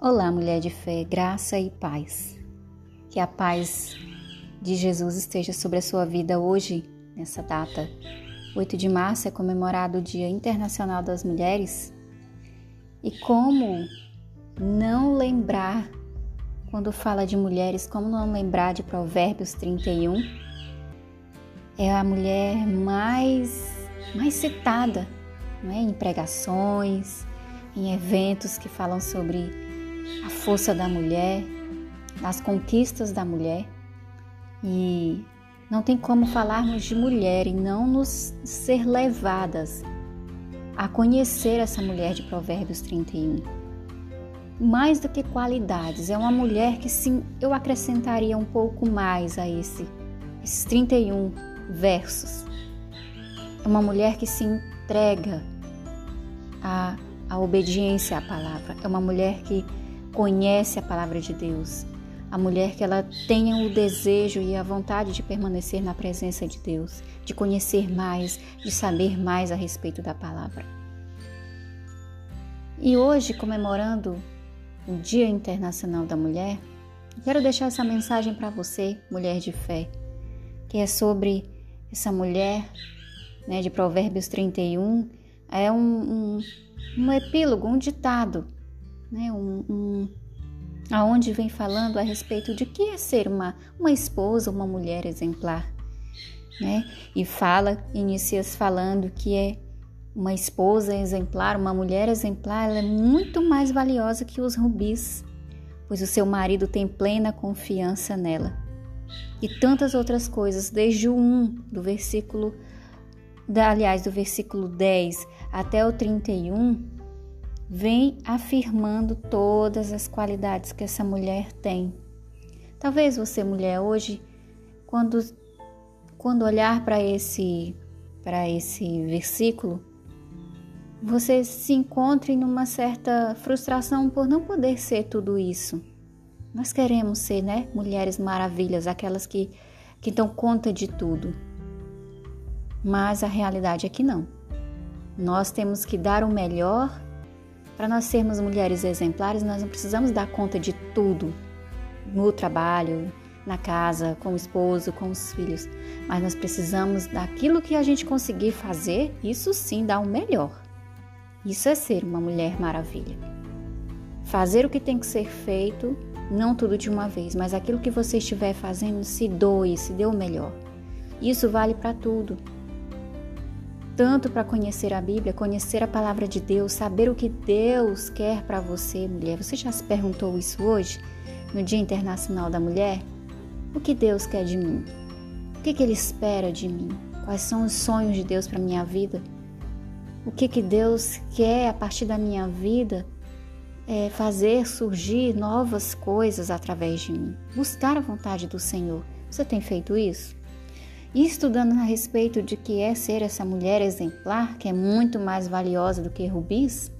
Olá, mulher de fé, graça e paz. Que a paz de Jesus esteja sobre a sua vida hoje, nessa data. 8 de março é comemorado o Dia Internacional das Mulheres. E como não lembrar, quando fala de mulheres, como não lembrar de Provérbios 31? É a mulher mais, mais citada não é? em pregações, em eventos que falam sobre a força da mulher, as conquistas da mulher. E não tem como falarmos de mulher e não nos ser levadas a conhecer essa mulher de Provérbios 31. Mais do que qualidades, é uma mulher que sim, eu acrescentaria um pouco mais a esse, esses 31 versos. É uma mulher que se entrega à, à obediência à palavra. É uma mulher que conhece a palavra de Deus. A mulher que ela tenha o desejo e a vontade de permanecer na presença de Deus, de conhecer mais, de saber mais a respeito da palavra. E hoje, comemorando o Dia Internacional da Mulher, quero deixar essa mensagem para você, mulher de fé, que é sobre essa mulher né, de Provérbios 31. É um, um, um epílogo, um ditado né, um, um, aonde vem falando a respeito de que é ser uma, uma esposa, uma mulher exemplar. Né? E fala, inicia falando que é uma esposa exemplar, uma mulher exemplar, ela é muito mais valiosa que os rubis, pois o seu marido tem plena confiança nela. E tantas outras coisas, desde o 1 do versículo, aliás, do versículo 10 até o 31, vem afirmando todas as qualidades que essa mulher tem. Talvez você, mulher, hoje, quando, quando olhar para esse, esse versículo, você se encontre numa certa frustração por não poder ser tudo isso. Nós queremos ser, né, mulheres maravilhas, aquelas que, que dão conta de tudo. Mas a realidade é que não. Nós temos que dar o melhor para nós sermos mulheres exemplares, nós não precisamos dar conta de tudo no trabalho, na casa, com o esposo, com os filhos, mas nós precisamos daquilo que a gente conseguir fazer, isso sim dá o melhor. Isso é ser uma mulher maravilha. Fazer o que tem que ser feito, não tudo de uma vez, mas aquilo que você estiver fazendo, se doe, se dê o melhor. Isso vale para tudo tanto para conhecer a Bíblia, conhecer a palavra de Deus, saber o que Deus quer para você, mulher. Você já se perguntou isso hoje, no Dia Internacional da Mulher? O que Deus quer de mim? O que, que Ele espera de mim? Quais são os sonhos de Deus para minha vida? O que, que Deus quer a partir da minha vida é, fazer surgir novas coisas através de mim? Buscar a vontade do Senhor. Você tem feito isso? E estudando a respeito de que é ser essa mulher exemplar, que é muito mais valiosa do que rubis,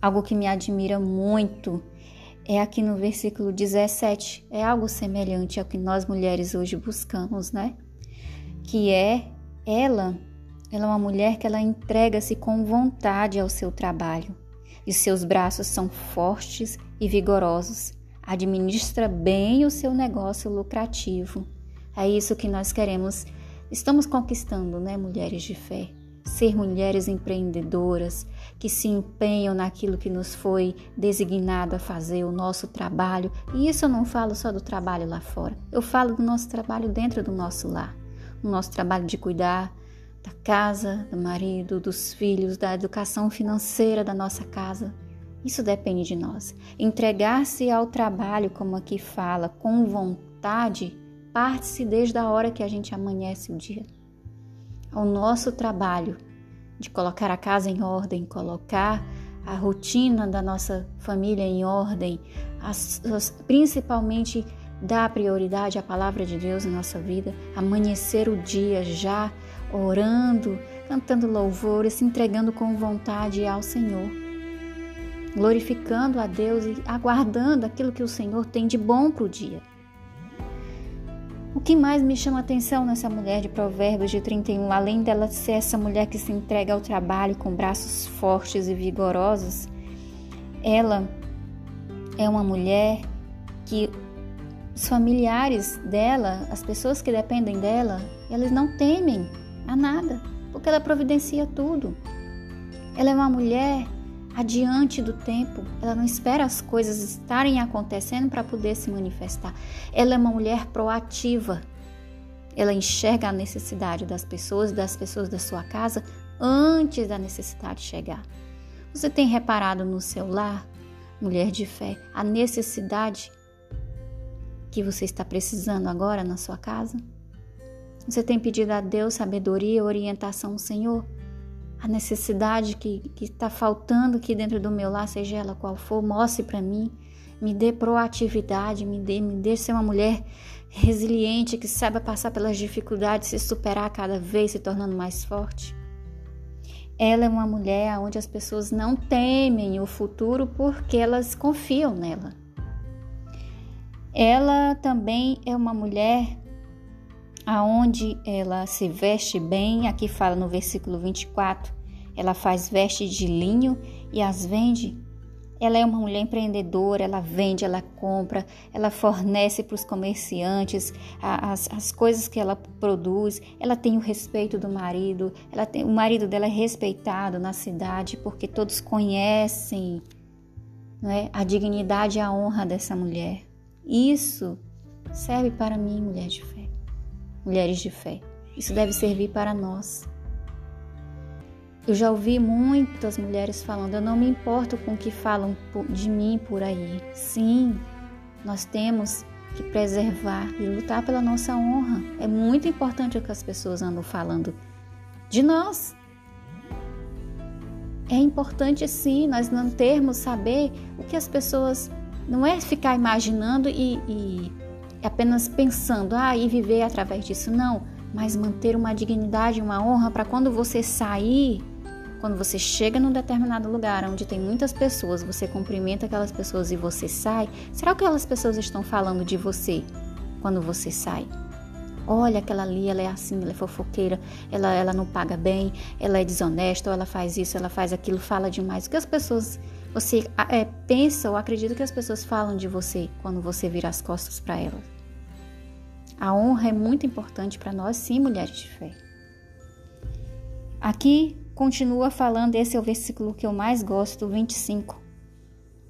algo que me admira muito é aqui no versículo 17, é algo semelhante ao que nós mulheres hoje buscamos, né? Que é ela, ela é uma mulher que ela entrega-se com vontade ao seu trabalho. E seus braços são fortes e vigorosos. Administra bem o seu negócio lucrativo é isso que nós queremos, estamos conquistando, né, mulheres de fé? Ser mulheres empreendedoras que se empenham naquilo que nos foi designado a fazer, o nosso trabalho. E isso eu não falo só do trabalho lá fora, eu falo do nosso trabalho dentro do nosso lar. O nosso trabalho de cuidar da casa, do marido, dos filhos, da educação financeira da nossa casa. Isso depende de nós. Entregar-se ao trabalho, como aqui fala, com vontade, parte-se desde a hora que a gente amanhece o dia. Ao nosso trabalho de colocar a casa em ordem, colocar a rotina da nossa família em ordem, as, principalmente dar prioridade à palavra de Deus na nossa vida, amanhecer o dia já orando, cantando louvores, se entregando com vontade ao Senhor, glorificando a Deus e aguardando aquilo que o Senhor tem de bom para o dia. Que mais me chama atenção nessa mulher de Provérbios de 31, além dela ser essa mulher que se entrega ao trabalho com braços fortes e vigorosos, ela é uma mulher que os familiares dela, as pessoas que dependem dela, elas não temem a nada, porque ela providencia tudo. Ela é uma mulher adiante do tempo, ela não espera as coisas estarem acontecendo para poder se manifestar. Ela é uma mulher proativa. Ela enxerga a necessidade das pessoas, das pessoas da sua casa, antes da necessidade chegar. Você tem reparado no seu lar, mulher de fé, a necessidade que você está precisando agora na sua casa? Você tem pedido a Deus sabedoria orientação, Senhor? A necessidade que está faltando aqui dentro do meu lar, seja ela qual for, mostre para mim. Me dê proatividade, me dê, me dê ser uma mulher resiliente, que saiba passar pelas dificuldades, se superar cada vez, se tornando mais forte. Ela é uma mulher onde as pessoas não temem o futuro porque elas confiam nela. Ela também é uma mulher aonde ela se veste bem, aqui fala no versículo 24, ela faz vestes de linho e as vende. Ela é uma mulher empreendedora, ela vende, ela compra, ela fornece para os comerciantes as, as coisas que ela produz. Ela tem o respeito do marido, ela tem, o marido dela é respeitado na cidade porque todos conhecem é, a dignidade e a honra dessa mulher. Isso serve para mim, mulher de. Mulheres de fé. Isso deve servir para nós. Eu já ouvi muitas mulheres falando: eu não me importo com o que falam de mim por aí. Sim, nós temos que preservar e lutar pela nossa honra. É muito importante o que as pessoas andam falando de nós. É importante sim nós não termos saber o que as pessoas não é ficar imaginando e, e apenas pensando, ah, e viver através disso. Não, mas manter uma dignidade, uma honra para quando você sair, quando você chega num determinado lugar onde tem muitas pessoas, você cumprimenta aquelas pessoas e você sai. Será que aquelas pessoas estão falando de você quando você sai? Olha aquela ali, ela é assim, ela é fofoqueira, ela, ela não paga bem, ela é desonesta, ou ela faz isso, ela faz aquilo, fala demais. O que as pessoas você é, pensa ou acredita que as pessoas falam de você quando você vira as costas para elas. A honra é muito importante para nós, sim, mulheres de fé. Aqui continua falando, esse é o versículo que eu mais gosto, 25,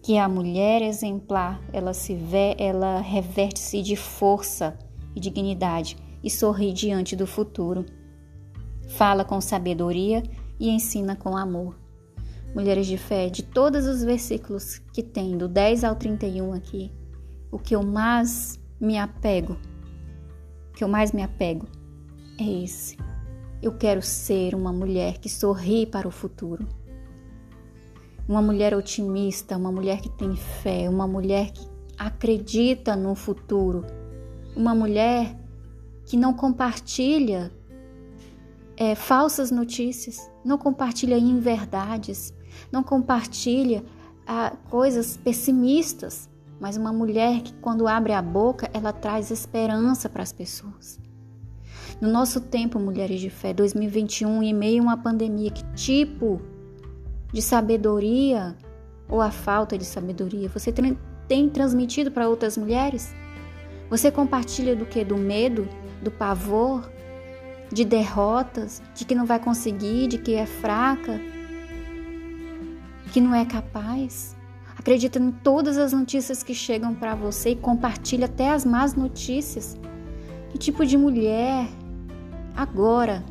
que a mulher exemplar, ela se vê, ela reverte-se de força e dignidade e sorri diante do futuro. Fala com sabedoria e ensina com amor mulheres de fé, de todos os versículos que tem, do 10 ao 31 aqui, o que eu mais me apego, que eu mais me apego é esse. Eu quero ser uma mulher que sorri para o futuro. Uma mulher otimista, uma mulher que tem fé, uma mulher que acredita no futuro, uma mulher que não compartilha é, falsas notícias, não compartilha inverdades, não compartilha ah, coisas pessimistas, mas uma mulher que, quando abre a boca, ela traz esperança para as pessoas. No nosso tempo, mulheres de fé, 2021, em meio a uma pandemia, que tipo de sabedoria ou a falta de sabedoria você tem transmitido para outras mulheres? Você compartilha do que? Do medo, do pavor, de derrotas, de que não vai conseguir, de que é fraca, que não é capaz. Acredita em todas as notícias que chegam para você e compartilha até as más notícias. Que tipo de mulher agora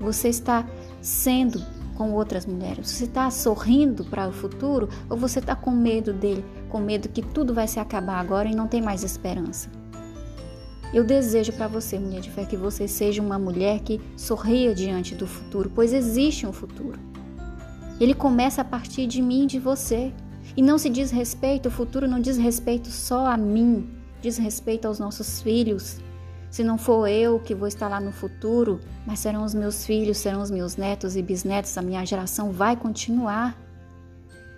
você está sendo com outras mulheres? Você está sorrindo para o futuro ou você está com medo dele, com medo que tudo vai se acabar agora e não tem mais esperança? Eu desejo para você, mulher de fé, que você seja uma mulher que sorria diante do futuro, pois existe um futuro. Ele começa a partir de mim e de você. E não se diz respeito, o futuro não diz respeito só a mim, diz respeito aos nossos filhos. Se não for eu que vou estar lá no futuro, mas serão os meus filhos, serão os meus netos e bisnetos, a minha geração vai continuar.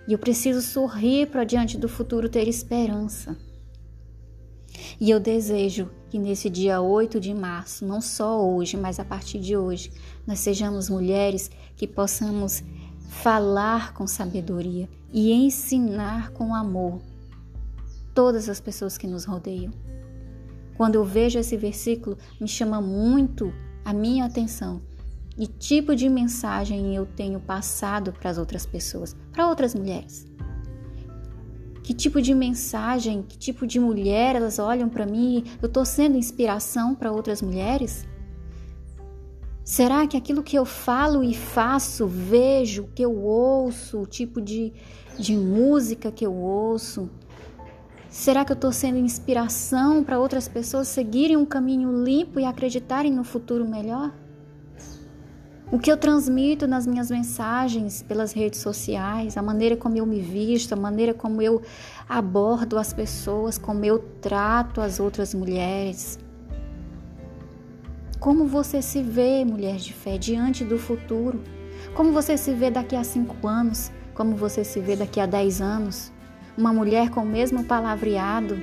E eu preciso sorrir para diante do futuro ter esperança. E eu desejo que nesse dia 8 de março, não só hoje, mas a partir de hoje, nós sejamos mulheres que possamos falar com sabedoria e ensinar com amor todas as pessoas que nos rodeiam. Quando eu vejo esse versículo, me chama muito a minha atenção e tipo de mensagem eu tenho passado para as outras pessoas, para outras mulheres. Que tipo de mensagem, que tipo de mulher elas olham para mim? Eu estou sendo inspiração para outras mulheres? Será que aquilo que eu falo e faço, vejo, que eu ouço, o tipo de, de música que eu ouço, será que eu estou sendo inspiração para outras pessoas seguirem um caminho limpo e acreditarem no futuro melhor? O que eu transmito nas minhas mensagens pelas redes sociais, a maneira como eu me visto, a maneira como eu abordo as pessoas, como eu trato as outras mulheres. Como você se vê, mulher de fé, diante do futuro? Como você se vê daqui a cinco anos? Como você se vê daqui a dez anos? Uma mulher com o mesmo palavreado?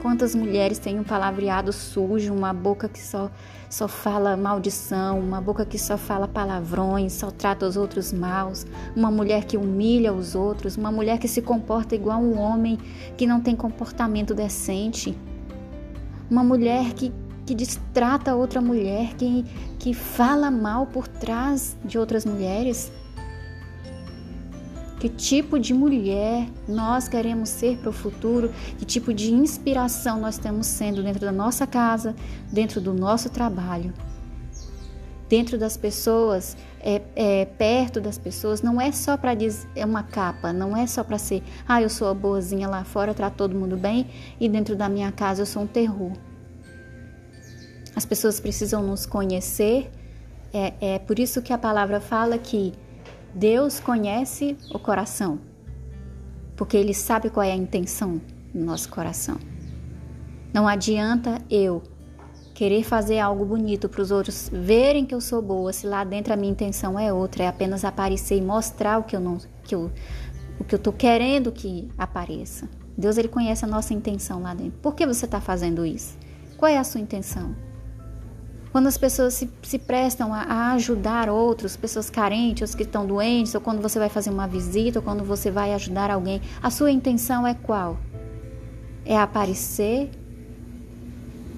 Quantas mulheres têm um palavreado sujo, uma boca que só, só fala maldição, uma boca que só fala palavrões, só trata os outros maus, uma mulher que humilha os outros, uma mulher que se comporta igual um homem que não tem comportamento decente, uma mulher que, que distrata outra mulher, que, que fala mal por trás de outras mulheres. Que tipo de mulher nós queremos ser para o futuro? Que tipo de inspiração nós estamos sendo dentro da nossa casa, dentro do nosso trabalho? Dentro das pessoas, é, é, perto das pessoas, não é só para dizer é uma capa, não é só para ser, ah, eu sou a boazinha lá fora, trato todo mundo bem, e dentro da minha casa eu sou um terror. As pessoas precisam nos conhecer, é, é por isso que a palavra fala que Deus conhece o coração, porque Ele sabe qual é a intenção do nosso coração. Não adianta eu querer fazer algo bonito para os outros verem que eu sou boa, se lá dentro a minha intenção é outra, é apenas aparecer e mostrar o que eu não, que eu, o que eu estou querendo que apareça. Deus ele conhece a nossa intenção lá dentro. Por que você está fazendo isso? Qual é a sua intenção? Quando as pessoas se, se prestam a, a, ajudar outros, pessoas carentes, os que estão doentes, ou quando você vai fazer uma visita, ou quando você vai ajudar alguém, a sua intenção é qual? É aparecer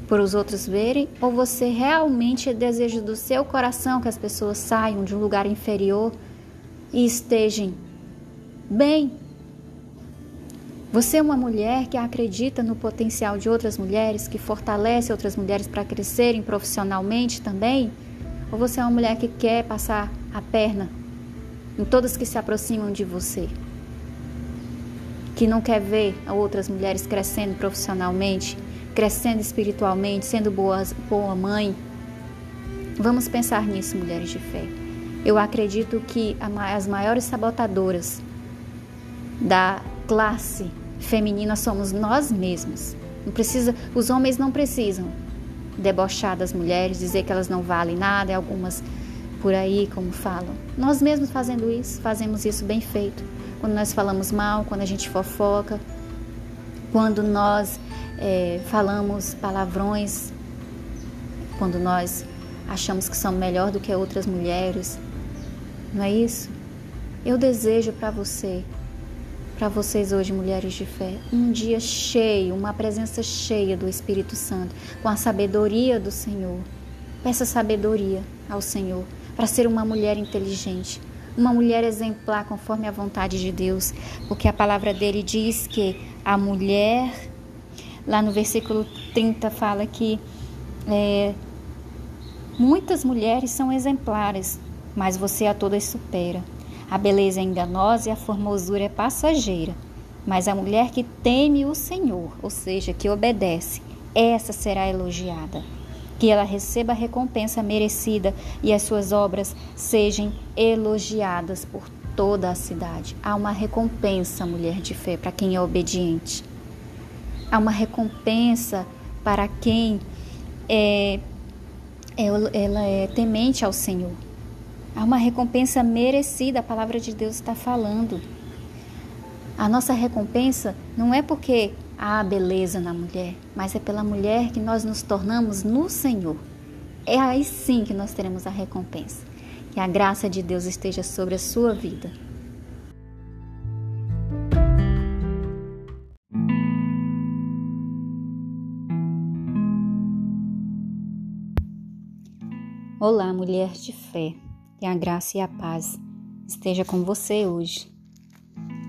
por os outros verem, ou você realmente desejo do seu coração que as pessoas saiam de um lugar inferior e estejam bem você é uma mulher que acredita no potencial de outras mulheres, que fortalece outras mulheres para crescerem profissionalmente também? Ou você é uma mulher que quer passar a perna em todas que se aproximam de você? Que não quer ver outras mulheres crescendo profissionalmente, crescendo espiritualmente, sendo boas, boa mãe? Vamos pensar nisso, mulheres de fé. Eu acredito que as maiores sabotadoras da classe feminina somos nós mesmos. Não precisa, os homens não precisam debochar das mulheres, dizer que elas não valem nada, e algumas por aí como falam. Nós mesmos fazendo isso, fazemos isso bem feito. Quando nós falamos mal, quando a gente fofoca, quando nós é, falamos palavrões, quando nós achamos que somos melhor do que outras mulheres, não é isso? Eu desejo para você para vocês hoje, mulheres de fé, um dia cheio, uma presença cheia do Espírito Santo, com a sabedoria do Senhor. Peça sabedoria ao Senhor para ser uma mulher inteligente, uma mulher exemplar conforme a vontade de Deus, porque a palavra dele diz que a mulher, lá no versículo 30, fala que é, muitas mulheres são exemplares, mas você a todas supera. A beleza é enganosa e a formosura é passageira. Mas a mulher que teme o Senhor, ou seja, que obedece, essa será elogiada. Que ela receba a recompensa merecida e as suas obras sejam elogiadas por toda a cidade. Há uma recompensa, mulher de fé, para quem é obediente. Há uma recompensa para quem é, é ela é temente ao Senhor. Há uma recompensa merecida, a palavra de Deus está falando. A nossa recompensa não é porque há beleza na mulher, mas é pela mulher que nós nos tornamos no Senhor. É aí sim que nós teremos a recompensa. Que a graça de Deus esteja sobre a sua vida. Olá, mulher de fé que a graça e a paz esteja com você hoje.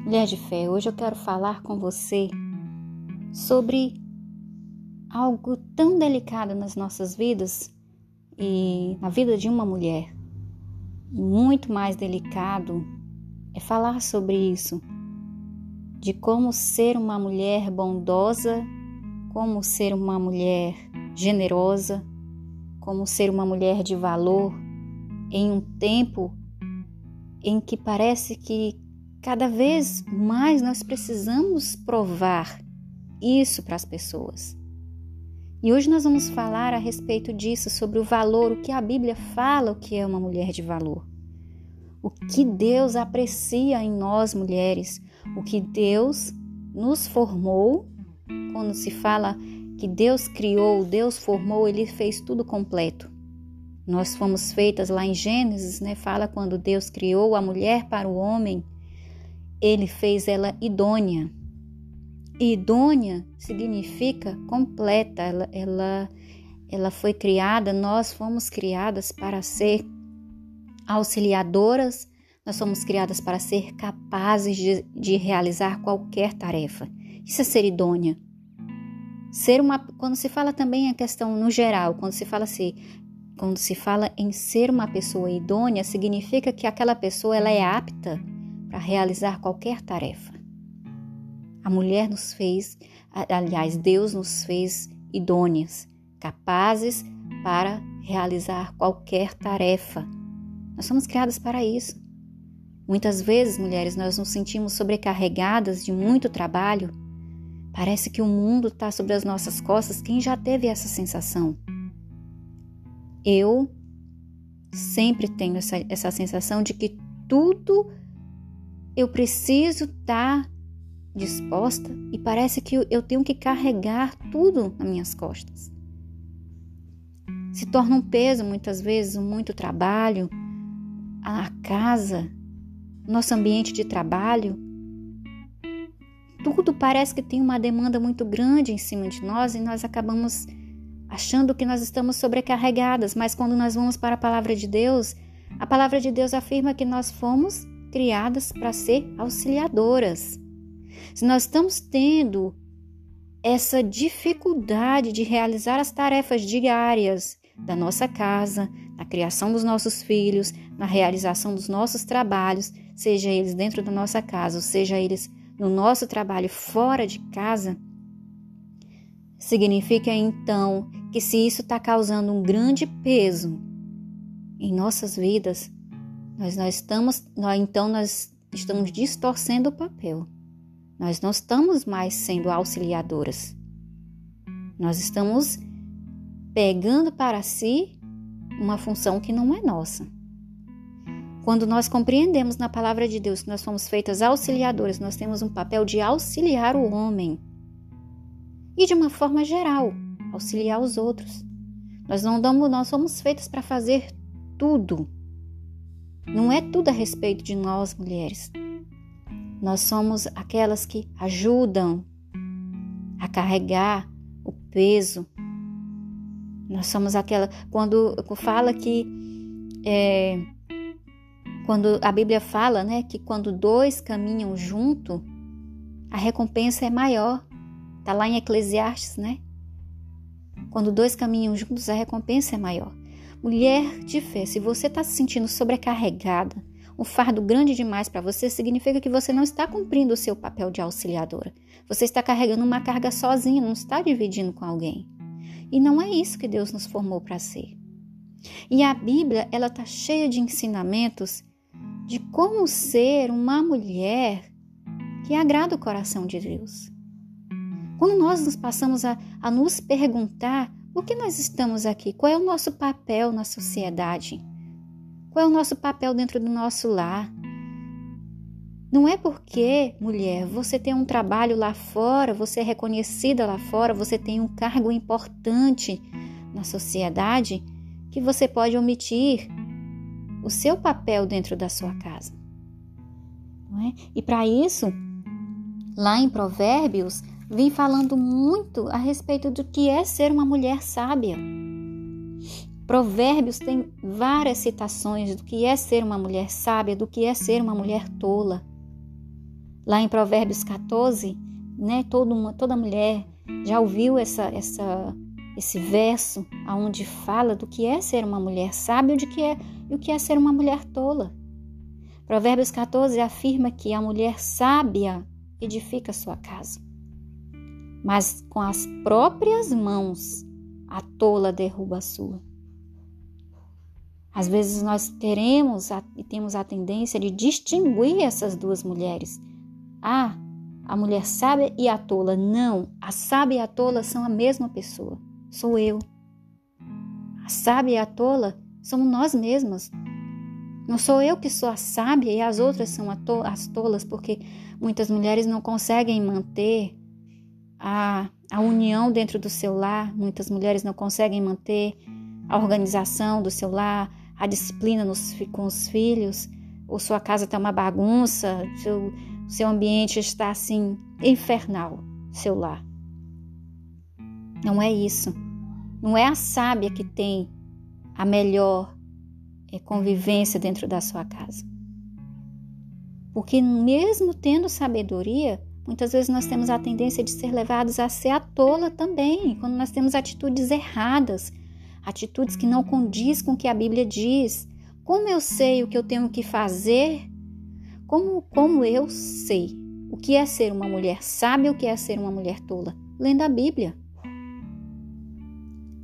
Mulher de fé, hoje eu quero falar com você sobre algo tão delicado nas nossas vidas e na vida de uma mulher. Muito mais delicado é falar sobre isso, de como ser uma mulher bondosa, como ser uma mulher generosa, como ser uma mulher de valor em um tempo em que parece que cada vez mais nós precisamos provar isso para as pessoas. E hoje nós vamos falar a respeito disso, sobre o valor, o que a Bíblia fala o que é uma mulher de valor. O que Deus aprecia em nós mulheres, o que Deus nos formou. Quando se fala que Deus criou, Deus formou, ele fez tudo completo. Nós fomos feitas lá em Gênesis, né? Fala quando Deus criou a mulher para o homem, ele fez ela idônea. E idônea significa completa, ela, ela, ela foi criada, nós fomos criadas para ser auxiliadoras, nós somos criadas para ser capazes de, de realizar qualquer tarefa. Isso é ser idônea. Ser uma, quando se fala também a questão no geral, quando se fala assim, quando se fala em ser uma pessoa idônea, significa que aquela pessoa ela é apta para realizar qualquer tarefa. A mulher nos fez, aliás, Deus nos fez idôneas, capazes para realizar qualquer tarefa. Nós somos criadas para isso. Muitas vezes, mulheres, nós nos sentimos sobrecarregadas de muito trabalho Parece que o mundo está sobre as nossas costas. Quem já teve essa sensação? Eu sempre tenho essa, essa sensação de que tudo eu preciso estar tá disposta e parece que eu tenho que carregar tudo nas minhas costas. Se torna um peso muitas vezes, muito trabalho, a casa, nosso ambiente de trabalho tudo parece que tem uma demanda muito grande em cima de nós e nós acabamos achando que nós estamos sobrecarregadas, mas quando nós vamos para a palavra de Deus, a palavra de Deus afirma que nós fomos criadas para ser auxiliadoras. Se nós estamos tendo essa dificuldade de realizar as tarefas diárias da nossa casa, na criação dos nossos filhos, na realização dos nossos trabalhos, seja eles dentro da nossa casa, ou seja eles no nosso trabalho fora de casa, significa então que se isso está causando um grande peso em nossas vidas, nós, nós estamos, nós, então nós estamos distorcendo o papel. Nós não estamos mais sendo auxiliadoras. Nós estamos pegando para si uma função que não é nossa. Quando nós compreendemos na palavra de Deus que nós fomos feitas auxiliadoras, nós temos um papel de auxiliar o homem. E de uma forma geral, auxiliar os outros. Nós não damos, nós somos feitas para fazer tudo. Não é tudo a respeito de nós, mulheres. Nós somos aquelas que ajudam a carregar o peso. Nós somos aquela quando fala que é, quando a Bíblia fala, né, que quando dois caminham junto, a recompensa é maior. Tá lá em Eclesiastes, né? Quando dois caminham juntos, a recompensa é maior. Mulher de fé, se você está se sentindo sobrecarregada, um fardo grande demais para você, significa que você não está cumprindo o seu papel de auxiliadora. Você está carregando uma carga sozinha, não está dividindo com alguém. E não é isso que Deus nos formou para ser. E a Bíblia, ela está cheia de ensinamentos de como ser uma mulher que agrada o coração de Deus. Quando nós nos passamos a, a nos perguntar por que nós estamos aqui, qual é o nosso papel na sociedade, qual é o nosso papel dentro do nosso lar. Não é porque, mulher, você tem um trabalho lá fora, você é reconhecida lá fora, você tem um cargo importante na sociedade, que você pode omitir o seu papel dentro da sua casa. É? E para isso, lá em Provérbios, vem falando muito a respeito do que é ser uma mulher sábia. Provérbios tem várias citações do que é ser uma mulher sábia, do que é ser uma mulher tola. Lá em Provérbios 14, né, toda, toda mulher já ouviu essa, essa, esse verso aonde fala do que é ser uma mulher sábia de que é, e o que é ser uma mulher tola. Provérbios 14 afirma que a mulher sábia edifica sua casa, mas com as próprias mãos a tola derruba a sua. Às vezes nós teremos e temos a tendência de distinguir essas duas mulheres. Ah, a mulher sábia e a tola. Não, a sábia e a tola são a mesma pessoa. Sou eu. A sábia e a tola somos nós mesmas. Não sou eu que sou a sábia e as outras são as tolas, porque muitas mulheres não conseguem manter a, a união dentro do seu lar, muitas mulheres não conseguem manter a organização do seu lar, a disciplina nos, com os filhos, ou sua casa está uma bagunça, seu, seu ambiente está assim infernal, seu lar. Não é isso. Não é a sábia que tem a melhor é, convivência dentro da sua casa. Porque mesmo tendo sabedoria, muitas vezes nós temos a tendência de ser levados a ser a tola também, quando nós temos atitudes erradas, atitudes que não condiz com o que a Bíblia diz. Como eu sei o que eu tenho que fazer? Como, como eu sei o que é ser uma mulher sábia o que é ser uma mulher tola? Lendo a Bíblia.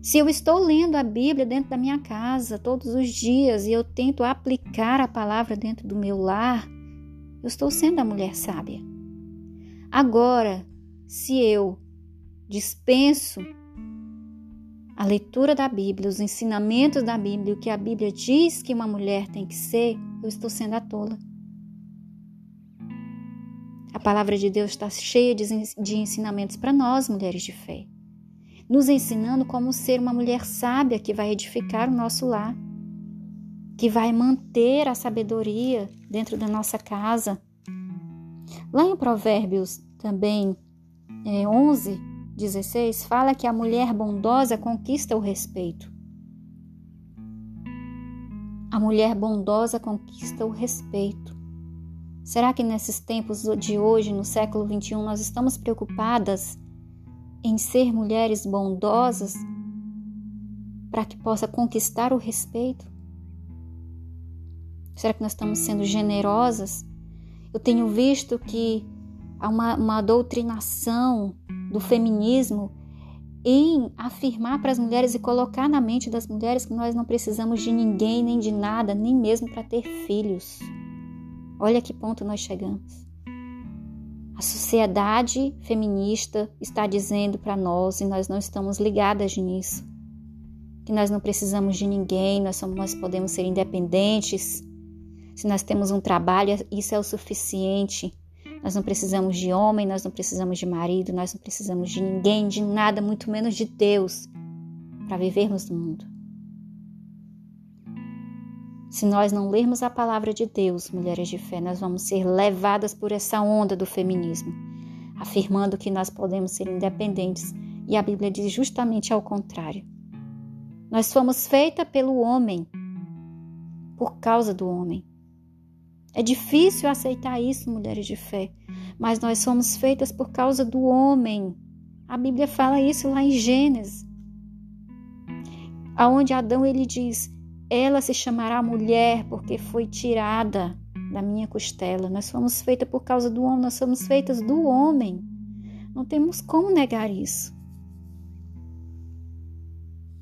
Se eu estou lendo a Bíblia dentro da minha casa todos os dias e eu tento aplicar a palavra dentro do meu lar, eu estou sendo a mulher sábia. Agora, se eu dispenso a leitura da Bíblia, os ensinamentos da Bíblia, o que a Bíblia diz que uma mulher tem que ser, eu estou sendo a tola. A palavra de Deus está cheia de ensinamentos para nós, mulheres de fé, nos ensinando como ser uma mulher sábia que vai edificar o nosso lar, que vai manter a sabedoria dentro da nossa casa. Lá em Provérbios também é, 11, 16 fala que a mulher bondosa conquista o respeito. A mulher bondosa conquista o respeito. Será que nesses tempos de hoje, no século 21, nós estamos preocupadas em ser mulheres bondosas para que possa conquistar o respeito? Será que nós estamos sendo generosas? Eu tenho visto que há uma, uma doutrinação do feminismo em afirmar para as mulheres e colocar na mente das mulheres que nós não precisamos de ninguém, nem de nada, nem mesmo para ter filhos. Olha que ponto nós chegamos. A sociedade feminista está dizendo para nós, e nós não estamos ligadas nisso, que nós não precisamos de ninguém, nós, somos, nós podemos ser independentes. Se nós temos um trabalho, isso é o suficiente. Nós não precisamos de homem, nós não precisamos de marido, nós não precisamos de ninguém, de nada, muito menos de Deus, para vivermos no mundo. Se nós não lermos a palavra de Deus, mulheres de fé, nós vamos ser levadas por essa onda do feminismo, afirmando que nós podemos ser independentes, e a Bíblia diz justamente ao contrário. Nós fomos feitas pelo homem, por causa do homem. É difícil aceitar isso, mulheres de fé, mas nós somos feitas por causa do homem. A Bíblia fala isso lá em Gênesis. Aonde Adão ele diz: "Ela se chamará mulher porque foi tirada da minha costela". Nós somos feitas por causa do homem, nós somos feitas do homem. Não temos como negar isso.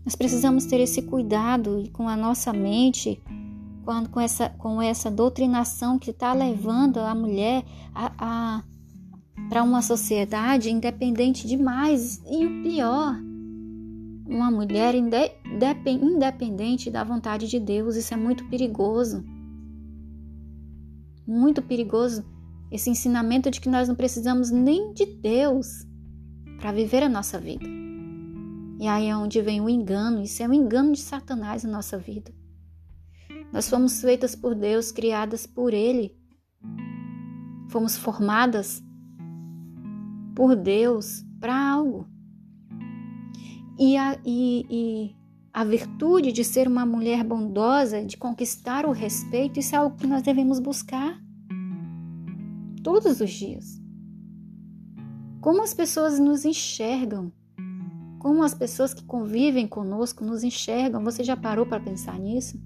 Nós precisamos ter esse cuidado com a nossa mente quando, com, essa, com essa doutrinação que está levando a mulher a, a para uma sociedade independente demais. E o pior, uma mulher independente da vontade de Deus. Isso é muito perigoso. Muito perigoso esse ensinamento de que nós não precisamos nem de Deus para viver a nossa vida. E aí é onde vem o engano. Isso é um engano de Satanás na nossa vida. Nós fomos feitas por Deus, criadas por Ele. Fomos formadas por Deus para algo. E, a, e, e a virtude de ser uma mulher bondosa, de conquistar o respeito, isso é algo que nós devemos buscar todos os dias. Como as pessoas nos enxergam, como as pessoas que convivem conosco nos enxergam, você já parou para pensar nisso?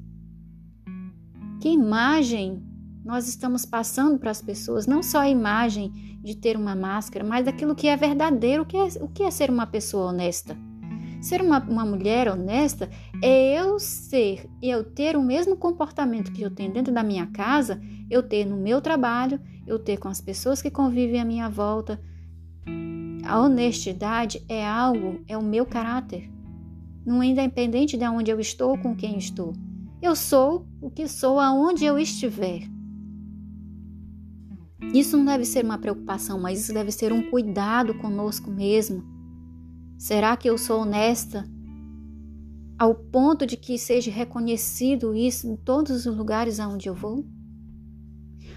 Que imagem nós estamos passando para as pessoas, não só a imagem de ter uma máscara, mas daquilo que é verdadeiro, o que é, o que é ser uma pessoa honesta. Ser uma, uma mulher honesta é eu ser e eu ter o mesmo comportamento que eu tenho dentro da minha casa, eu ter no meu trabalho, eu ter com as pessoas que convivem à minha volta. A honestidade é algo, é o meu caráter. Não é independente de onde eu estou ou com quem estou. Eu sou o que sou aonde eu estiver. Isso não deve ser uma preocupação, mas isso deve ser um cuidado conosco mesmo Será que eu sou honesta ao ponto de que seja reconhecido isso em todos os lugares aonde eu vou?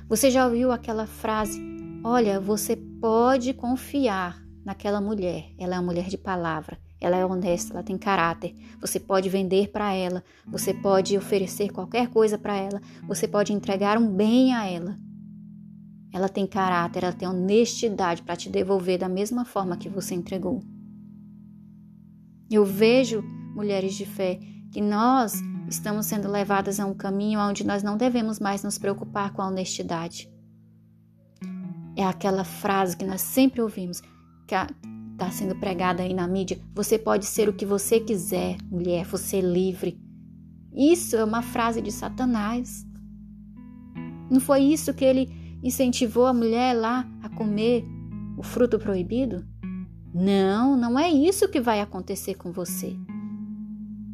Você já ouviu aquela frase: Olha, você pode confiar naquela mulher, ela é uma mulher de palavra, ela é honesta, ela tem caráter. Você pode vender para ela, você pode oferecer qualquer coisa para ela, você pode entregar um bem a ela. Ela tem caráter, ela tem honestidade para te devolver da mesma forma que você entregou. Eu vejo, mulheres de fé, que nós estamos sendo levadas a um caminho onde nós não devemos mais nos preocupar com a honestidade. É aquela frase que nós sempre ouvimos, que está sendo pregada aí na mídia: você pode ser o que você quiser, mulher, você é livre. Isso é uma frase de Satanás. Não foi isso que ele incentivou a mulher lá a comer o fruto proibido? Não, não é isso que vai acontecer com você.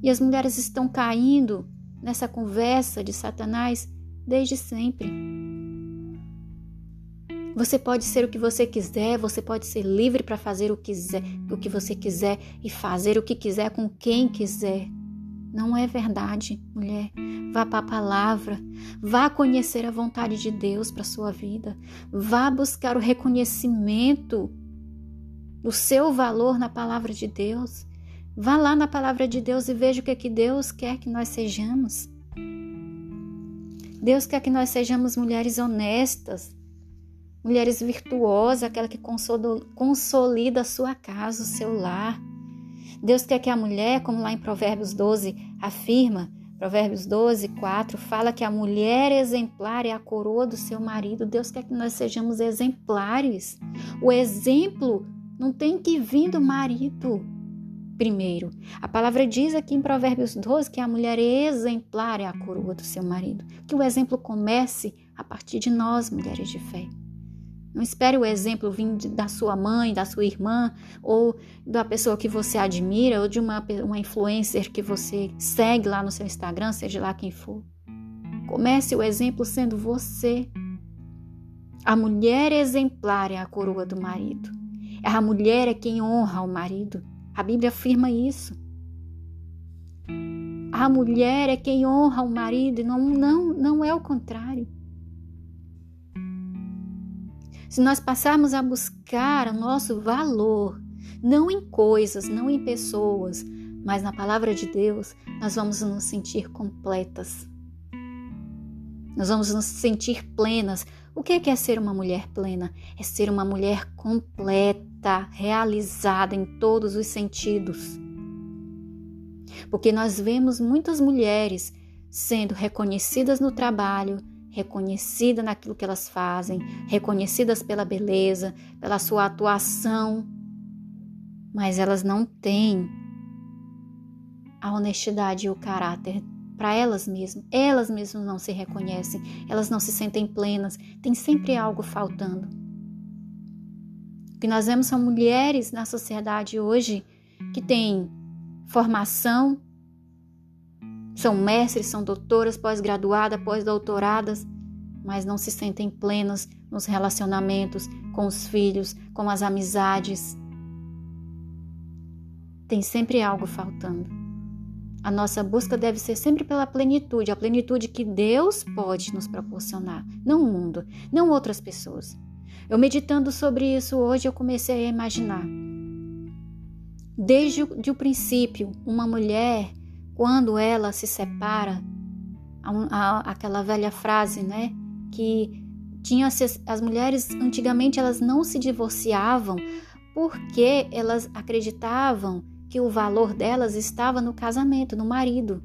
E as mulheres estão caindo nessa conversa de Satanás desde sempre. Você pode ser o que você quiser, você pode ser livre para fazer o que, quiser, o que você quiser e fazer o que quiser com quem quiser. Não é verdade, mulher. Vá para a palavra, vá conhecer a vontade de Deus para sua vida, vá buscar o reconhecimento o seu valor na palavra de Deus. Vá lá na palavra de Deus e veja o que, é que Deus quer que nós sejamos. Deus quer que nós sejamos mulheres honestas, mulheres virtuosas, aquela que consolida a sua casa, o seu lar. Deus quer que a mulher, como lá em Provérbios 12 afirma, Provérbios 12, 4, fala que a mulher exemplar é a coroa do seu marido. Deus quer que nós sejamos exemplares. O exemplo não tem que vir do marido primeiro. A palavra diz aqui em Provérbios 12 que a mulher exemplar é a coroa do seu marido. Que o exemplo comece a partir de nós, mulheres de fé. Não espere o exemplo vir da sua mãe, da sua irmã, ou da pessoa que você admira, ou de uma, uma influencer que você segue lá no seu Instagram, seja lá quem for. Comece o exemplo sendo você. A mulher exemplar é a coroa do marido. A mulher é quem honra o marido. A Bíblia afirma isso. A mulher é quem honra o marido, não, não, não é o contrário. Se nós passarmos a buscar o nosso valor, não em coisas, não em pessoas, mas na palavra de Deus, nós vamos nos sentir completas. Nós vamos nos sentir plenas. O que é ser uma mulher plena? É ser uma mulher completa, realizada em todos os sentidos. Porque nós vemos muitas mulheres sendo reconhecidas no trabalho, reconhecidas naquilo que elas fazem, reconhecidas pela beleza, pela sua atuação, mas elas não têm a honestidade e o caráter para elas mesmas. Elas mesmas não se reconhecem, elas não se sentem plenas, tem sempre algo faltando. O que nós vemos são mulheres na sociedade hoje que têm formação, são mestres, são doutoras, pós-graduadas, pós-doutoradas, mas não se sentem plenas nos relacionamentos com os filhos, com as amizades. Tem sempre algo faltando. A nossa busca deve ser sempre pela plenitude, a plenitude que Deus pode nos proporcionar, não o mundo, não outras pessoas. Eu meditando sobre isso hoje, eu comecei a imaginar. Desde o, de o princípio, uma mulher, quando ela se separa, aquela velha frase, né? Que tinha as mulheres antigamente elas não se divorciavam porque elas acreditavam que o valor delas estava no casamento, no marido.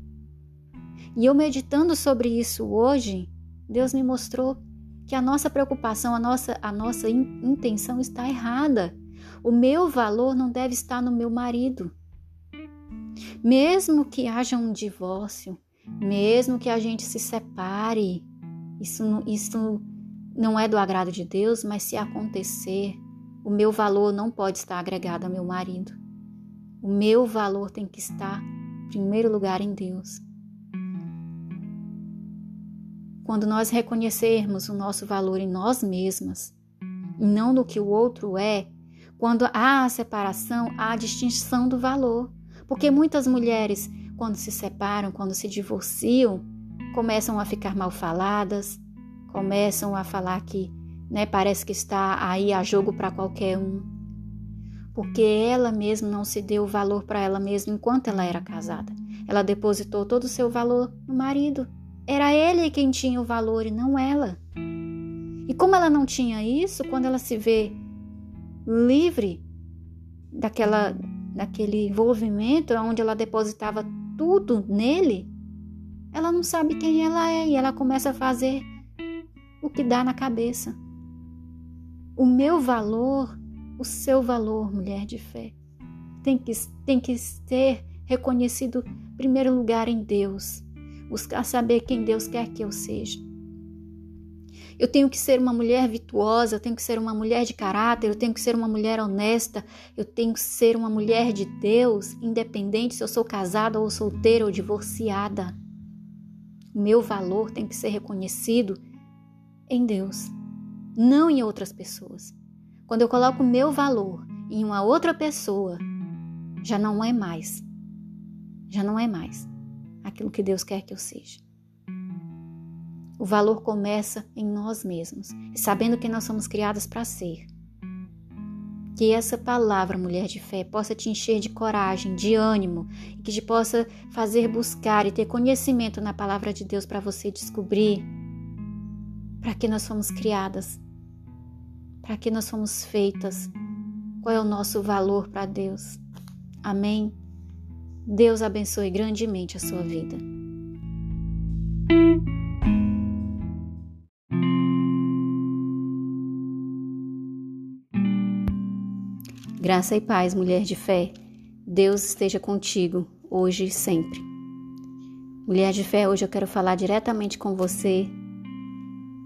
E eu meditando sobre isso hoje, Deus me mostrou que a nossa preocupação, a nossa, a nossa intenção está errada. O meu valor não deve estar no meu marido. Mesmo que haja um divórcio, mesmo que a gente se separe, isso, isso não é do agrado de Deus, mas se acontecer, o meu valor não pode estar agregado ao meu marido. O meu valor tem que estar, em primeiro lugar, em Deus. Quando nós reconhecermos o nosso valor em nós mesmas, e não no que o outro é, quando há a separação, há a distinção do valor. Porque muitas mulheres, quando se separam, quando se divorciam, começam a ficar mal faladas, começam a falar que né, parece que está aí a jogo para qualquer um. Porque ela mesma não se deu valor para ela mesma enquanto ela era casada. Ela depositou todo o seu valor no marido. Era ele quem tinha o valor e não ela. E como ela não tinha isso, quando ela se vê livre daquela daquele envolvimento onde ela depositava tudo nele, ela não sabe quem ela é e ela começa a fazer o que dá na cabeça. O meu valor, o seu valor, mulher de fé, tem que, tem que ser reconhecido em primeiro lugar em Deus. Buscar saber quem Deus quer que eu seja. Eu tenho que ser uma mulher virtuosa, eu tenho que ser uma mulher de caráter, eu tenho que ser uma mulher honesta, eu tenho que ser uma mulher de Deus, independente se eu sou casada ou solteira ou divorciada. O meu valor tem que ser reconhecido em Deus, não em outras pessoas. Quando eu coloco o meu valor em uma outra pessoa, já não é mais. Já não é mais aquilo que Deus quer que eu seja. O valor começa em nós mesmos, sabendo que nós somos criadas para ser. Que essa palavra, mulher de fé, possa te encher de coragem, de ânimo, e que te possa fazer buscar e ter conhecimento na palavra de Deus para você descobrir para que nós fomos criadas, para que nós fomos feitas, qual é o nosso valor para Deus. Amém? Deus abençoe grandemente a sua vida. Graça e paz, mulher de fé. Deus esteja contigo, hoje e sempre. Mulher de fé, hoje eu quero falar diretamente com você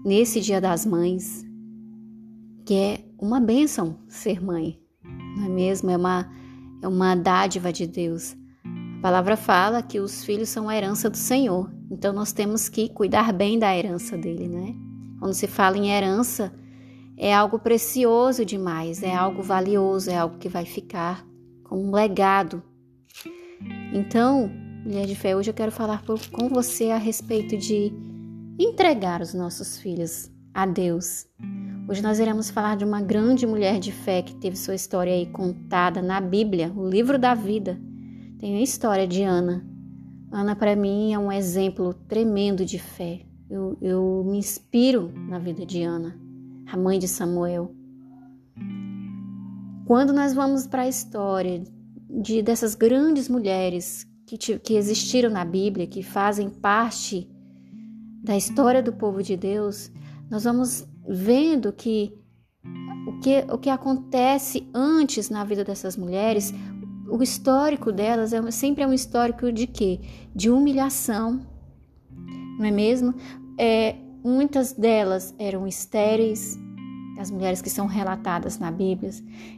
nesse Dia das Mães, que é uma bênção ser mãe, não é mesmo? É uma, é uma dádiva de Deus. A palavra fala que os filhos são a herança do Senhor, então nós temos que cuidar bem da herança dele, né? Quando se fala em herança, é algo precioso demais, é algo valioso, é algo que vai ficar como um legado. Então, mulher de fé, hoje eu quero falar com você a respeito de entregar os nossos filhos a Deus. Hoje nós iremos falar de uma grande mulher de fé que teve sua história aí contada na Bíblia, o livro da vida. Tem a história de Ana. Ana, para mim, é um exemplo tremendo de fé. Eu, eu me inspiro na vida de Ana a mãe de Samuel. Quando nós vamos para a história de dessas grandes mulheres que, que existiram na Bíblia, que fazem parte da história do povo de Deus, nós vamos vendo que o que, o que acontece antes na vida dessas mulheres, o histórico delas é sempre é um histórico de quê? De humilhação, não é mesmo? É, Muitas delas eram estéreis, as mulheres que são relatadas na Bíblia,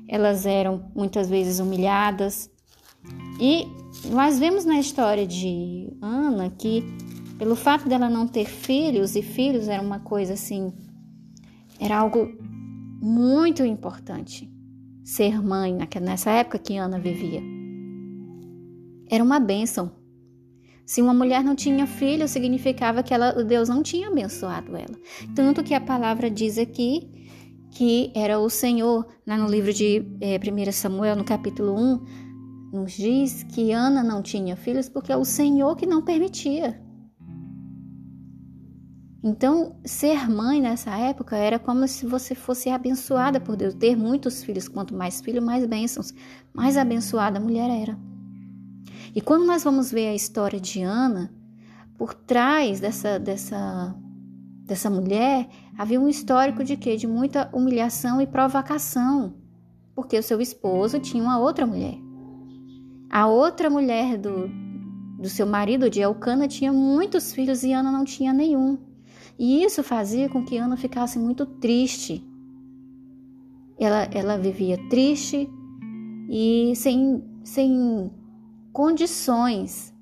elas eram muitas vezes humilhadas. E nós vemos na história de Ana que, pelo fato dela não ter filhos, e filhos era uma coisa assim, era algo muito importante ser mãe nessa época que Ana vivia. Era uma bênção se uma mulher não tinha filho, significava que ela, Deus não tinha abençoado ela. Tanto que a palavra diz aqui que era o Senhor, lá no livro de é, 1 Samuel, no capítulo 1, nos diz que Ana não tinha filhos porque é o Senhor que não permitia. Então, ser mãe nessa época era como se você fosse abençoada por Deus. Ter muitos filhos, quanto mais filhos, mais bênçãos. Mais abençoada a mulher era. E quando nós vamos ver a história de Ana, por trás dessa, dessa, dessa mulher havia um histórico de quê? De muita humilhação e provocação. Porque o seu esposo tinha uma outra mulher. A outra mulher do, do seu marido, de Elcana, tinha muitos filhos e Ana não tinha nenhum. E isso fazia com que Ana ficasse muito triste. Ela, ela vivia triste e sem, sem condições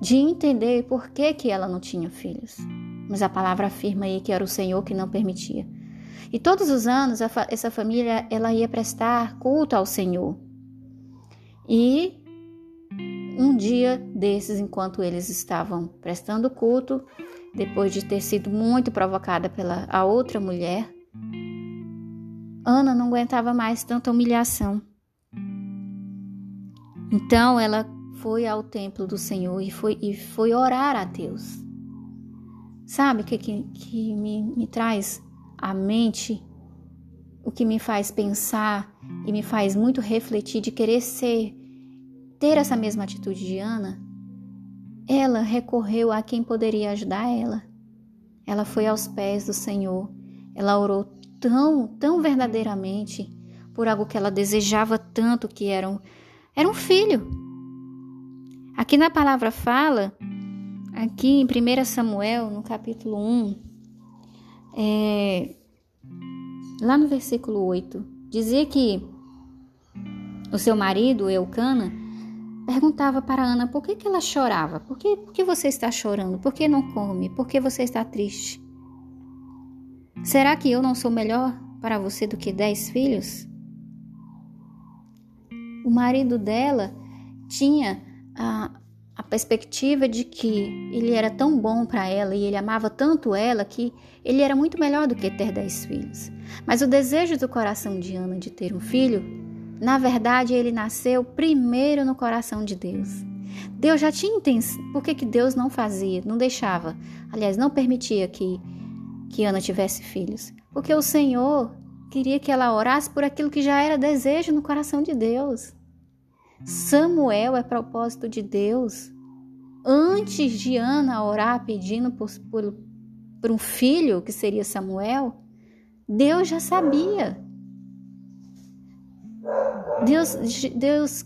de entender por que, que ela não tinha filhos. Mas a palavra afirma aí que era o Senhor que não permitia. E todos os anos essa família ela ia prestar culto ao Senhor. E um dia desses, enquanto eles estavam prestando culto, depois de ter sido muito provocada pela a outra mulher, Ana não aguentava mais tanta humilhação. Então ela foi ao templo do Senhor e foi, e foi orar a Deus. Sabe o que, que, que me, me traz à mente? O que me faz pensar e me faz muito refletir de querer ser, ter essa mesma atitude de Ana? Ela recorreu a quem poderia ajudar ela. Ela foi aos pés do Senhor. Ela orou tão, tão verdadeiramente por algo que ela desejava tanto, que era um, era um filho. Aqui na palavra fala, aqui em 1 Samuel, no capítulo 1, é, lá no versículo 8, dizia que o seu marido, Eucana, perguntava para Ana por que, que ela chorava. Por que, por que você está chorando? Por que não come? Por que você está triste? Será que eu não sou melhor para você do que dez filhos? O marido dela tinha a, a perspectiva de que ele era tão bom para ela e ele amava tanto ela que ele era muito melhor do que ter dez filhos. Mas o desejo do coração de Ana de ter um filho na verdade, ele nasceu primeiro no coração de Deus. Deus já tinha intenção. Por que, que Deus não fazia, não deixava? Aliás, não permitia que, que Ana tivesse filhos? Porque o Senhor queria que ela orasse por aquilo que já era desejo no coração de Deus. Samuel é propósito de Deus. Antes de Ana orar pedindo por, por, por um filho, que seria Samuel, Deus já sabia. Deus, Deus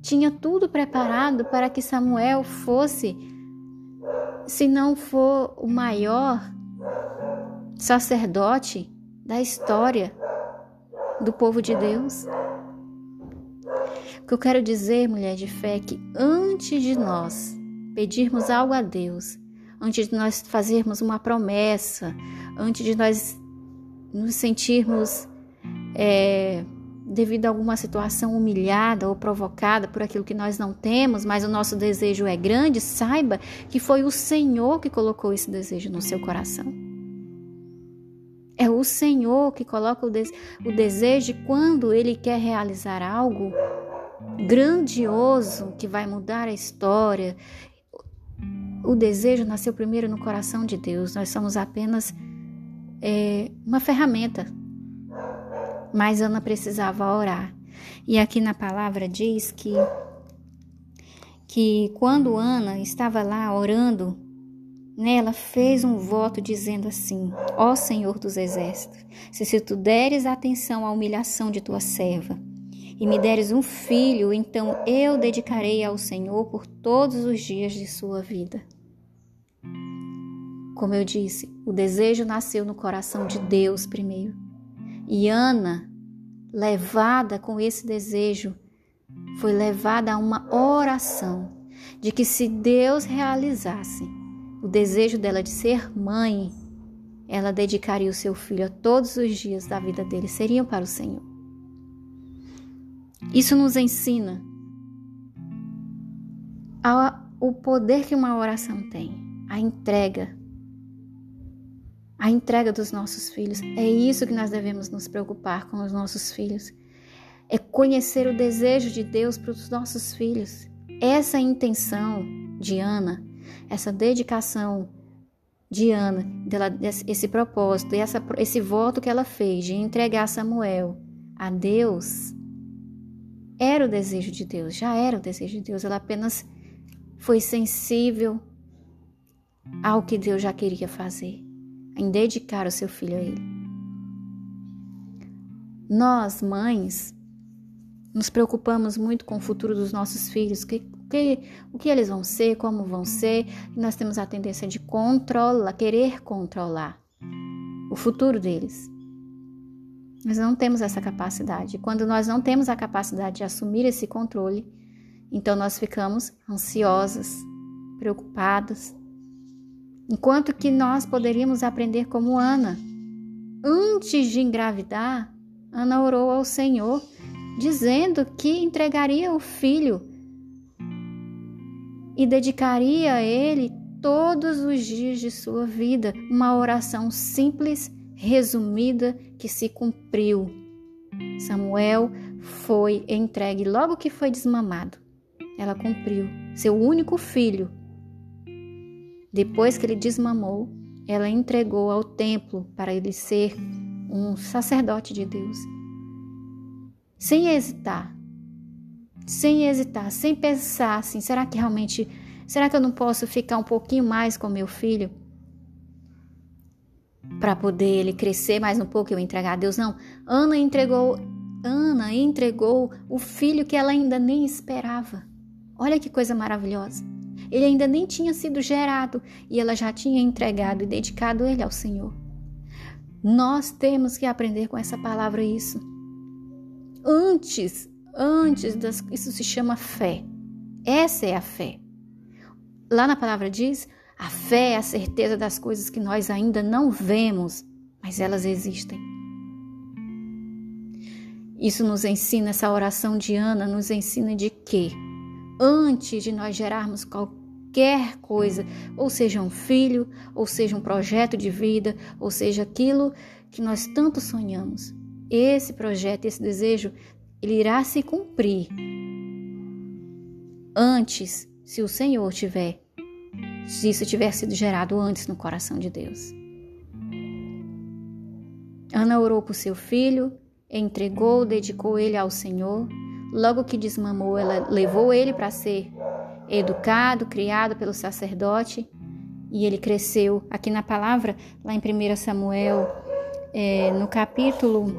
tinha tudo preparado para que Samuel fosse, se não for o maior sacerdote da história do povo de Deus. O que eu quero dizer, mulher de fé, é que antes de nós pedirmos algo a Deus, antes de nós fazermos uma promessa, antes de nós nos sentirmos é, devido a alguma situação humilhada ou provocada por aquilo que nós não temos, mas o nosso desejo é grande, saiba que foi o Senhor que colocou esse desejo no seu coração. É o Senhor que coloca o, de o desejo quando Ele quer realizar algo grandioso que vai mudar a história. O desejo nasceu primeiro no coração de Deus. Nós somos apenas é, uma ferramenta mas Ana precisava orar. E aqui na palavra diz que que quando Ana estava lá orando, né, ela fez um voto dizendo assim: Ó Senhor dos exércitos, se, se tu deres atenção à humilhação de tua serva e me deres um filho, então eu dedicarei ao Senhor por todos os dias de sua vida. Como eu disse, o desejo nasceu no coração de Deus primeiro. E Ana, levada com esse desejo, foi levada a uma oração de que se Deus realizasse o desejo dela de ser mãe, ela dedicaria o seu filho a todos os dias da vida dele seriam para o Senhor. Isso nos ensina o poder que uma oração tem, a entrega a entrega dos nossos filhos. É isso que nós devemos nos preocupar com os nossos filhos. é conhecer o desejo de Deus para os nossos filhos. Essa intenção de Ana, essa dedicação de Ana, dela, esse propósito, essa, esse voto que ela fez de entregar Samuel a Deus, era o desejo de Deus, já era o desejo de Deus. Ela apenas foi sensível ao que Deus já queria fazer, em dedicar o seu filho a Ele. Nós, mães, nos preocupamos muito com o futuro dos nossos filhos, que, que, o que eles vão ser, como vão ser, e nós temos a tendência de controlar, querer controlar o futuro deles. Nós não temos essa capacidade. Quando nós não temos a capacidade de assumir esse controle, então nós ficamos ansiosas, preocupadas. Enquanto que nós poderíamos aprender como Ana. Antes de engravidar, Ana orou ao Senhor, dizendo que entregaria o filho e dedicaria a ele todos os dias de sua vida. Uma oração simples, resumida, que se cumpriu. Samuel foi entregue logo que foi desmamado. Ela cumpriu. Seu único filho. Depois que ele desmamou, ela entregou ao templo para ele ser um sacerdote de Deus. Sem hesitar, sem hesitar, sem pensar assim, será que realmente, será que eu não posso ficar um pouquinho mais com meu filho? Para poder ele crescer mais um pouco e eu entregar a Deus? Não. Ana entregou, Ana entregou o filho que ela ainda nem esperava. Olha que coisa maravilhosa. Ele ainda nem tinha sido gerado e ela já tinha entregado e dedicado ele ao Senhor. Nós temos que aprender com essa palavra isso. Antes antes das. Isso se chama fé. Essa é a fé. Lá na palavra diz: a fé é a certeza das coisas que nós ainda não vemos, mas elas existem. Isso nos ensina, essa oração de Ana nos ensina de que, antes de nós gerarmos qualquer coisa, ou seja um filho, ou seja um projeto de vida, ou seja aquilo que nós tanto sonhamos, esse projeto, esse desejo ele irá se cumprir antes, se o Senhor tiver, se isso tiver sido gerado antes no coração de Deus. Ana orou por seu filho, entregou, dedicou ele ao Senhor. Logo que desmamou, ela levou ele para ser educado, criado pelo sacerdote, e ele cresceu. Aqui na palavra, lá em 1 Samuel, é, no capítulo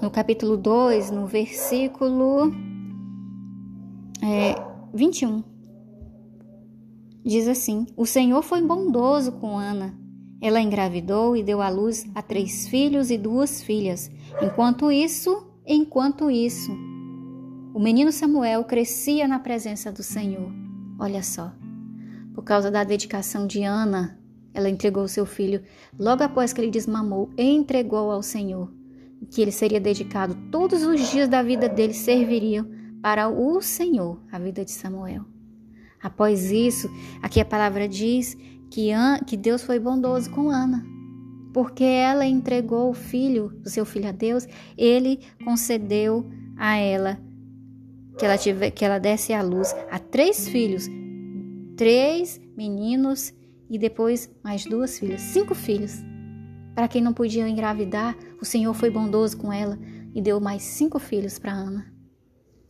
no capítulo 2, no versículo é, 21. Diz assim: O Senhor foi bondoso com Ana. Ela engravidou e deu à luz a três filhos e duas filhas. Enquanto isso, enquanto isso, o menino Samuel crescia na presença do Senhor. Olha só, por causa da dedicação de Ana, ela entregou seu filho logo após que ele desmamou, entregou ao Senhor que ele seria dedicado todos os dias da vida dele serviriam para o Senhor, a vida de Samuel. Após isso, aqui a palavra diz que, que Deus foi bondoso com Ana, porque ela entregou o filho, o seu filho a Deus, ele concedeu a ela que ela, tive, que ela desse à luz a três filhos, três meninos e depois mais duas filhas, cinco filhos. Para quem não podia engravidar, o Senhor foi bondoso com ela e deu mais cinco filhos para Ana.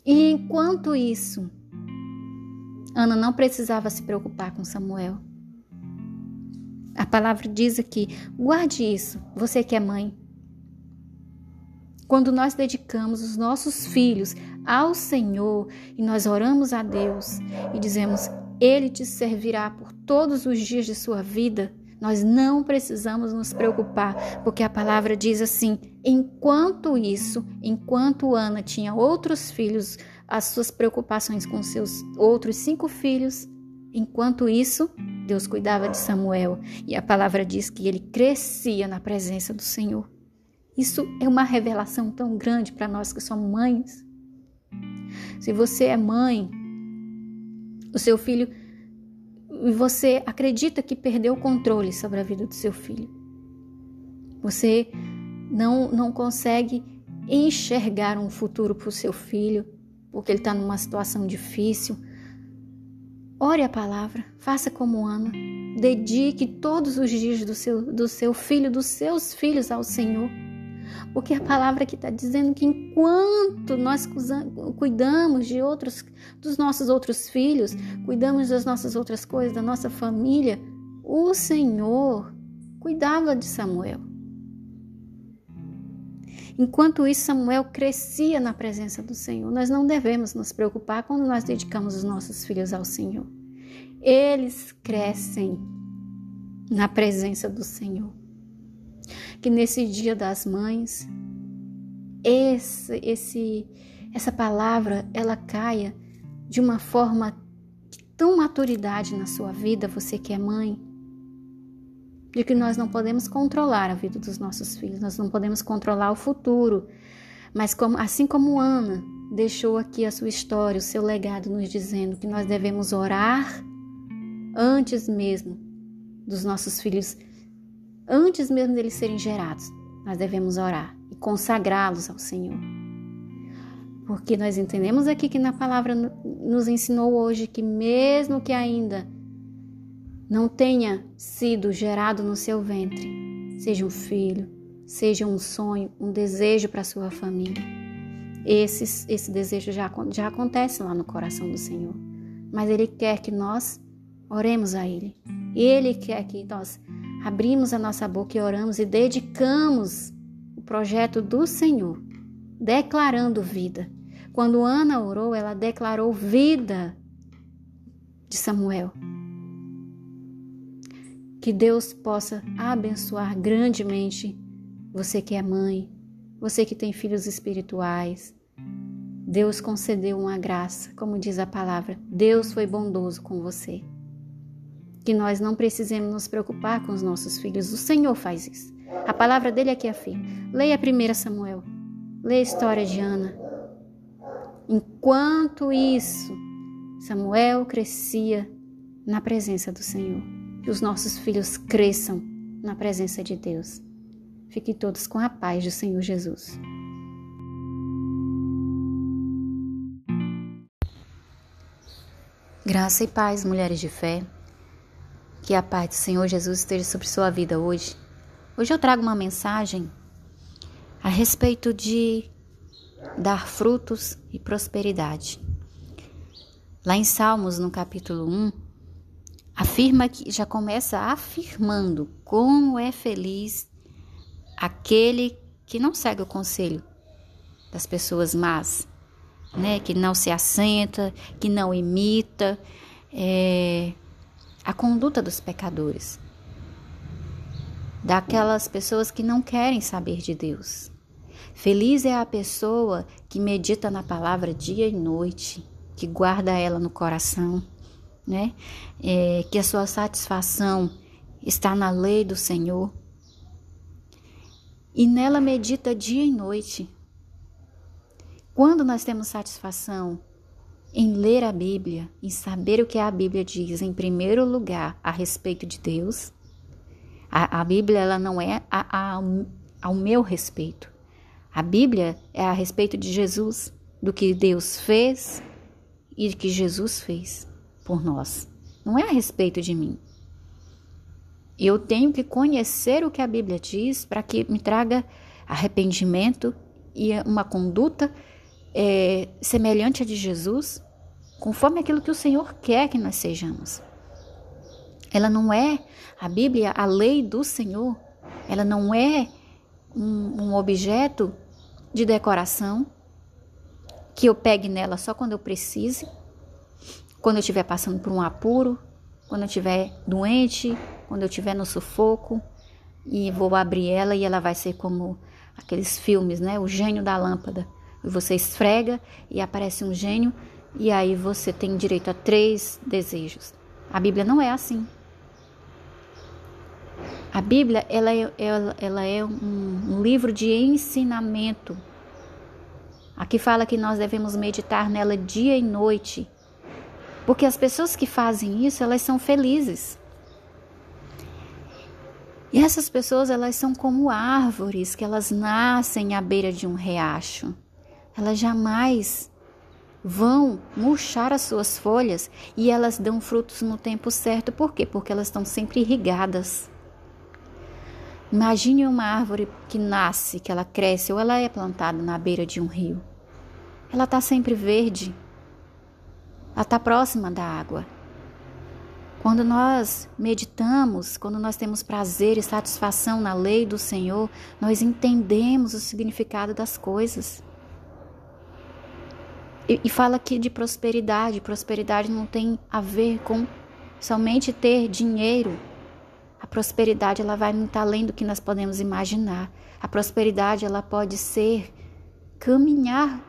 E enquanto isso, Ana não precisava se preocupar com Samuel. A palavra diz aqui: guarde isso, você que é mãe. Quando nós dedicamos os nossos filhos ao Senhor e nós oramos a Deus e dizemos: Ele te servirá por todos os dias de sua vida, nós não precisamos nos preocupar, porque a palavra diz assim: enquanto isso, enquanto Ana tinha outros filhos, as suas preocupações com seus outros cinco filhos, enquanto isso, Deus cuidava de Samuel e a palavra diz que ele crescia na presença do Senhor. Isso é uma revelação tão grande para nós que somos mães. Se você é mãe, o seu filho e você acredita que perdeu o controle sobre a vida do seu filho. Você não, não consegue enxergar um futuro para o seu filho, porque ele está numa situação difícil. Ore a palavra, faça como Ana, dedique todos os dias do seu, do seu filho, dos seus filhos ao Senhor. Porque a palavra que está dizendo que enquanto nós cuidamos de outros, dos nossos outros filhos, cuidamos das nossas outras coisas, da nossa família, o Senhor cuidava de Samuel. Enquanto isso, Samuel crescia na presença do Senhor. Nós não devemos nos preocupar quando nós dedicamos os nossos filhos ao Senhor. Eles crescem na presença do Senhor. Que nesse dia das mães, esse, esse, essa palavra ela caia de uma forma de tão maturidade na sua vida, você que é mãe, de que nós não podemos controlar a vida dos nossos filhos, nós não podemos controlar o futuro. Mas como, assim como Ana deixou aqui a sua história, o seu legado, nos dizendo que nós devemos orar antes mesmo dos nossos filhos, antes mesmo deles serem gerados, nós devemos orar e consagrá-los ao Senhor. Porque nós entendemos aqui que na palavra nos ensinou hoje que mesmo que ainda não tenha sido gerado no seu ventre, seja um filho, seja um sonho, um desejo para sua família. Esse, esse desejo já, já acontece lá no coração do Senhor, mas Ele quer que nós oremos a Ele. Ele quer que nós abrimos a nossa boca e oramos e dedicamos o projeto do Senhor, declarando vida. Quando Ana orou, ela declarou vida de Samuel. Que Deus possa abençoar grandemente você que é mãe, você que tem filhos espirituais. Deus concedeu uma graça, como diz a palavra. Deus foi bondoso com você. Que nós não precisemos nos preocupar com os nossos filhos. O Senhor faz isso. A palavra dele aqui é firme. Leia 1 Samuel. Leia a história de Ana. Enquanto isso, Samuel crescia na presença do Senhor que os nossos filhos cresçam na presença de Deus. Fiquem todos com a paz do Senhor Jesus. Graça e paz, mulheres de fé. Que a paz do Senhor Jesus esteja sobre sua vida hoje. Hoje eu trago uma mensagem a respeito de dar frutos e prosperidade. Lá em Salmos, no capítulo 1, afirma que já começa afirmando como é feliz aquele que não segue o conselho das pessoas más, né? Que não se assenta, que não imita é, a conduta dos pecadores, daquelas pessoas que não querem saber de Deus. Feliz é a pessoa que medita na palavra dia e noite, que guarda ela no coração né? É, que a sua satisfação está na lei do Senhor. E nela medita dia e noite. Quando nós temos satisfação em ler a Bíblia, em saber o que a Bíblia diz, em primeiro lugar, a respeito de Deus, a, a Bíblia ela não é a, a, ao meu respeito. A Bíblia é a respeito de Jesus, do que Deus fez e do que Jesus fez por nós. Não é a respeito de mim. Eu tenho que conhecer o que a Bíblia diz para que me traga arrependimento e uma conduta é, semelhante a de Jesus, conforme aquilo que o Senhor quer que nós sejamos. Ela não é, a Bíblia, a lei do Senhor, ela não é um, um objeto de decoração que eu pegue nela só quando eu precise, quando eu estiver passando por um apuro, quando eu estiver doente, quando eu estiver no sufoco, e vou abrir ela e ela vai ser como aqueles filmes, né? O gênio da lâmpada. Você esfrega e aparece um gênio e aí você tem direito a três desejos. A Bíblia não é assim. A Bíblia ela é, ela, ela é um, livro de ensinamento. Aqui fala que nós devemos meditar nela dia e noite porque as pessoas que fazem isso, elas são felizes. E essas pessoas, elas são como árvores que elas nascem à beira de um riacho. Elas jamais vão murchar as suas folhas e elas dão frutos no tempo certo. Por quê? Porque elas estão sempre irrigadas. Imagine uma árvore que nasce, que ela cresce ou ela é plantada na beira de um rio. Ela está sempre verde. Ela está próxima da água. Quando nós meditamos, quando nós temos prazer e satisfação na lei do Senhor, nós entendemos o significado das coisas. E, e fala aqui de prosperidade. Prosperidade não tem a ver com somente ter dinheiro. A prosperidade ela vai muito além do que nós podemos imaginar. A prosperidade ela pode ser caminhar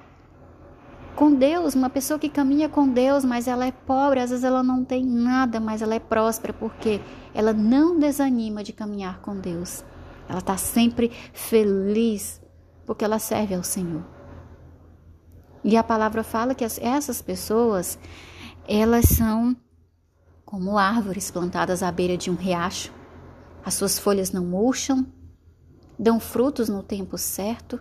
com Deus, uma pessoa que caminha com Deus, mas ela é pobre, às vezes ela não tem nada, mas ela é próspera porque ela não desanima de caminhar com Deus. Ela está sempre feliz porque ela serve ao Senhor. E a palavra fala que essas pessoas, elas são como árvores plantadas à beira de um riacho. As suas folhas não murcham, dão frutos no tempo certo.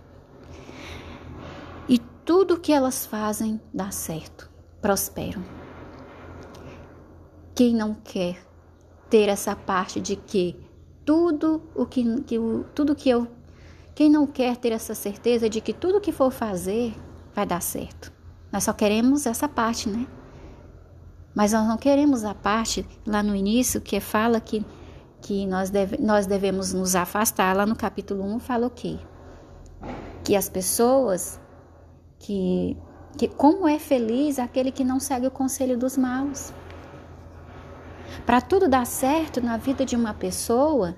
E tudo que elas fazem dá certo, prosperam. Quem não quer ter essa parte de que tudo o que, que tudo que eu quem não quer ter essa certeza de que tudo que for fazer vai dar certo. Nós só queremos essa parte, né? Mas nós não queremos a parte lá no início que fala que, que nós, deve, nós devemos nos afastar. Lá no capítulo 1 fala o quê? Que as pessoas que, que como é feliz aquele que não segue o conselho dos maus. Para tudo dar certo na vida de uma pessoa,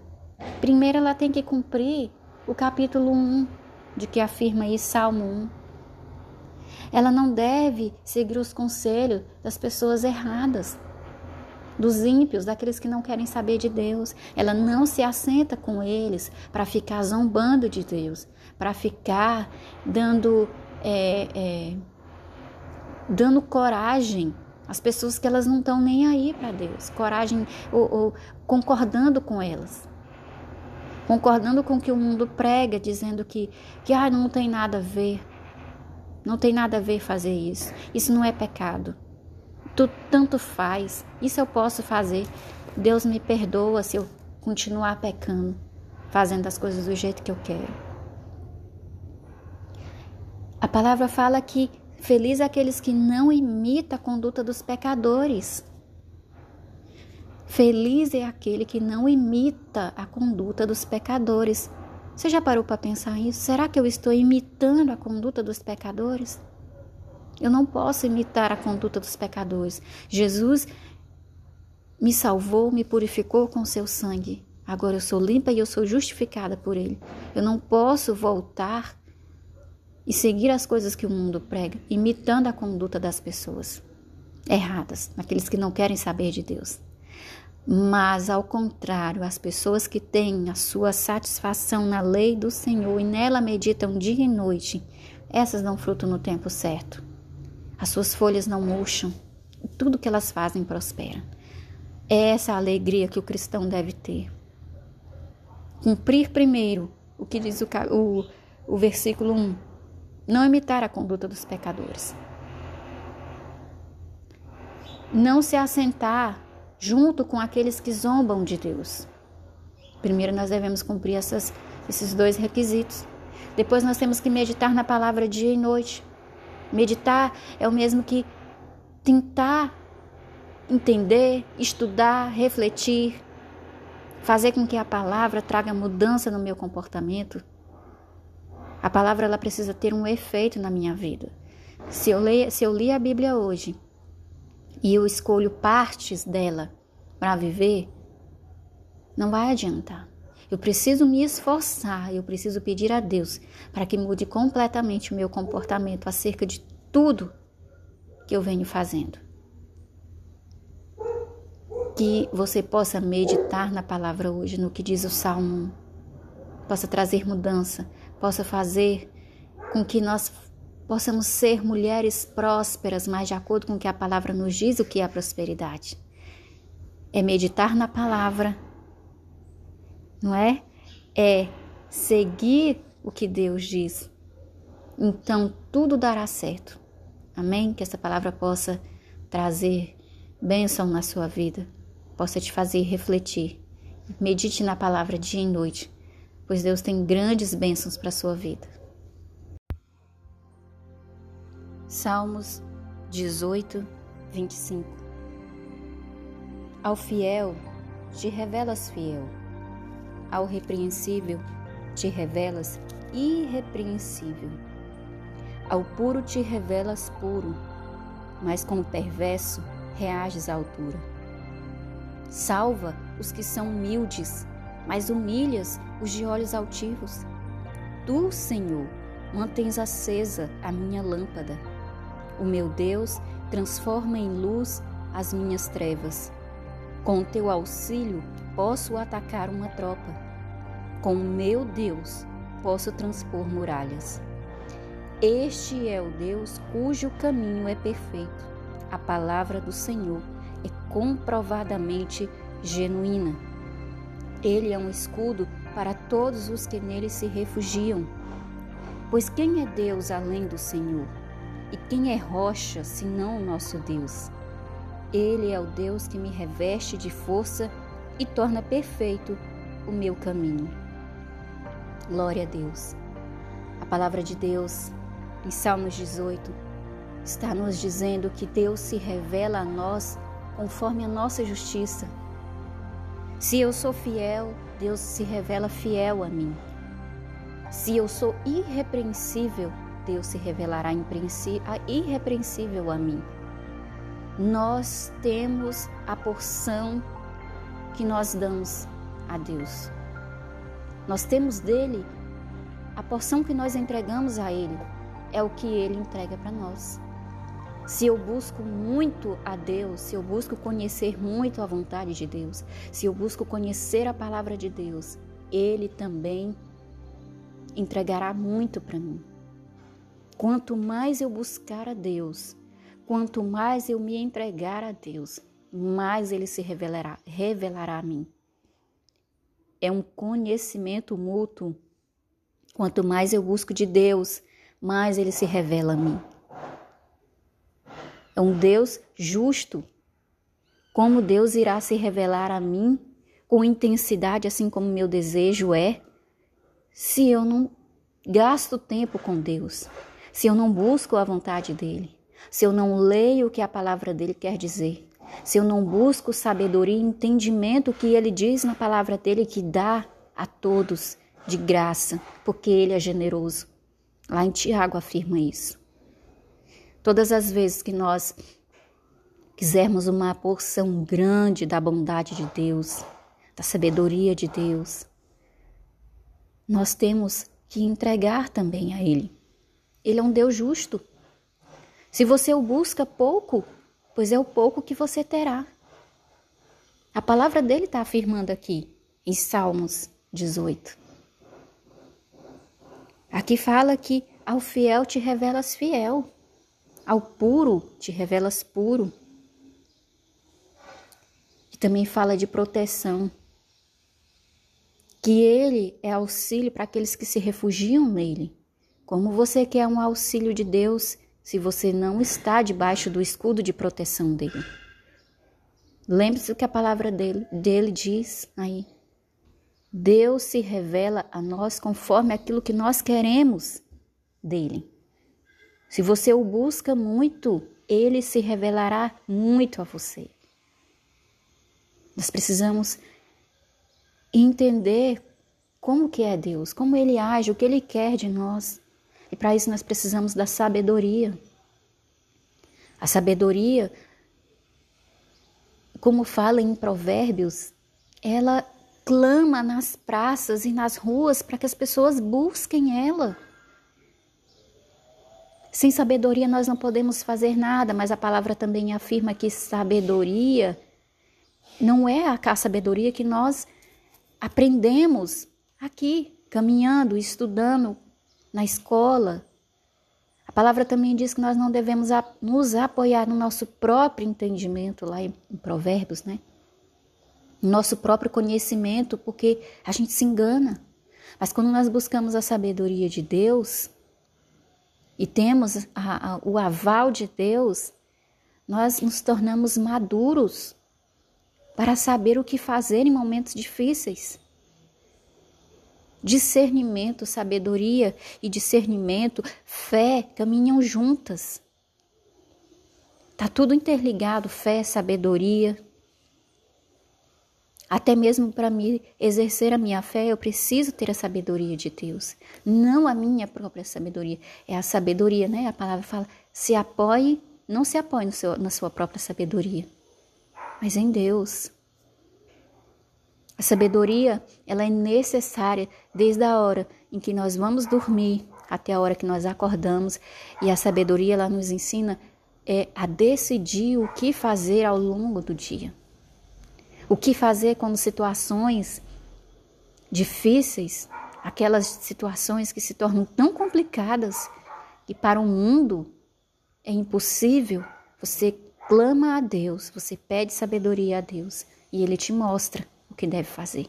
primeiro ela tem que cumprir o capítulo 1, de que afirma aí Salmo 1. Ela não deve seguir os conselhos das pessoas erradas, dos ímpios, daqueles que não querem saber de Deus. Ela não se assenta com eles para ficar zombando de Deus, para ficar dando, é, é, dando coragem às pessoas que elas não estão nem aí para Deus, coragem ou, ou concordando com elas concordando com o que o mundo prega, dizendo que, que ah, não tem nada a ver. Não tem nada a ver fazer isso. Isso não é pecado. Tu tanto faz. Isso eu posso fazer. Deus me perdoa se eu continuar pecando, fazendo as coisas do jeito que eu quero. A palavra fala que feliz é aqueles que não imitam a conduta dos pecadores. Feliz é aquele que não imita a conduta dos pecadores. Você já parou para pensar isso? Será que eu estou imitando a conduta dos pecadores? Eu não posso imitar a conduta dos pecadores. Jesus me salvou, me purificou com seu sangue. Agora eu sou limpa e eu sou justificada por ele. Eu não posso voltar e seguir as coisas que o mundo prega, imitando a conduta das pessoas erradas, aqueles que não querem saber de Deus. Mas, ao contrário, as pessoas que têm a sua satisfação na lei do Senhor e nela meditam dia e noite, essas dão fruto no tempo certo. As suas folhas não murcham, tudo que elas fazem prospera. É essa a alegria que o cristão deve ter. Cumprir primeiro o que diz o, o, o versículo 1. Não imitar a conduta dos pecadores. Não se assentar junto com aqueles que zombam de Deus. Primeiro nós devemos cumprir essas, esses dois requisitos. Depois nós temos que meditar na palavra dia e noite. Meditar é o mesmo que tentar entender, estudar, refletir, fazer com que a palavra traga mudança no meu comportamento. A palavra ela precisa ter um efeito na minha vida. Se eu, leio, se eu li a Bíblia hoje e eu escolho partes dela para viver, não vai adiantar. Eu preciso me esforçar, eu preciso pedir a Deus para que mude completamente o meu comportamento acerca de tudo que eu venho fazendo. Que você possa meditar na palavra hoje, no que diz o Salmo, possa trazer mudança, possa fazer com que nós possamos ser mulheres prósperas, mas de acordo com o que a palavra nos diz o que é a prosperidade. É meditar na palavra não é? É seguir o que Deus diz. Então tudo dará certo. Amém? Que essa palavra possa trazer bênção na sua vida, possa te fazer refletir. Medite na palavra dia e noite, pois Deus tem grandes bênçãos para a sua vida. Salmos 18, 25 Ao fiel te revelas fiel, ao repreensível te revelas irrepreensível, ao puro te revelas puro, mas com o perverso reages à altura. Salva os que são humildes, mas humilhas os de olhos altivos. Tu, Senhor, mantens acesa a minha lâmpada. O meu Deus transforma em luz as minhas trevas. Com o teu auxílio, posso atacar uma tropa. Com o meu Deus, posso transpor muralhas. Este é o Deus cujo caminho é perfeito a palavra do Senhor é comprovadamente genuína. Ele é um escudo para todos os que nele se refugiam. Pois quem é Deus além do Senhor? E quem é rocha senão o nosso Deus? Ele é o Deus que me reveste de força e torna perfeito o meu caminho. Glória a Deus. A palavra de Deus em Salmos 18 está nos dizendo que Deus se revela a nós conforme a nossa justiça. Se eu sou fiel, Deus se revela fiel a mim. Se eu sou irrepreensível, Deus se revelará irrepreensível a mim. Nós temos a porção que nós damos a Deus. Nós temos dele a porção que nós entregamos a Ele, é o que Ele entrega para nós. Se eu busco muito a Deus, se eu busco conhecer muito a vontade de Deus, se eu busco conhecer a palavra de Deus, Ele também entregará muito para mim. Quanto mais eu buscar a Deus, quanto mais eu me entregar a Deus, mais Ele se revelará, revelará a mim. É um conhecimento mútuo. Quanto mais eu busco de Deus, mais Ele se revela a mim. É um Deus justo. Como Deus irá se revelar a mim com intensidade, assim como meu desejo é, se eu não gasto tempo com Deus, se eu não busco a vontade dEle, se eu não leio o que a palavra dele quer dizer, se eu não busco sabedoria e entendimento que ele diz na palavra dele que dá a todos de graça, porque ele é generoso. Lá em Tiago afirma isso. Todas as vezes que nós quisermos uma porção grande da bondade de Deus, da sabedoria de Deus, nós temos que entregar também a Ele. Ele é um Deus justo. Se você o busca pouco, pois é o pouco que você terá. A palavra dele está afirmando aqui, em Salmos 18. Aqui fala que ao fiel te revelas fiel. Ao puro te revelas puro. E também fala de proteção. Que ele é auxílio para aqueles que se refugiam nele. Como você quer um auxílio de Deus se você não está debaixo do escudo de proteção dele? Lembre-se o que a palavra dele, dele diz aí. Deus se revela a nós conforme aquilo que nós queremos dele. Se você o busca muito, ele se revelará muito a você. Nós precisamos entender como que é Deus, como ele age, o que ele quer de nós. E para isso nós precisamos da sabedoria. A sabedoria, como fala em Provérbios, ela clama nas praças e nas ruas para que as pessoas busquem ela. Sem sabedoria nós não podemos fazer nada, mas a palavra também afirma que sabedoria não é a sabedoria que nós aprendemos aqui, caminhando, estudando na escola. A palavra também diz que nós não devemos nos apoiar no nosso próprio entendimento, lá em Provérbios, né? nosso próprio conhecimento, porque a gente se engana. Mas quando nós buscamos a sabedoria de Deus e temos a, a, o aval de Deus, nós nos tornamos maduros para saber o que fazer em momentos difíceis. Discernimento, sabedoria e discernimento, fé caminham juntas. Tá tudo interligado, fé, sabedoria. Até mesmo para me exercer a minha fé, eu preciso ter a sabedoria de Deus, não a minha própria sabedoria. É a sabedoria, né? A palavra fala: se apoie, não se apoie seu, na sua própria sabedoria, mas em Deus. A sabedoria, ela é necessária desde a hora em que nós vamos dormir até a hora que nós acordamos, e a sabedoria ela nos ensina é a decidir o que fazer ao longo do dia. O que fazer quando situações difíceis, aquelas situações que se tornam tão complicadas que para o mundo é impossível, você clama a Deus, você pede sabedoria a Deus e Ele te mostra que deve fazer,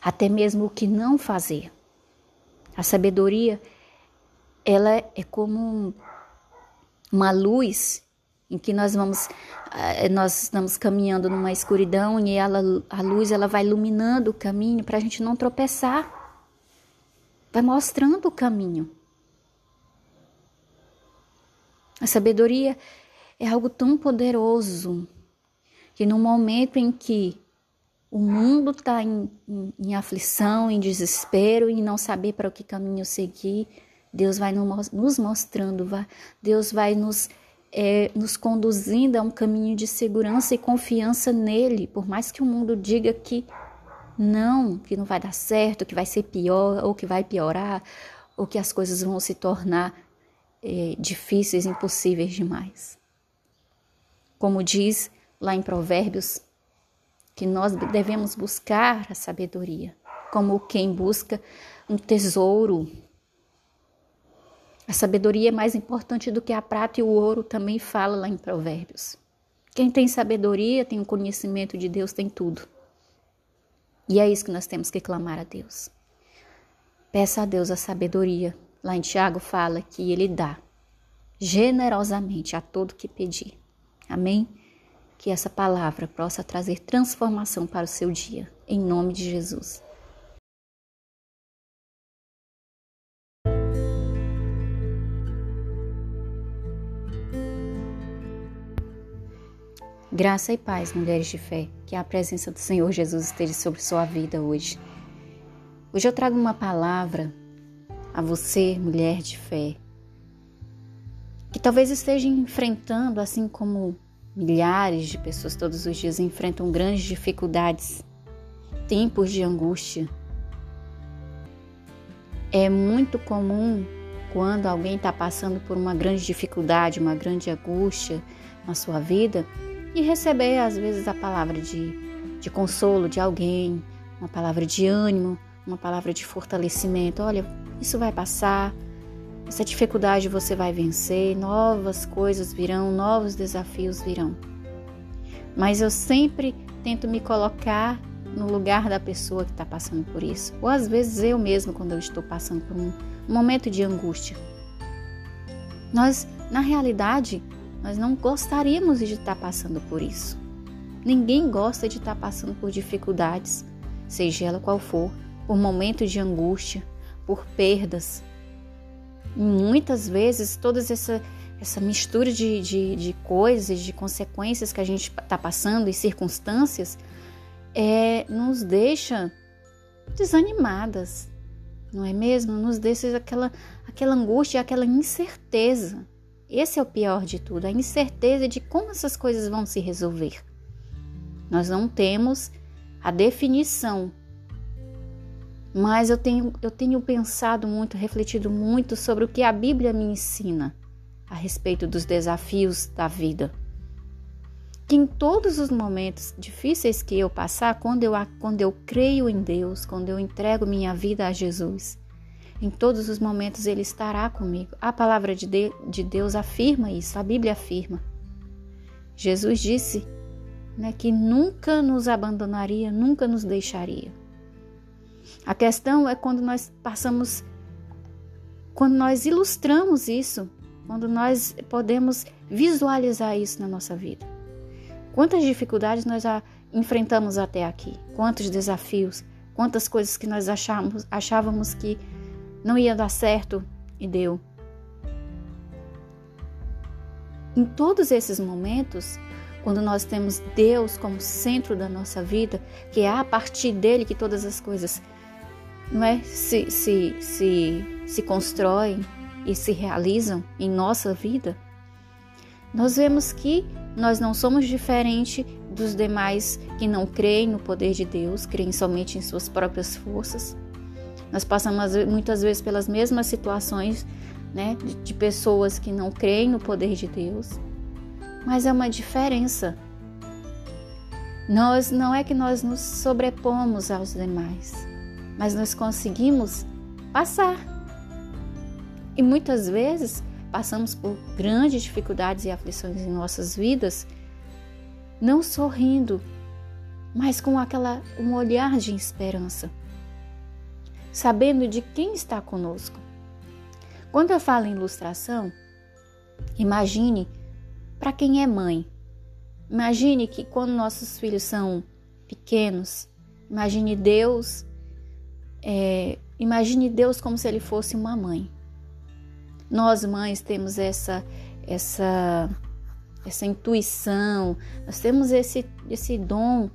até mesmo o que não fazer. A sabedoria, ela é como uma luz em que nós vamos eh, nós estamos caminhando numa escuridão e ela, a luz ela vai iluminando o caminho para a gente não tropeçar. Vai mostrando o caminho. A sabedoria é algo tão poderoso que no momento em que o mundo está em, em, em, aflição, em desespero, e não saber para que caminho seguir, Deus vai nos mostrando, Deus vai nos é, nos conduzindo a um caminho de segurança e confiança nele, por mais que o mundo diga que não, que não vai dar certo, que vai ser pior, ou que vai piorar, ou que as coisas vão se tornar é, difíceis, impossíveis demais. Como diz lá em Provérbios, que nós devemos buscar a sabedoria, como quem busca um tesouro a sabedoria é mais importante do que a prata e o ouro, também fala lá em Provérbios. Quem tem sabedoria, tem o conhecimento de Deus, tem tudo. E é isso que nós temos que clamar a Deus. Peça a Deus a sabedoria. Lá em Tiago fala que ele dá generosamente a todo que pedir. Amém? Que essa palavra possa trazer transformação para o seu dia. Em nome de Jesus. Graça e paz, mulheres de fé, que a presença do Senhor Jesus esteja sobre sua vida hoje. Hoje eu trago uma palavra a você, mulher de fé, que talvez esteja enfrentando, assim como milhares de pessoas todos os dias enfrentam grandes dificuldades, tempos de angústia. É muito comum quando alguém está passando por uma grande dificuldade, uma grande angústia na sua vida, e receber, às vezes, a palavra de, de consolo de alguém, uma palavra de ânimo, uma palavra de fortalecimento. Olha, isso vai passar, essa dificuldade você vai vencer, novas coisas virão, novos desafios virão. Mas eu sempre tento me colocar no lugar da pessoa que está passando por isso. Ou às vezes eu mesmo, quando eu estou passando por um momento de angústia. Nós, na realidade, nós não gostaríamos de estar passando por isso. Ninguém gosta de estar passando por dificuldades, seja ela qual for, por momentos de angústia, por perdas. E muitas vezes, toda essa, essa mistura de, de, de coisas, de consequências que a gente está passando e circunstâncias, é, nos deixa desanimadas, não é mesmo? Nos deixa aquela, aquela angústia, aquela incerteza. Esse é o pior de tudo, a incerteza de como essas coisas vão se resolver. Nós não temos a definição, mas eu tenho, eu tenho pensado muito, refletido muito sobre o que a Bíblia me ensina a respeito dos desafios da vida. Que em todos os momentos difíceis que eu passar, quando eu, quando eu creio em Deus, quando eu entrego minha vida a Jesus, em todos os momentos Ele estará comigo. A palavra de, de Deus afirma isso, a Bíblia afirma. Jesus disse né, que nunca nos abandonaria, nunca nos deixaria. A questão é quando nós passamos, quando nós ilustramos isso, quando nós podemos visualizar isso na nossa vida. Quantas dificuldades nós já enfrentamos até aqui? Quantos desafios? Quantas coisas que nós achávamos, achávamos que não ia dar certo e deu. Em todos esses momentos, quando nós temos Deus como centro da nossa vida, que é a partir dele que todas as coisas não é, se, se, se, se constroem e se realizam em nossa vida, nós vemos que nós não somos diferente dos demais que não creem no poder de Deus, creem somente em suas próprias forças. Nós passamos muitas vezes pelas mesmas situações né, de, de pessoas que não creem no poder de Deus, mas é uma diferença. Nós não é que nós nos sobrepomos aos demais, mas nós conseguimos passar. E muitas vezes passamos por grandes dificuldades e aflições em nossas vidas, não sorrindo, mas com aquela um olhar de esperança, sabendo de quem está conosco. Quando eu falo em ilustração, imagine para quem é mãe. Imagine que quando nossos filhos são pequenos, imagine Deus, é, imagine Deus como se ele fosse uma mãe. Nós mães temos essa essa essa intuição, nós temos esse esse dom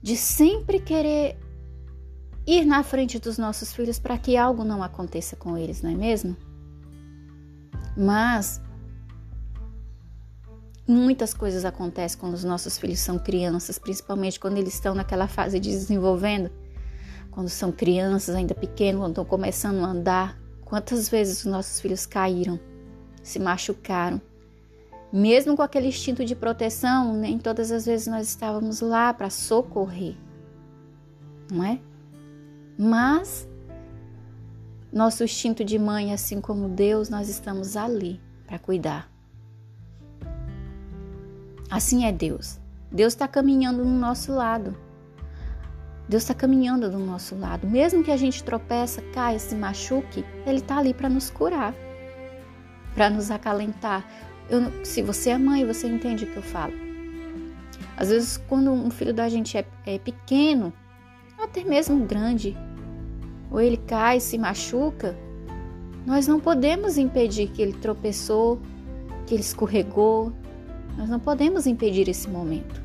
de sempre querer ir na frente dos nossos filhos para que algo não aconteça com eles, não é mesmo? Mas muitas coisas acontecem quando os nossos filhos são crianças, principalmente quando eles estão naquela fase de desenvolvendo, quando são crianças ainda pequenos, quando estão começando a andar, Quantas vezes os nossos filhos caíram, se machucaram? Mesmo com aquele instinto de proteção, nem todas as vezes nós estávamos lá para socorrer, não é? Mas nosso instinto de mãe, assim como Deus, nós estamos ali para cuidar. Assim é Deus. Deus está caminhando no nosso lado. Deus está caminhando do nosso lado. Mesmo que a gente tropeça, caia, se machuque, Ele está ali para nos curar, para nos acalentar. Eu, se você é mãe, você entende o que eu falo. Às vezes, quando um filho da gente é, é pequeno, até mesmo grande, ou ele cai, se machuca, nós não podemos impedir que ele tropeçou, que ele escorregou. Nós não podemos impedir esse momento.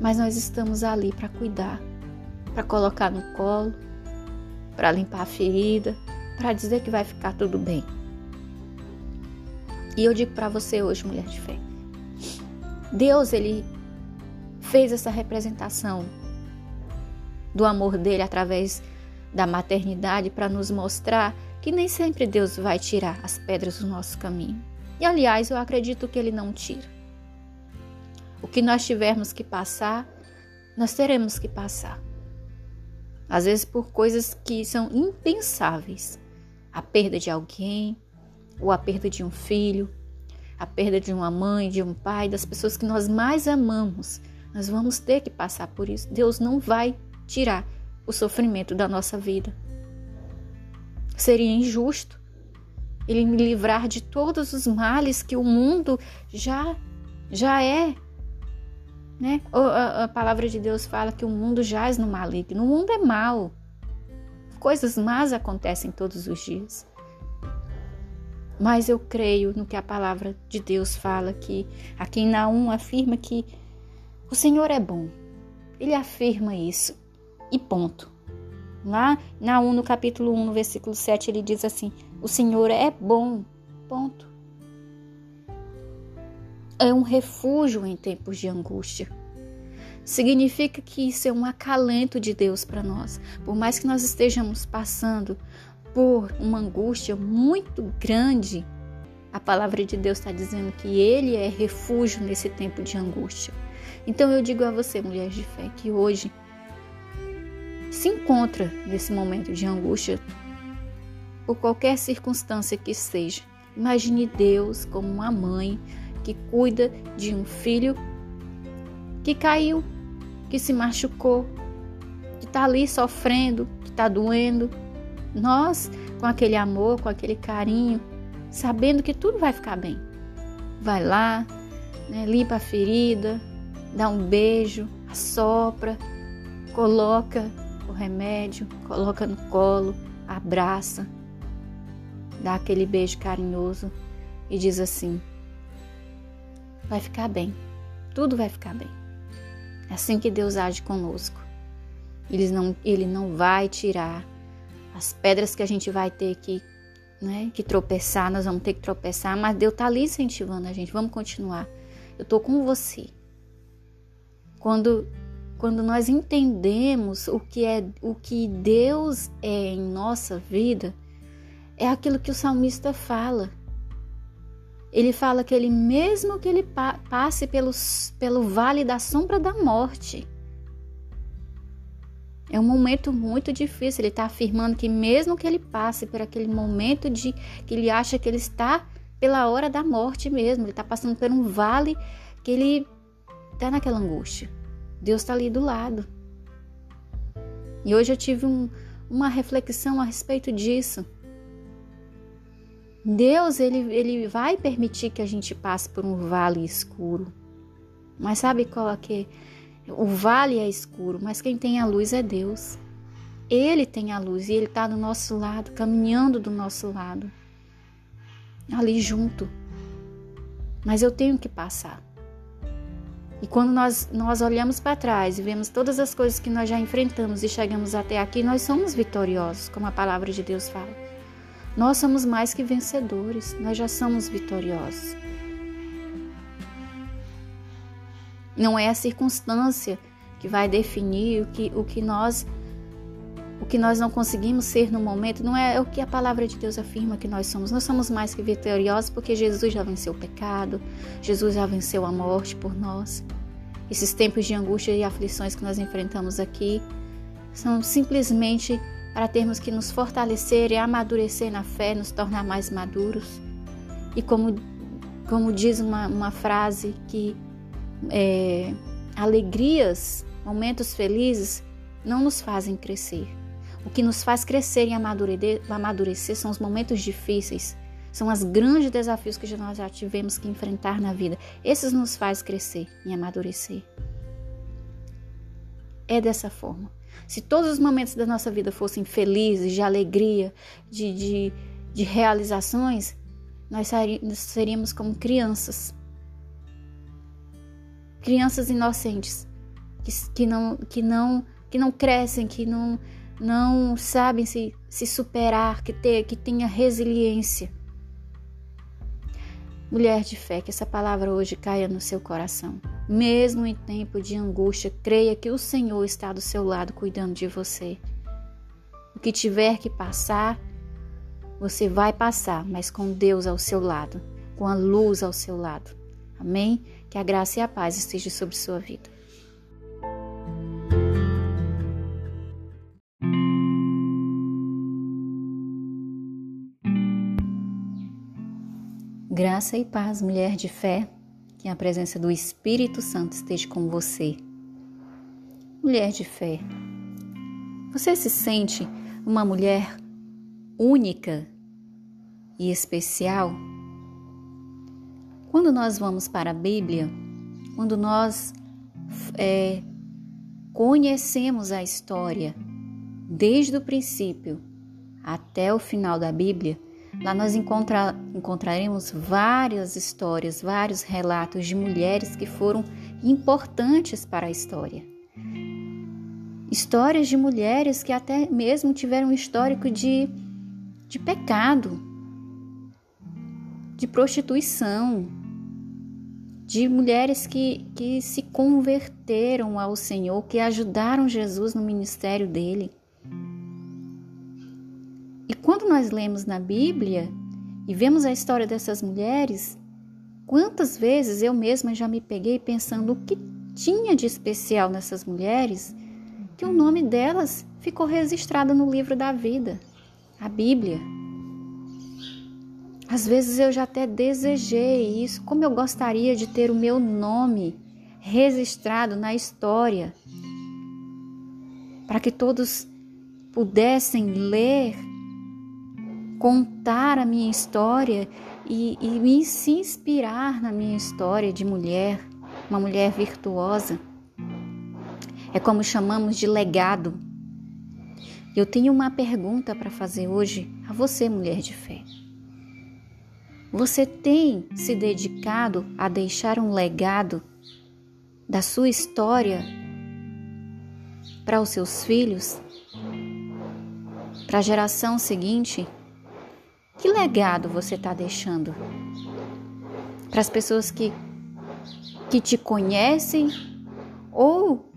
Mas nós estamos ali para cuidar para colocar no colo, para limpar a ferida, para dizer que vai ficar tudo bem. E eu digo para você hoje, mulher de fé, Deus ele fez essa representação do amor dele através da maternidade para nos mostrar que nem sempre Deus vai tirar as pedras do nosso caminho. E aliás, eu acredito que ele não tira. O que nós tivermos que passar, nós teremos que passar às vezes por coisas que são impensáveis. A perda de alguém, ou a perda de um filho, a perda de uma mãe, de um pai, das pessoas que nós mais amamos. Nós vamos ter que passar por isso. Deus não vai tirar o sofrimento da nossa vida. Seria injusto ele me livrar de todos os males que o mundo já já é né? A, a palavra de Deus fala que o mundo jaz no maligno. O mundo é mau. Coisas más acontecem todos os dias. Mas eu creio no que a palavra de Deus fala que aqui em Naum afirma que o Senhor é bom. Ele afirma isso. E ponto. Lá Naum no capítulo 1, no versículo 7, ele diz assim: "O Senhor é bom". Ponto é um refúgio em tempos de angústia. Significa que isso é um acalento de Deus para nós. Por mais que nós estejamos passando por uma angústia muito grande, a palavra de Deus está dizendo que Ele é refúgio nesse tempo de angústia. Então eu digo a você, mulher de fé, que hoje se encontra nesse momento de angústia, por qualquer circunstância que seja. Imagine Deus como uma mãe que cuida de um filho que caiu, que se machucou, que está ali sofrendo, que está doendo. Nós, com aquele amor, com aquele carinho, sabendo que tudo vai ficar bem. Vai lá, né, limpa a ferida, dá um beijo, assopra, coloca o remédio, coloca no colo, abraça, dá aquele beijo carinhoso e diz assim: vai ficar bem, tudo vai ficar bem. É assim que Deus age conosco. Ele não, ele não vai tirar as pedras que a gente vai ter que, né, que tropeçar, nós vamos ter que tropeçar, mas Deus está ali incentivando a gente, vamos continuar. Eu estou com você. Quando quando nós entendemos o que é o que Deus é em nossa vida, é aquilo que o salmista fala. Ele fala que ele mesmo que ele passe pelos, pelo vale da sombra da morte. É um momento muito difícil. Ele está afirmando que mesmo que ele passe por aquele momento de que ele acha que ele está pela hora da morte mesmo, ele está passando por um vale que ele está naquela angústia. Deus está ali do lado. E hoje eu tive um, uma reflexão a respeito disso. Deus, ele, ele vai permitir que a gente passe por um vale escuro. Mas sabe qual é que o vale é escuro, mas quem tem a luz é Deus. Ele tem a luz e ele está do nosso lado, caminhando do nosso lado, ali junto. Mas eu tenho que passar. E quando nós, nós olhamos para trás e vemos todas as coisas que nós já enfrentamos e chegamos até aqui, nós somos vitoriosos, como a palavra de Deus fala. Nós somos mais que vencedores, nós já somos vitoriosos. Não é a circunstância que vai definir o que, o que nós o que nós não conseguimos ser no momento, não é o que a palavra de Deus afirma que nós somos. Nós somos mais que vitoriosos porque Jesus já venceu o pecado, Jesus já venceu a morte por nós. Esses tempos de angústia e aflições que nós enfrentamos aqui são simplesmente para termos que nos fortalecer e amadurecer na fé, nos tornar mais maduros. E como, como diz uma, uma frase que é, alegrias, momentos felizes não nos fazem crescer, o que nos faz crescer e amadurecer, são os momentos difíceis, são os grandes desafios que nós já tivemos que enfrentar na vida. Esses nos faz crescer e amadurecer. É dessa forma. Se todos os momentos da nossa vida fossem felizes, de alegria, de, de, de realizações, nós seríamos como crianças. Crianças inocentes, que, que, não, que, não, que não crescem, que não, não sabem se, se superar, que, ter, que tenha resiliência. Mulher de fé, que essa palavra hoje caia no seu coração. Mesmo em tempo de angústia, creia que o Senhor está do seu lado cuidando de você. O que tiver que passar, você vai passar, mas com Deus ao seu lado, com a luz ao seu lado. Amém? Que a graça e a paz estejam sobre sua vida. Graça e paz, mulher de fé, que a presença do Espírito Santo esteja com você. Mulher de fé, você se sente uma mulher única e especial? Quando nós vamos para a Bíblia, quando nós é, conhecemos a história desde o princípio até o final da Bíblia, Lá nós encontra, encontraremos várias histórias, vários relatos de mulheres que foram importantes para a história. Histórias de mulheres que até mesmo tiveram um histórico de, de pecado, de prostituição, de mulheres que, que se converteram ao Senhor, que ajudaram Jesus no ministério dele. E quando nós lemos na Bíblia e vemos a história dessas mulheres, quantas vezes eu mesma já me peguei pensando o que tinha de especial nessas mulheres que o nome delas ficou registrado no livro da vida, a Bíblia. Às vezes eu já até desejei isso, como eu gostaria de ter o meu nome registrado na história, para que todos pudessem ler, contar a minha história e, e se inspirar na minha história de mulher, uma mulher virtuosa. É como chamamos de legado. Eu tenho uma pergunta para fazer hoje a você, mulher de fé. Você tem se dedicado a deixar um legado da sua história para os seus filhos, para a geração seguinte? Que legado você está deixando? Para as pessoas que, que te conhecem ou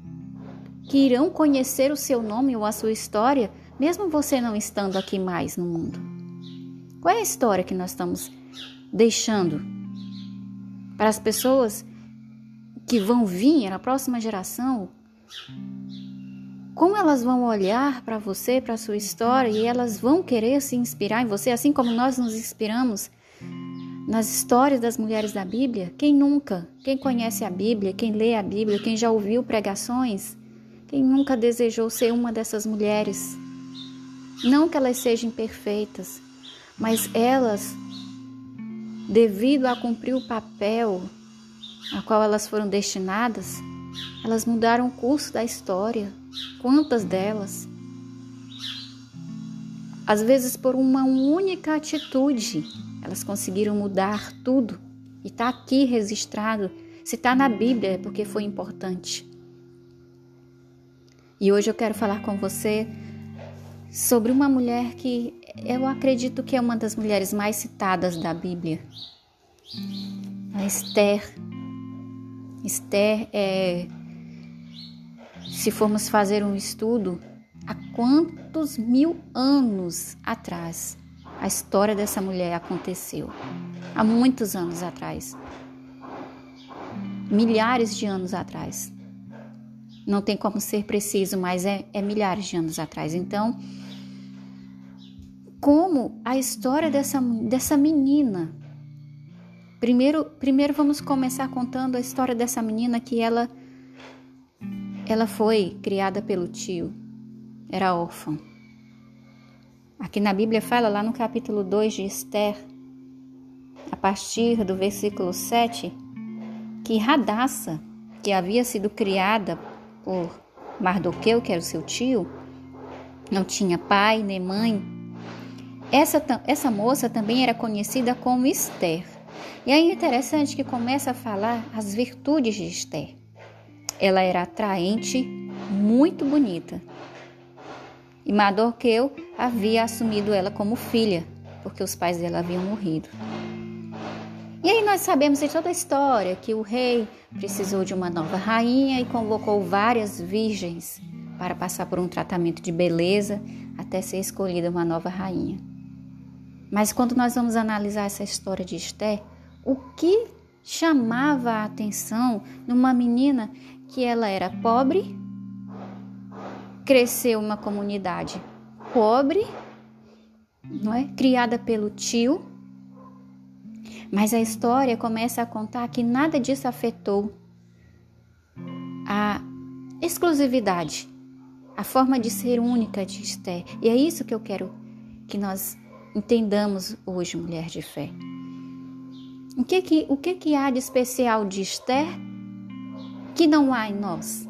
que irão conhecer o seu nome ou a sua história, mesmo você não estando aqui mais no mundo? Qual é a história que nós estamos deixando para as pessoas que vão vir na próxima geração? Como elas vão olhar para você, para sua história e elas vão querer se inspirar em você, assim como nós nos inspiramos nas histórias das mulheres da Bíblia? Quem nunca? Quem conhece a Bíblia, quem lê a Bíblia, quem já ouviu pregações, quem nunca desejou ser uma dessas mulheres? Não que elas sejam perfeitas, mas elas, devido a cumprir o papel a qual elas foram destinadas, elas mudaram o curso da história. Quantas delas? Às vezes, por uma única atitude, elas conseguiram mudar tudo. E está aqui registrado. Se está na Bíblia, é porque foi importante. E hoje eu quero falar com você sobre uma mulher que eu acredito que é uma das mulheres mais citadas da Bíblia. A Esther. Esther é se formos fazer um estudo, há quantos mil anos atrás a história dessa mulher aconteceu? Há muitos anos atrás. Milhares de anos atrás. Não tem como ser preciso, mas é, é milhares de anos atrás. Então, como a história dessa, dessa menina. Primeiro, primeiro vamos começar contando a história dessa menina que ela ela foi criada pelo tio, era órfã. Aqui na Bíblia fala lá no capítulo 2 de Esther, a partir do versículo 7, que Radassa, que havia sido criada por Mardoqueu, que era o seu tio, não tinha pai nem mãe. Essa, essa moça também era conhecida como Esther. E aí é interessante que começa a falar as virtudes de Esther. Ela era atraente, muito bonita. E Mardoqueu havia assumido ela como filha, porque os pais dela haviam morrido. E aí nós sabemos de toda a história que o rei precisou de uma nova rainha e convocou várias virgens para passar por um tratamento de beleza até ser escolhida uma nova rainha. Mas quando nós vamos analisar essa história de Esté, o que chamava a atenção numa menina que ela era pobre, cresceu uma comunidade pobre, não é? Criada pelo tio. Mas a história começa a contar que nada disso afetou a exclusividade, a forma de ser única de Esther. E é isso que eu quero que nós entendamos hoje, mulher de fé. O que que, o que, que há de especial de Esther que não há em nós?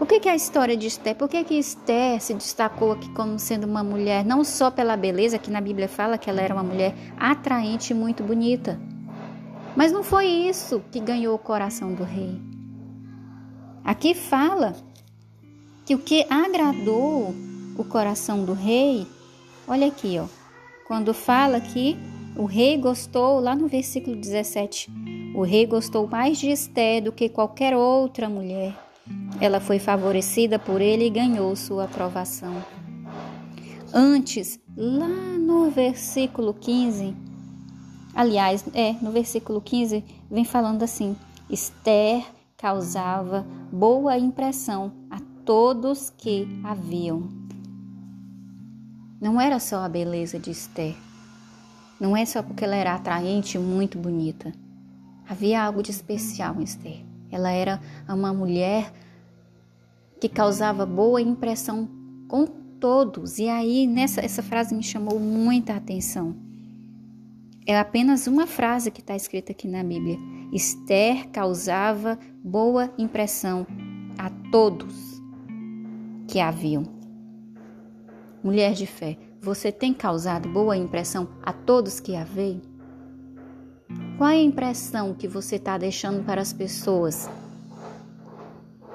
Por que, que a história de Esther, por que, que Esther se destacou aqui como sendo uma mulher, não só pela beleza, que na Bíblia fala que ela era uma mulher atraente e muito bonita, mas não foi isso que ganhou o coração do rei. Aqui fala que o que agradou o coração do rei, olha aqui, ó, quando fala que o rei gostou, lá no versículo 17, o rei gostou mais de Esté do que qualquer outra mulher. Ela foi favorecida por ele e ganhou sua aprovação. Antes, lá no versículo 15, aliás, é, no versículo 15, vem falando assim: Esther causava boa impressão a todos que a viam. Não era só a beleza de Esther, não é só porque ela era atraente e muito bonita. Havia algo de especial em Esther. Ela era uma mulher que causava boa impressão com todos. E aí, nessa essa frase me chamou muita atenção. É apenas uma frase que está escrita aqui na Bíblia. Esther causava boa impressão a todos que a viam. Mulher de fé, você tem causado boa impressão a todos que a veem? Qual é a impressão que você está deixando para as pessoas?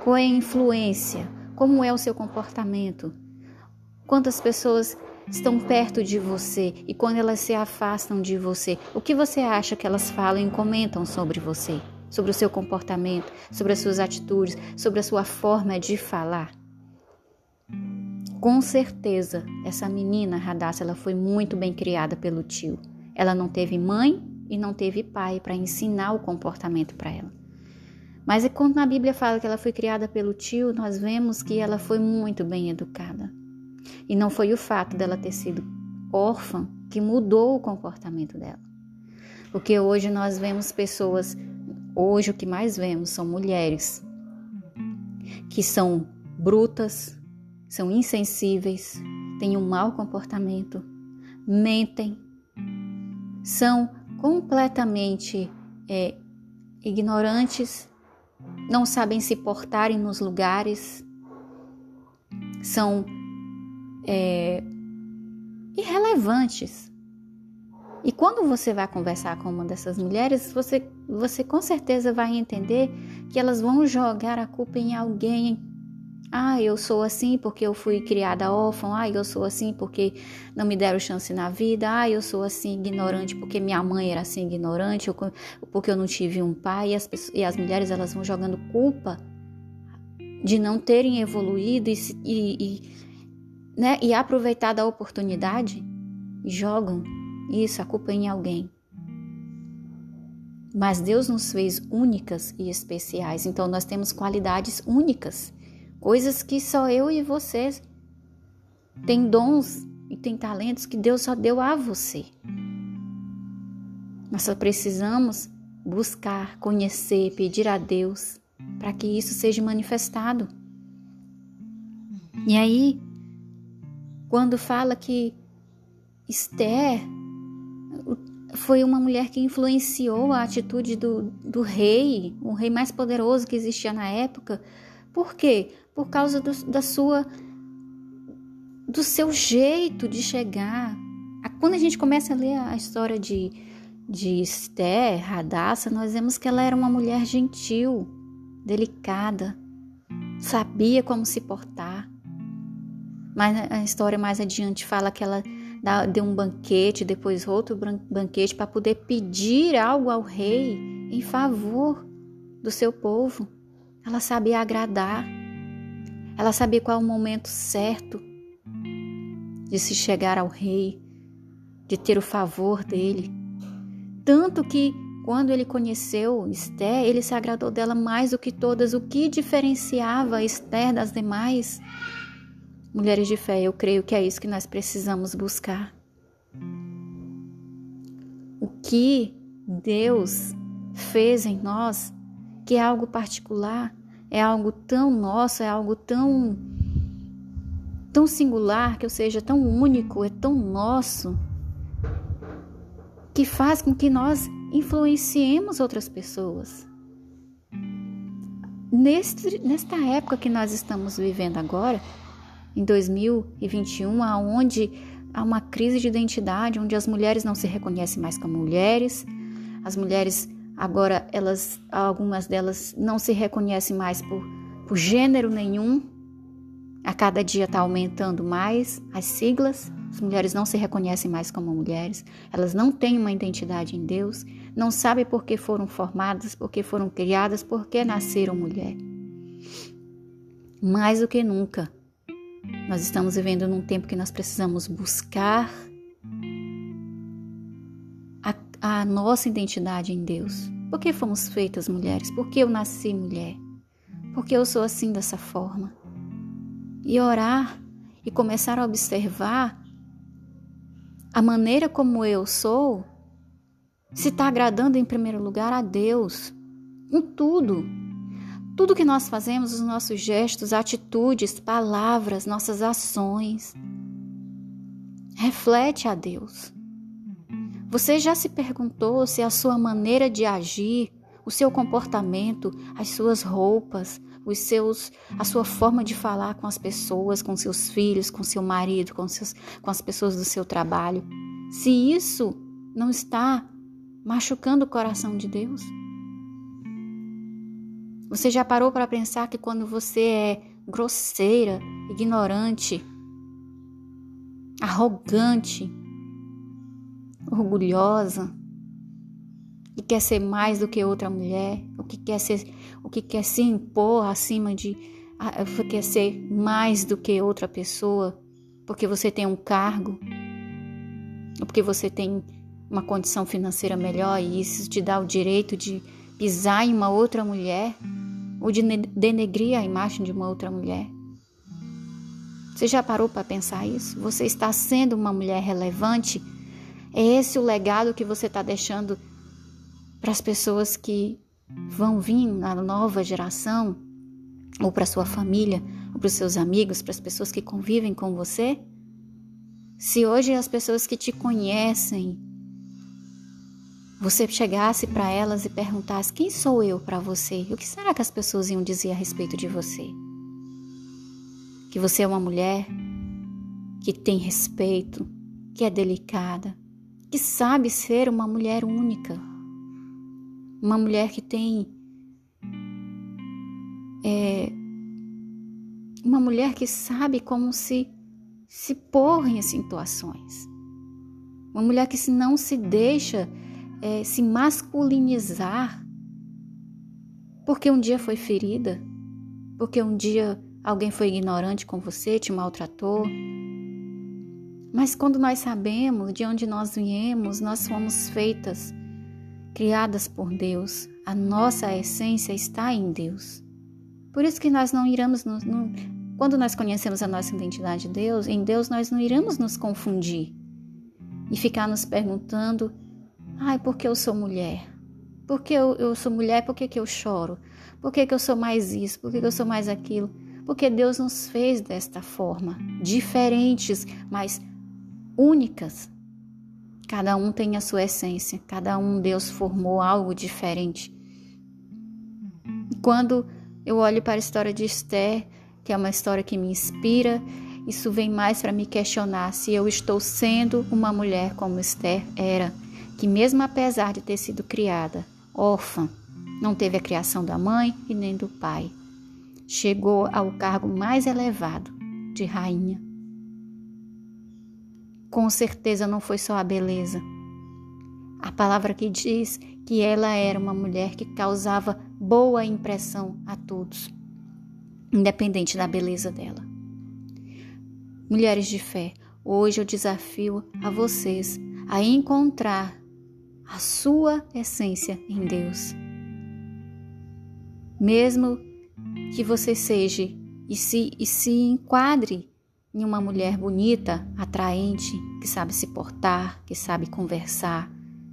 Qual é a influência? Como é o seu comportamento? Quantas pessoas estão perto de você e quando elas se afastam de você, o que você acha que elas falam e comentam sobre você? Sobre o seu comportamento, sobre as suas atitudes, sobre a sua forma de falar? Com certeza, essa menina Radassa, ela foi muito bem criada pelo tio. Ela não teve mãe e não teve pai para ensinar o comportamento para ela. Mas quando na Bíblia fala que ela foi criada pelo tio, nós vemos que ela foi muito bem educada. E não foi o fato dela ter sido órfã que mudou o comportamento dela. Porque hoje nós vemos pessoas, hoje o que mais vemos são mulheres que são brutas, são insensíveis, têm um mau comportamento, mentem, são completamente é, ignorantes, não sabem se portarem nos lugares, são é, irrelevantes. E quando você vai conversar com uma dessas mulheres, você, você com certeza vai entender que elas vão jogar a culpa em alguém. Ah, eu sou assim porque eu fui criada órfã. Ah, eu sou assim porque não me deram chance na vida. Ah, eu sou assim ignorante porque minha mãe era assim ignorante, porque eu não tive um pai. E as, pessoas, e as mulheres elas vão jogando culpa de não terem evoluído e, e, e né, e aproveitar da oportunidade, jogam isso, a culpa em alguém. Mas Deus nos fez únicas e especiais, então nós temos qualidades únicas, coisas que só eu e você tem dons e tem talentos que Deus só deu a você. Nós só precisamos buscar, conhecer, pedir a Deus para que isso seja manifestado. E aí, quando fala que Esther foi uma mulher que influenciou a atitude do, do rei, o rei mais poderoso que existia na época. Por quê? Por causa do, da sua do seu jeito de chegar. Quando a gente começa a ler a história de, de Esther, Radassa, nós vemos que ela era uma mulher gentil, delicada, sabia como se portar. Mas a história mais adiante fala que ela deu um banquete, depois outro banquete para poder pedir algo ao rei em favor do seu povo. Ela sabia agradar. Ela sabia qual é o momento certo de se chegar ao rei, de ter o favor dele. Tanto que quando ele conheceu Esther, ele se agradou dela mais do que todas. O que diferenciava Esther das demais Mulheres de fé, eu creio que é isso que nós precisamos buscar. O que Deus fez em nós, que é algo particular, é algo tão nosso, é algo tão tão singular, que ou seja, tão único, é tão nosso, que faz com que nós influenciemos outras pessoas. Neste, nesta época que nós estamos vivendo agora, em 2021, aonde há uma crise de identidade, onde as mulheres não se reconhecem mais como mulheres, as mulheres agora elas algumas delas não se reconhecem mais por, por gênero nenhum. A cada dia está aumentando mais as siglas. As mulheres não se reconhecem mais como mulheres. Elas não têm uma identidade em Deus. Não sabem por que foram formadas, por que foram criadas, por que nasceram mulher. Mais do que nunca, nós estamos vivendo num tempo que nós precisamos buscar a, nossa identidade em Deus. Por que fomos feitas mulheres? Por que eu nasci mulher? Por que eu sou assim dessa forma? E orar e começar a observar a maneira como eu sou, se está agradando em primeiro lugar a Deus, em tudo. Tudo que nós fazemos, os nossos gestos, atitudes, palavras, nossas ações, reflete a Deus. Você já se perguntou se a sua maneira de agir, o seu comportamento, as suas roupas, os seus, a sua forma de falar com as pessoas, com seus filhos, com seu marido, com, seus, com as pessoas do seu trabalho, se isso não está machucando o coração de Deus? Você já parou para pensar que quando você é grosseira, ignorante, arrogante, orgulhosa, que quer ser mais do que outra mulher, o que quer ser, o que quer se impor acima de, quer ser mais do que outra pessoa, porque você tem um cargo, ou porque você tem uma condição financeira melhor e isso te dá o direito de pisar em uma outra mulher ou de denegrir a imagem de uma outra mulher. Você já parou para pensar isso? Você está sendo uma mulher relevante? É esse o legado que você está deixando para as pessoas que vão vir na nova geração, ou para sua família, ou para os seus amigos, para as pessoas que convivem com você? Se hoje as pessoas que te conhecem você chegasse para elas e perguntasse: Quem sou eu para você? O que será que as pessoas iam dizer a respeito de você? Que você é uma mulher que tem respeito, que é delicada, que sabe ser uma mulher única, uma mulher que tem. É, uma mulher que sabe como se, se pôr em situações. Uma mulher que não se deixa é, se masculinizar porque um dia foi ferida, porque um dia alguém foi ignorante com você, te maltratou. Mas quando nós sabemos de onde nós viemos, nós fomos feitas, criadas por Deus. A nossa essência está em Deus. Por isso que nós não iremos, no, no, quando nós conhecemos a nossa identidade de Deus, em Deus nós não iremos nos confundir e ficar nos perguntando Ai, porque eu sou mulher? Porque eu, eu sou mulher, por que, que eu choro? Por que, que eu sou mais isso? Por que, que eu sou mais aquilo? Porque Deus nos fez desta forma, diferentes, mas únicas. Cada um tem a sua essência, cada um Deus formou algo diferente. Quando eu olho para a história de Esther, que é uma história que me inspira, isso vem mais para me questionar se eu estou sendo uma mulher como Esther era que, mesmo apesar de ter sido criada órfã, não teve a criação da mãe e nem do pai. Chegou ao cargo mais elevado de rainha. Com certeza não foi só a beleza. A palavra que diz que ela era uma mulher que causava boa impressão a todos, independente da beleza dela. Mulheres de fé, hoje eu desafio a vocês a encontrar a sua essência em Deus. Mesmo que você seja e se, e se enquadre em uma mulher bonita, atraente, que sabe se portar, que sabe conversar,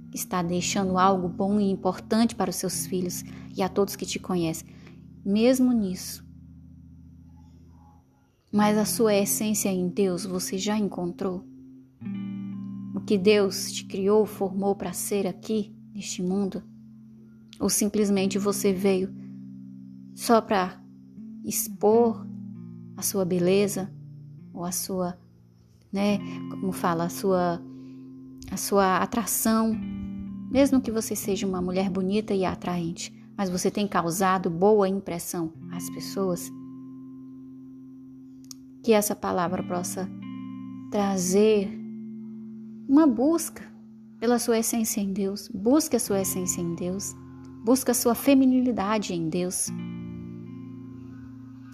que está deixando algo bom e importante para os seus filhos e a todos que te conhecem, mesmo nisso. Mas a sua essência em Deus você já encontrou? que Deus te criou, formou para ser aqui, neste mundo? Ou simplesmente você veio só para expor a sua beleza ou a sua, né, como fala, a sua a sua atração, mesmo que você seja uma mulher bonita e atraente, mas você tem causado boa impressão às pessoas? Que essa palavra possa trazer uma busca pela sua essência em Deus. Busque a sua essência em Deus. Busque a sua feminilidade em Deus.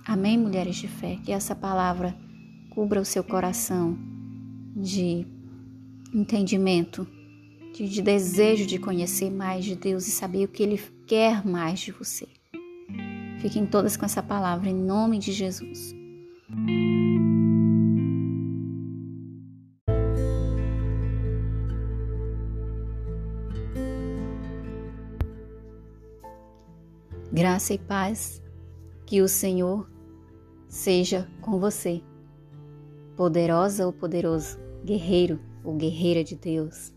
Amém, mulheres de fé? Que essa palavra cubra o seu coração de entendimento, de, de desejo de conhecer mais de Deus e saber o que Ele quer mais de você. Fiquem todas com essa palavra em nome de Jesus. Graça e paz Que o Senhor seja com você, poderosa ou poderoso, guerreiro ou guerreira de Deus.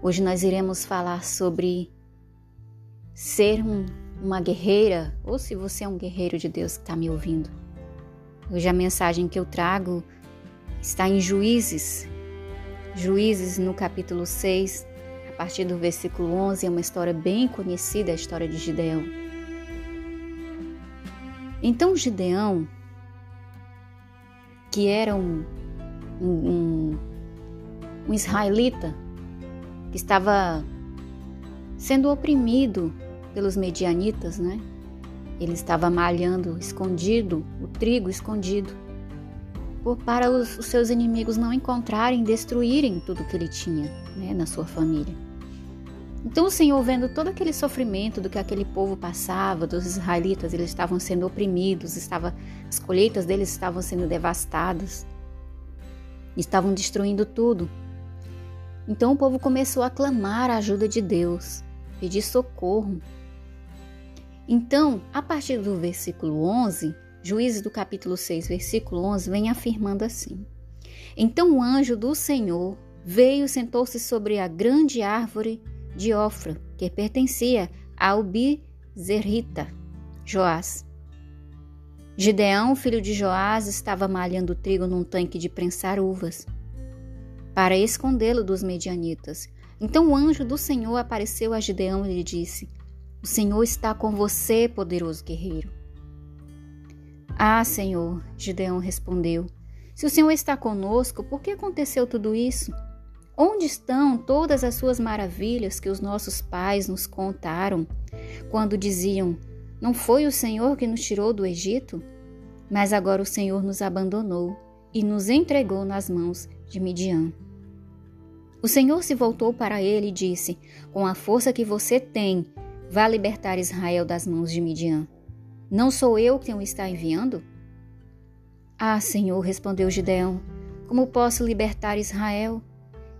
Hoje nós iremos falar sobre ser um, uma guerreira, ou se você é um guerreiro de Deus que está me ouvindo. Hoje a mensagem que eu trago está em Juízes, Juízes no capítulo 6, a partir do versículo 11, é uma história bem conhecida, a história de Gideão. Então Gideão, que era um, um, um israelita, que estava sendo oprimido pelos medianitas, né? Ele estava malhando escondido, o trigo escondido, para os, os seus inimigos não encontrarem, destruírem tudo que ele tinha né, na sua família. Então o Senhor, vendo todo aquele sofrimento do que aquele povo passava, dos israelitas, eles estavam sendo oprimidos, estava, as colheitas deles estavam sendo devastadas, estavam destruindo tudo. Então o povo começou a clamar a ajuda de Deus, pedir socorro. Então, a partir do versículo 11, Juízes do capítulo 6, versículo 11, vem afirmando assim: Então o anjo do Senhor veio sentou-se sobre a grande árvore de Ofra, que pertencia ao Bizerrita, Joás. Gideão, filho de Joás, estava malhando trigo num tanque de prensar uvas, para escondê-lo dos medianitas. Então o anjo do Senhor apareceu a Gideão e lhe disse: O Senhor está com você, poderoso guerreiro. Ah, Senhor, Gideão respondeu: Se o Senhor está conosco, por que aconteceu tudo isso? Onde estão todas as suas maravilhas que os nossos pais nos contaram quando diziam: Não foi o Senhor que nos tirou do Egito? Mas agora o Senhor nos abandonou e nos entregou nas mãos de Midian. O Senhor se voltou para ele e disse: Com a força que você tem, vá libertar Israel das mãos de Midian. Não sou eu quem o está enviando? Ah, Senhor, respondeu Gideão, como posso libertar Israel?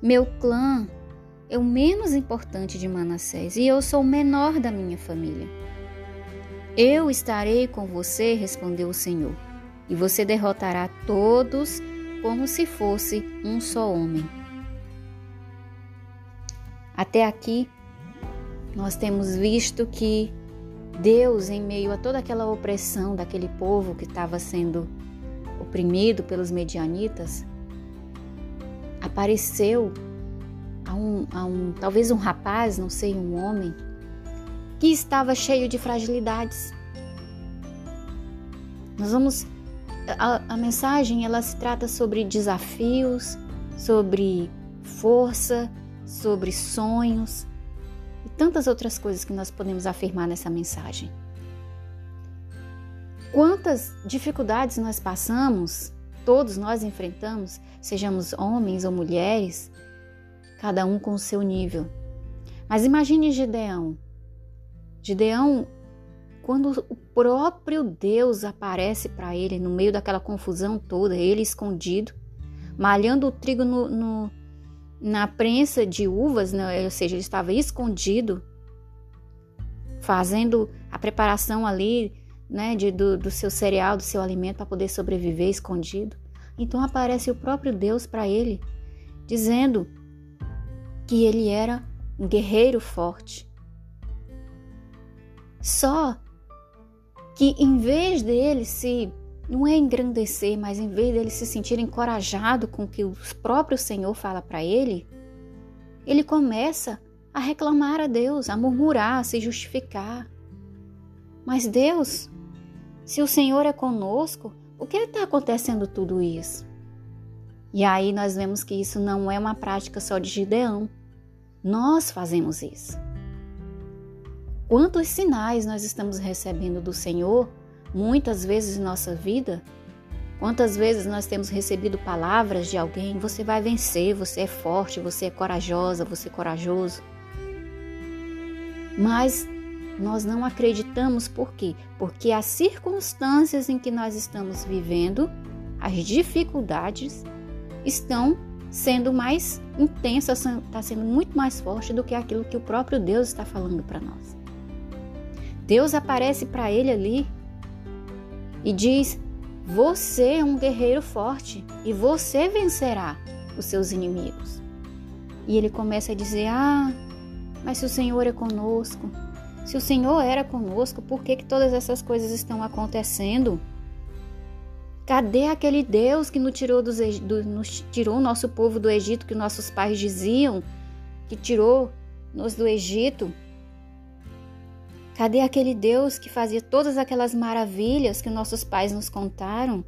Meu clã é o menos importante de Manassés e eu sou o menor da minha família. Eu estarei com você, respondeu o Senhor, e você derrotará todos como se fosse um só homem. Até aqui, nós temos visto que Deus, em meio a toda aquela opressão daquele povo que estava sendo oprimido pelos medianitas, apareceu a um, a um, talvez um rapaz, não sei, um homem, que estava cheio de fragilidades. Nós vamos. A, a mensagem ela se trata sobre desafios, sobre força, sobre sonhos, e tantas outras coisas que nós podemos afirmar nessa mensagem. Quantas dificuldades nós passamos, todos nós enfrentamos, sejamos homens ou mulheres, cada um com o seu nível. Mas imagine Gideão. Gideão, quando o próprio Deus aparece para ele no meio daquela confusão toda, ele escondido, malhando o trigo no, no na prensa de uvas, né? ou seja, ele estava escondido, fazendo a preparação ali né, de, do, do seu cereal, do seu alimento para poder sobreviver escondido. Então aparece o próprio Deus para ele, dizendo que ele era um guerreiro forte. Só que em vez dele se não é engrandecer, mas em vez dele se sentir encorajado com o que o próprio Senhor fala para ele, ele começa a reclamar a Deus, a murmurar, a se justificar. Mas Deus, se o Senhor é conosco, por que está acontecendo tudo isso? E aí nós vemos que isso não é uma prática só de Gideão. Nós fazemos isso. Quantos sinais nós estamos recebendo do Senhor Muitas vezes em nossa vida, quantas vezes nós temos recebido palavras de alguém: você vai vencer, você é forte, você é corajosa, você é corajoso. Mas nós não acreditamos por quê? Porque as circunstâncias em que nós estamos vivendo, as dificuldades, estão sendo mais intensas, está sendo muito mais forte do que aquilo que o próprio Deus está falando para nós. Deus aparece para ele ali e diz: Você é um guerreiro forte e você vencerá os seus inimigos. E ele começa a dizer: Ah, mas se o Senhor é conosco, se o Senhor era conosco, por que, que todas essas coisas estão acontecendo? Cadê aquele Deus que nos tirou, dos, do, nos tirou o nosso povo do Egito, que nossos pais diziam que tirou-nos do Egito? Cadê aquele Deus que fazia todas aquelas maravilhas que nossos pais nos contaram?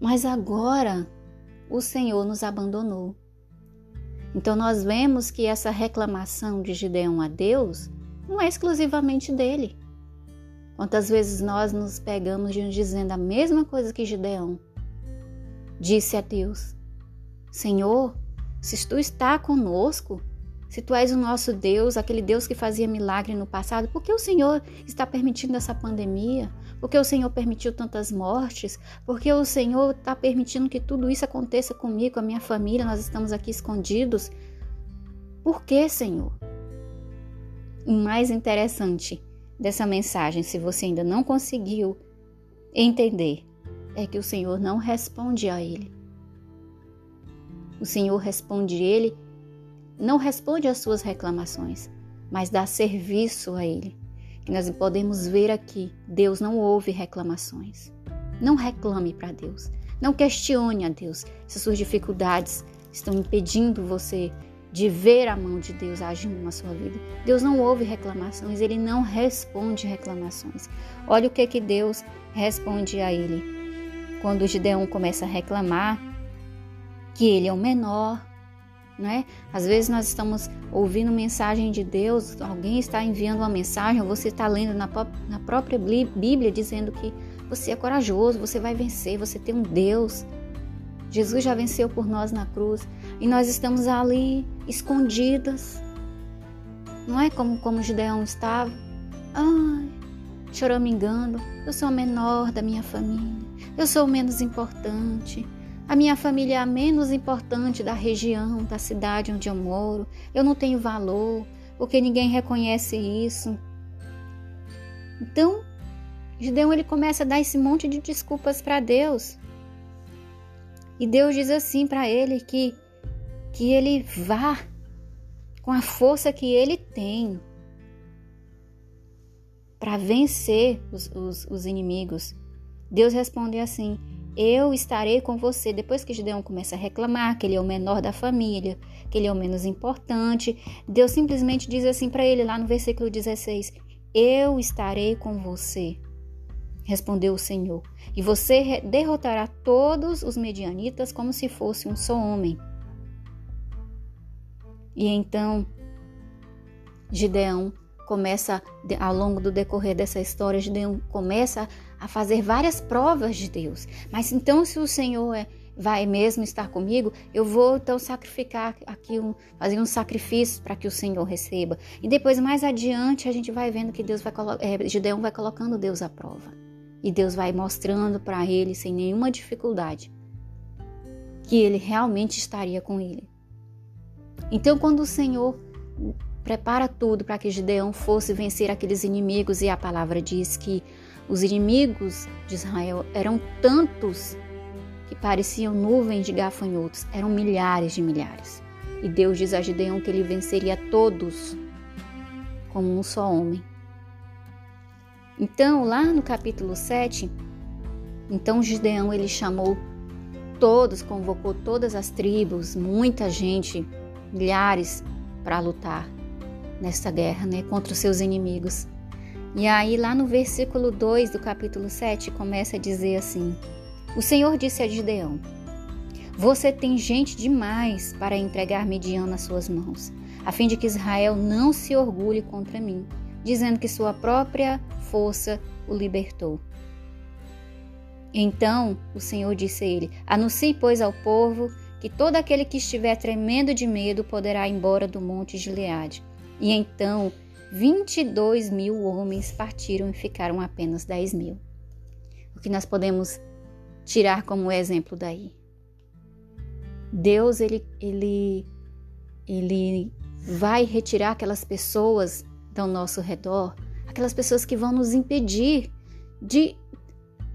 Mas agora o Senhor nos abandonou. Então nós vemos que essa reclamação de Gideão a Deus não é exclusivamente dele. Quantas vezes nós nos pegamos dizendo a mesma coisa que Gideão disse a Deus: Senhor, se tu está conosco, se tu és o nosso Deus, aquele Deus que fazia milagre no passado, por que o Senhor está permitindo essa pandemia? Por que o Senhor permitiu tantas mortes? Por que o Senhor está permitindo que tudo isso aconteça comigo, com a minha família? Nós estamos aqui escondidos. Por que, Senhor? O mais interessante dessa mensagem, se você ainda não conseguiu entender, é que o Senhor não responde a ele. O Senhor responde ele, não responde às suas reclamações, mas dá serviço a ele. E nós podemos ver aqui, Deus não ouve reclamações. Não reclame para Deus. Não questione a Deus se suas dificuldades estão impedindo você de ver a mão de Deus agindo na sua vida. Deus não ouve reclamações, ele não responde reclamações. Olha o que que Deus responde a ele. Quando Gideão começa a reclamar que ele é o menor, né? Às vezes nós estamos ouvindo mensagem de Deus, alguém está enviando uma mensagem, você está lendo na, na própria Bíblia dizendo que você é corajoso, você vai vencer, você tem um Deus. Jesus já venceu por nós na cruz e nós estamos ali escondidas. Não é como, como Gideão estava? Ai, choramingando, eu sou a menor da minha família, eu sou o menos importante. A minha família é a menos importante da região, da cidade onde eu moro. Eu não tenho valor, porque ninguém reconhece isso. Então, Gideão ele começa a dar esse monte de desculpas para Deus. E Deus diz assim para ele que que ele vá com a força que ele tem para vencer os, os, os, inimigos. Deus responde assim: Eu estarei com você. Depois que Gideão começa a reclamar que ele é o menor da família, que ele é o menos importante, Deus simplesmente diz assim para ele, lá no versículo 16: Eu estarei com você respondeu o Senhor, e você derrotará todos os medianitas como se fosse um só homem. E então Gideão começa, ao longo do decorrer dessa história, Gideão começa a fazer várias provas de Deus. Mas então, se o Senhor é, vai mesmo estar comigo, eu vou então sacrificar aqui, um, fazer um sacrifício para que o Senhor receba. E depois, mais adiante, a gente vai vendo que Deus vai é, Gideão vai colocando Deus à prova. E Deus vai mostrando para ele, sem nenhuma dificuldade, que ele realmente estaria com ele. Então, quando o Senhor prepara tudo para que Gideão fosse vencer aqueles inimigos, e a palavra diz que os inimigos de Israel eram tantos que pareciam nuvens de gafanhotos, eram milhares de milhares. E Deus diz a Gideão que ele venceria todos como um só homem. Então, lá no capítulo 7, então Gideão ele chamou todos, convocou todas as tribos, muita gente, milhares para lutar nessa guerra, né, contra os seus inimigos. E aí lá no versículo 2 do capítulo 7 começa a dizer assim: O Senhor disse a Gideão: Você tem gente demais para entregar Midian nas suas mãos, a fim de que Israel não se orgulhe contra mim dizendo que sua própria força o libertou. Então o Senhor disse a ele: Anuncie, pois, ao povo que todo aquele que estiver tremendo de medo poderá ir embora do monte Gileade. E então vinte e dois mil homens partiram e ficaram apenas dez mil. O que nós podemos tirar como exemplo daí? Deus ele, ele, ele vai retirar aquelas pessoas ao nosso redor, aquelas pessoas que vão nos impedir de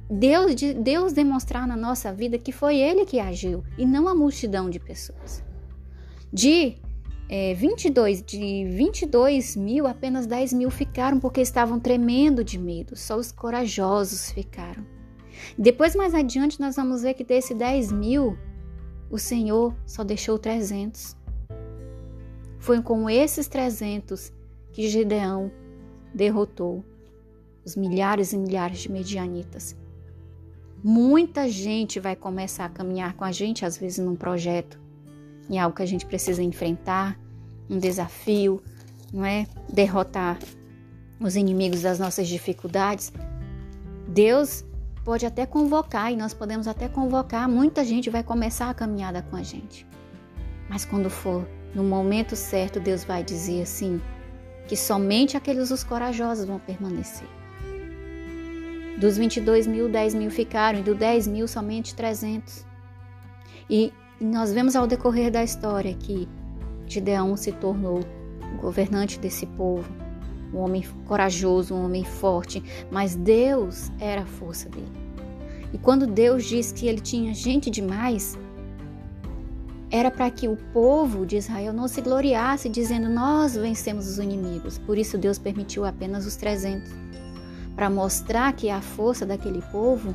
Deus, de Deus demonstrar na nossa vida que foi Ele que agiu e não a multidão de pessoas. De é, 22, de 22 mil, apenas 10 mil ficaram porque estavam tremendo de medo. Só os corajosos ficaram. Depois, mais adiante, nós vamos ver que desse 10 mil, o Senhor só deixou 300. Foi com esses 300 que Gideão derrotou os milhares e milhares de medianitas. Muita gente vai começar a caminhar com a gente, às vezes num projeto, em algo que a gente precisa enfrentar, um desafio, não é? Derrotar os inimigos das nossas dificuldades. Deus pode até convocar e nós podemos até convocar, muita gente vai começar a caminhada com a gente. Mas quando for no momento certo, Deus vai dizer assim: que somente aqueles os corajosos vão permanecer. Dos 22 mil, 10 mil ficaram, e do 10 mil, somente 300. E nós vemos ao decorrer da história que Gideão se tornou o governante desse povo, um homem corajoso, um homem forte, mas Deus era a força dele. E quando Deus diz que ele tinha gente demais, era para que o povo de Israel não se gloriasse dizendo nós vencemos os inimigos. Por isso Deus permitiu apenas os 300, para mostrar que a força daquele povo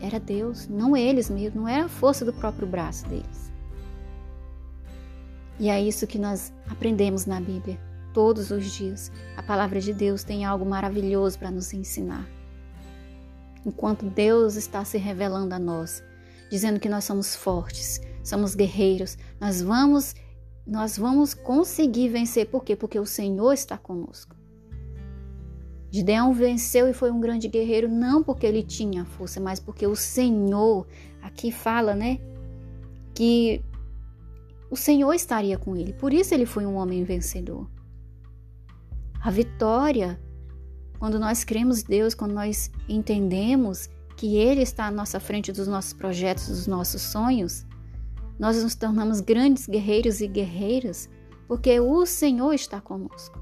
era Deus, não eles mesmos, não era a força do próprio braço deles. E é isso que nós aprendemos na Bíblia todos os dias. A palavra de Deus tem algo maravilhoso para nos ensinar. Enquanto Deus está se revelando a nós, dizendo que nós somos fortes, somos guerreiros, nós vamos nós vamos conseguir vencer. Por quê? Porque o Senhor está conosco. Gideão venceu e foi um grande guerreiro não porque ele tinha força, mas porque o Senhor, aqui fala, né, que o Senhor estaria com ele. Por isso ele foi um homem vencedor. A vitória, quando nós cremos em Deus, quando nós entendemos que Ele está à nossa frente dos nossos projetos, dos nossos sonhos, nós nos tornamos grandes guerreiros e guerreiras, porque o Senhor está conosco.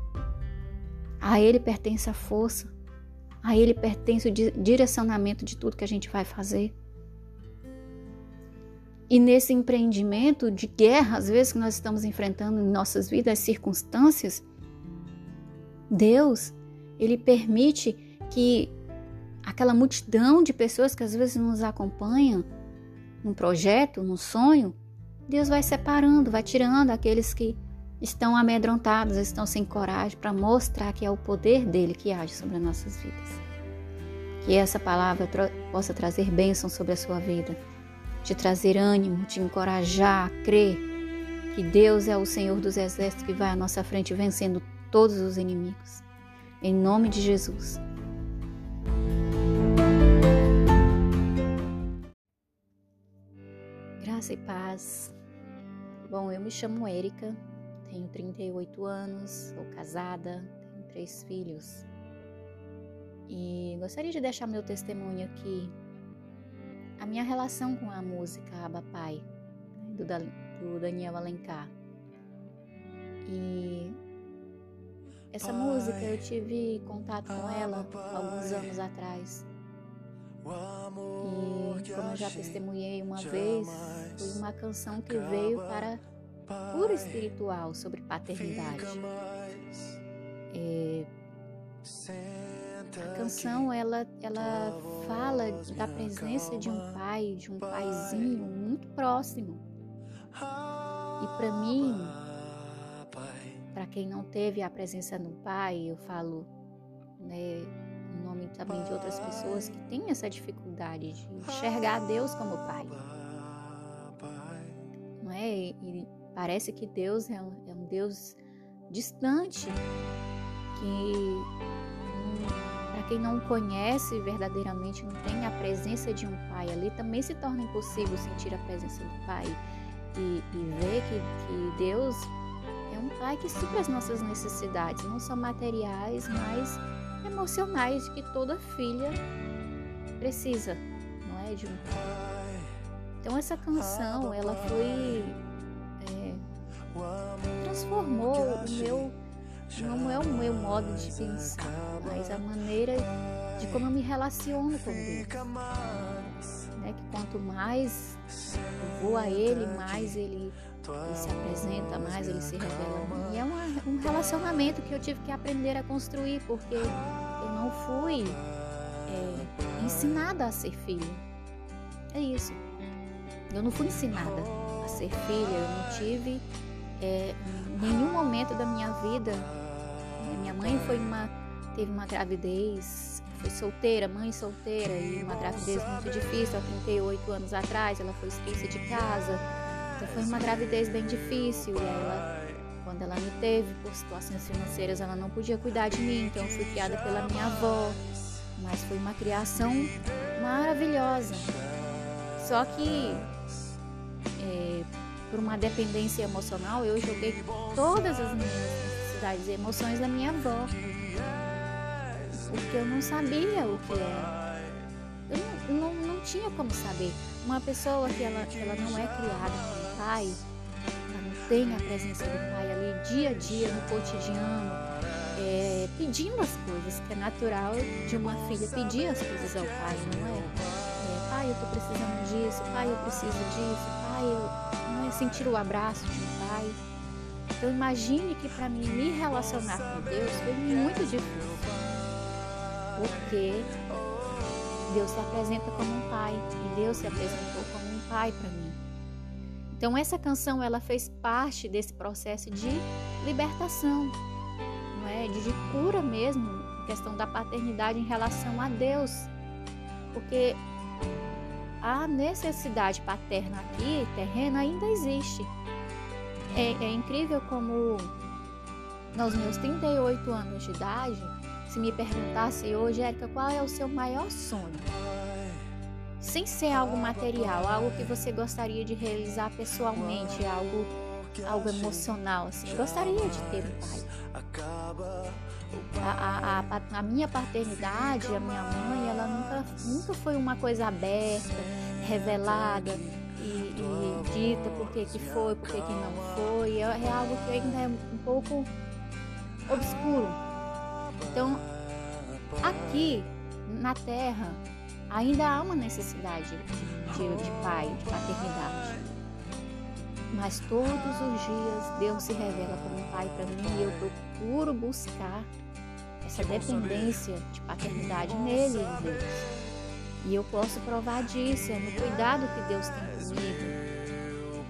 A Ele pertence a força, a Ele pertence o direcionamento de tudo que a gente vai fazer. E nesse empreendimento de guerra, às vezes que nós estamos enfrentando em nossas vidas, as circunstâncias, Deus, ele permite que aquela multidão de pessoas que às vezes nos acompanham num projeto, num sonho, Deus vai separando, vai tirando aqueles que estão amedrontados, estão sem coragem, para mostrar que é o poder dele que age sobre as nossas vidas. Que essa palavra possa trazer bênção sobre a sua vida te trazer ânimo, te encorajar a crer que Deus é o Senhor dos exércitos que vai à nossa frente vencendo todos os inimigos. Em nome de Jesus. Graça e paz. Bom, eu me chamo Érica, tenho 38 anos, sou casada, tenho três filhos. E gostaria de deixar meu testemunho aqui a minha relação com a música Abba Pai, né, do, do Daniel Alencar. E essa Pai, música eu tive contato com ela alguns anos atrás. E como eu já testemunhei uma vez, foi uma canção que veio para pura espiritual sobre paternidade. É, a canção ela, ela fala da presença de um pai, de um paizinho muito próximo. E para mim, para quem não teve a presença do pai, eu falo né, em nome também de outras pessoas que têm essa dificuldade de enxergar Deus como pai. Não é? E parece que Deus é um, é um Deus distante, que quem não conhece verdadeiramente, não tem a presença de um pai ali, também se torna impossível sentir a presença do pai e, e ver que, que Deus é um pai que supra as nossas necessidades, não só materiais, mas emocionais que toda filha precisa, não é, de um pai. Então essa canção, ela foi transformou o meu não é o meu modo de pensar, mas a maneira de como eu me relaciono com Deus. Né? Que quanto mais eu vou a Ele, mais Ele, ele se apresenta, mais Ele se revela a mim. E é uma, um relacionamento que eu tive que aprender a construir, porque eu não fui é, ensinada a ser filha. É isso. Eu não fui ensinada ser filha, eu não tive é, nenhum momento da minha vida. Minha mãe foi uma, teve uma gravidez, foi solteira, mãe solteira, e uma gravidez muito difícil há 38 anos atrás. Ela foi expulsa de casa. Então foi uma gravidez bem difícil. Ela, quando ela me teve, por situações financeiras, ela não podia cuidar de mim. Então eu fui criada pela minha avó. Mas foi uma criação maravilhosa. Só que é, por uma dependência emocional, eu joguei todas as minhas necessidades e emoções da minha avó. Porque eu não sabia o que era. Eu não, não, não tinha como saber. Uma pessoa que ela, ela não é criada com o pai, ela não tem a presença do pai ali dia a dia, no cotidiano, é, pedindo as coisas, que é natural de uma filha pedir as coisas ao pai, não é? é pai, eu tô precisando disso, pai, eu preciso disso, pai, eu é sentir o abraço de um pai. Então imagine que para mim me relacionar com Deus foi muito difícil. Porque Deus se apresenta como um pai e Deus se apresentou como um pai para mim. Então essa canção ela fez parte desse processo de libertação, não é? De, de cura mesmo, questão da paternidade em relação a Deus. Porque a necessidade paterna aqui, terrena, ainda existe. É, é incrível como, nos meus 38 anos de idade, se me perguntasse hoje, Érica, qual é o seu maior sonho? Sem ser algo material, algo que você gostaria de realizar pessoalmente, algo, algo emocional, assim. Gostaria de ter um pai. A, a, a, minha paternidade, a minha mãe, ela nunca, nunca foi uma coisa aberta, revelada e, e dita por que, que foi, por que, que não foi. É, é algo que ainda é um pouco obscuro. Então, aqui na Terra, ainda há uma necessidade de, de, pai, de paternidade. Mas todos os dias Deus se revela como pai para mim e eu procuro buscar essa dependência de paternidade nele, em Deus. E eu posso provar disso, é no cuidado que Deus tem comigo.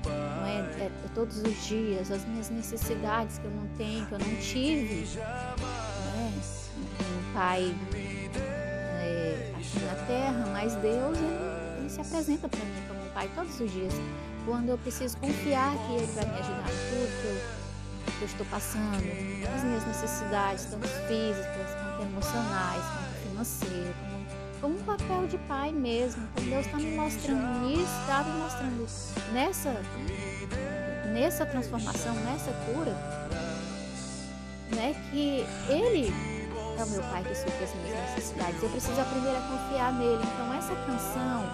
Não é, é, é todos os dias, as minhas necessidades que eu não tenho, que eu não tive. Né? Um pai é, aqui na terra, mas Deus ele, ele se apresenta para mim como um pai todos os dias. Quando eu preciso confiar que Ele vai me ajudar em tudo que eu que eu estou passando, as minhas necessidades, tanto físicas, quanto emocionais, quanto financeiras, como, um papel de pai mesmo. Então Deus está me mostrando isso, está me mostrando nessa, nessa transformação, nessa cura, né, que Ele é o meu pai que supre as minhas necessidades. Eu preciso aprender a confiar nele. Então essa canção,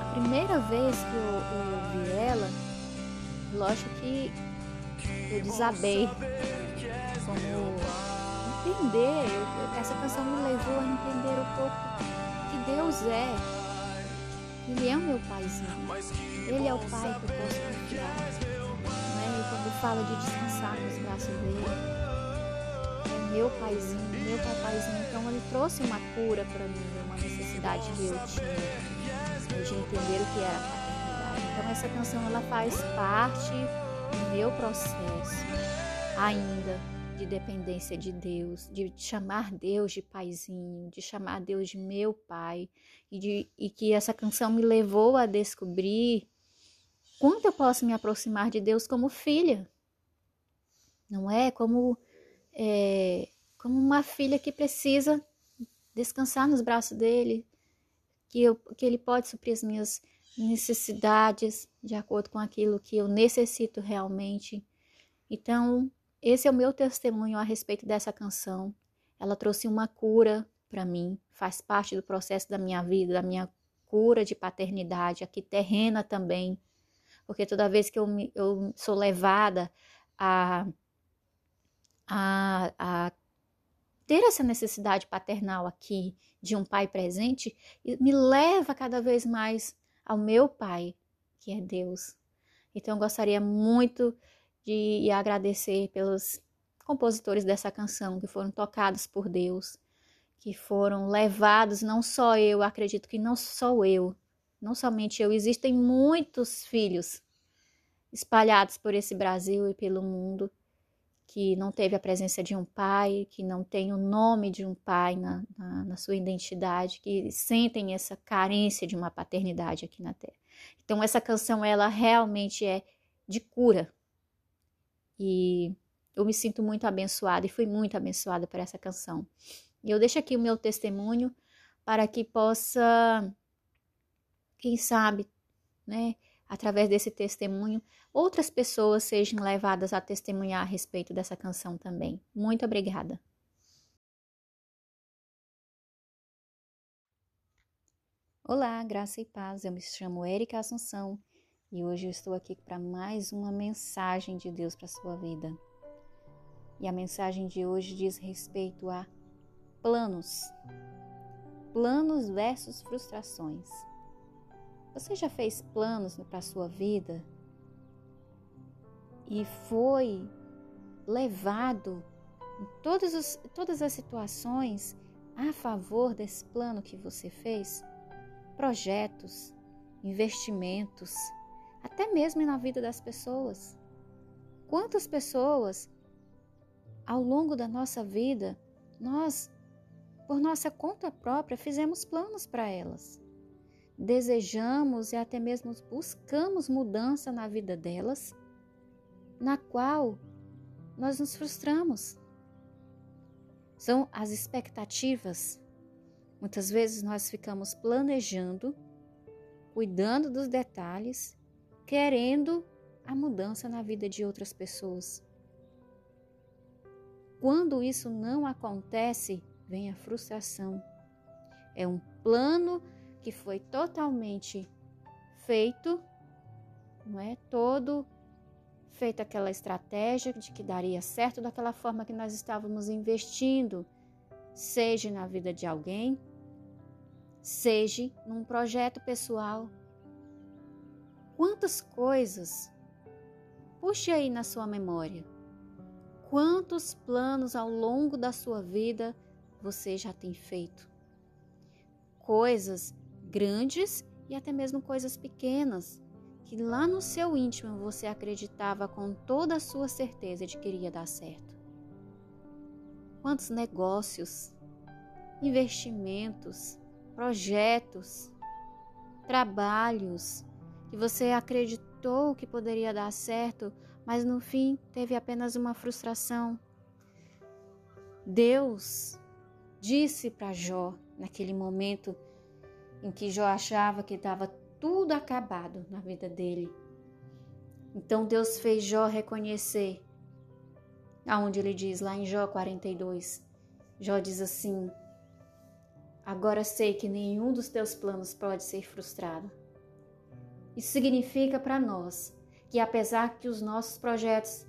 a primeira vez que eu, eu ouvi ela, lógico que eu desabei. Como entender, essa canção me levou a entender um pouco que Deus é. Ele é o meu paizinho. Ele é o pai que eu posso confiar. Né? E quando fala de descansar nos braços dele, é meu paizinho, meu papaizinho. Então ele trouxe uma cura para mim, uma necessidade que eu tinha de entender o que era paternidade. Então essa canção ela faz parte meu processo ainda de dependência de Deus, de chamar Deus de paizinho, de chamar Deus de meu pai, e, de, e que essa canção me levou a descobrir quanto eu posso me aproximar de Deus como filha, não é? Como, é, como uma filha que precisa descansar nos braços dele, que, eu, que ele pode suprir as minhas necessidades de acordo com aquilo que eu necessito realmente. Então, esse é o meu testemunho a respeito dessa canção. Ela trouxe uma cura para mim, faz parte do processo da minha vida, da minha cura de paternidade, aqui terrena também, porque toda vez que eu, me, eu sou levada a, a, a ter essa necessidade paternal aqui de um pai presente me leva cada vez mais ao meu pai, que é Deus. Então eu gostaria muito de agradecer pelos compositores dessa canção que foram tocados por Deus, que foram levados, não só eu, acredito que não só eu, não somente eu, existem muitos filhos espalhados por esse Brasil e pelo mundo que não teve a presença de um pai, que não tem o nome de um pai na, na, na, sua identidade, que sentem essa carência de uma paternidade aqui na Terra. Então, essa canção, ela realmente é de cura. E eu me sinto muito abençoada e fui muito abençoada por essa canção. E eu deixo aqui o meu testemunho para que possa, quem sabe, né, através desse testemunho, outras pessoas sejam levadas a testemunhar a respeito dessa canção também. Muito obrigada. Olá, graça e paz. Eu me chamo Erika Assunção e hoje eu estou aqui para mais uma mensagem de Deus para sua vida. E a mensagem de hoje diz respeito a planos. Planos versus frustrações. Você já fez planos para a sua vida e foi levado em todas, os, todas as situações a favor desse plano que você fez? Projetos, investimentos, até mesmo na vida das pessoas. Quantas pessoas ao longo da nossa vida nós, por nossa conta própria, fizemos planos para elas? Desejamos e até mesmo buscamos mudança na vida delas, na qual nós nos frustramos. São as expectativas. Muitas vezes nós ficamos planejando, cuidando dos detalhes, querendo a mudança na vida de outras pessoas. Quando isso não acontece, vem a frustração. É um plano que foi totalmente feito, não é? Todo feita aquela estratégia de que daria certo daquela forma que nós estávamos investindo, seja na vida de alguém, seja num projeto pessoal. Quantas coisas puxe aí na sua memória. Quantos planos ao longo da sua vida você já tem feito? Coisas grandes e até mesmo coisas pequenas, que lá no seu íntimo você acreditava com toda a sua certeza de que iria dar certo. Quantos negócios, investimentos, projetos, trabalhos que você acreditou que poderia dar certo, mas no fim teve apenas uma frustração. Deus disse para Jó, naquele momento em que Jó achava que estava tudo acabado na vida dele. Então Deus fez Jó reconhecer, aonde ele diz lá em Jó 42, Jó diz assim: Agora sei que nenhum dos teus planos pode ser frustrado. Isso significa para nós que apesar que os nossos projetos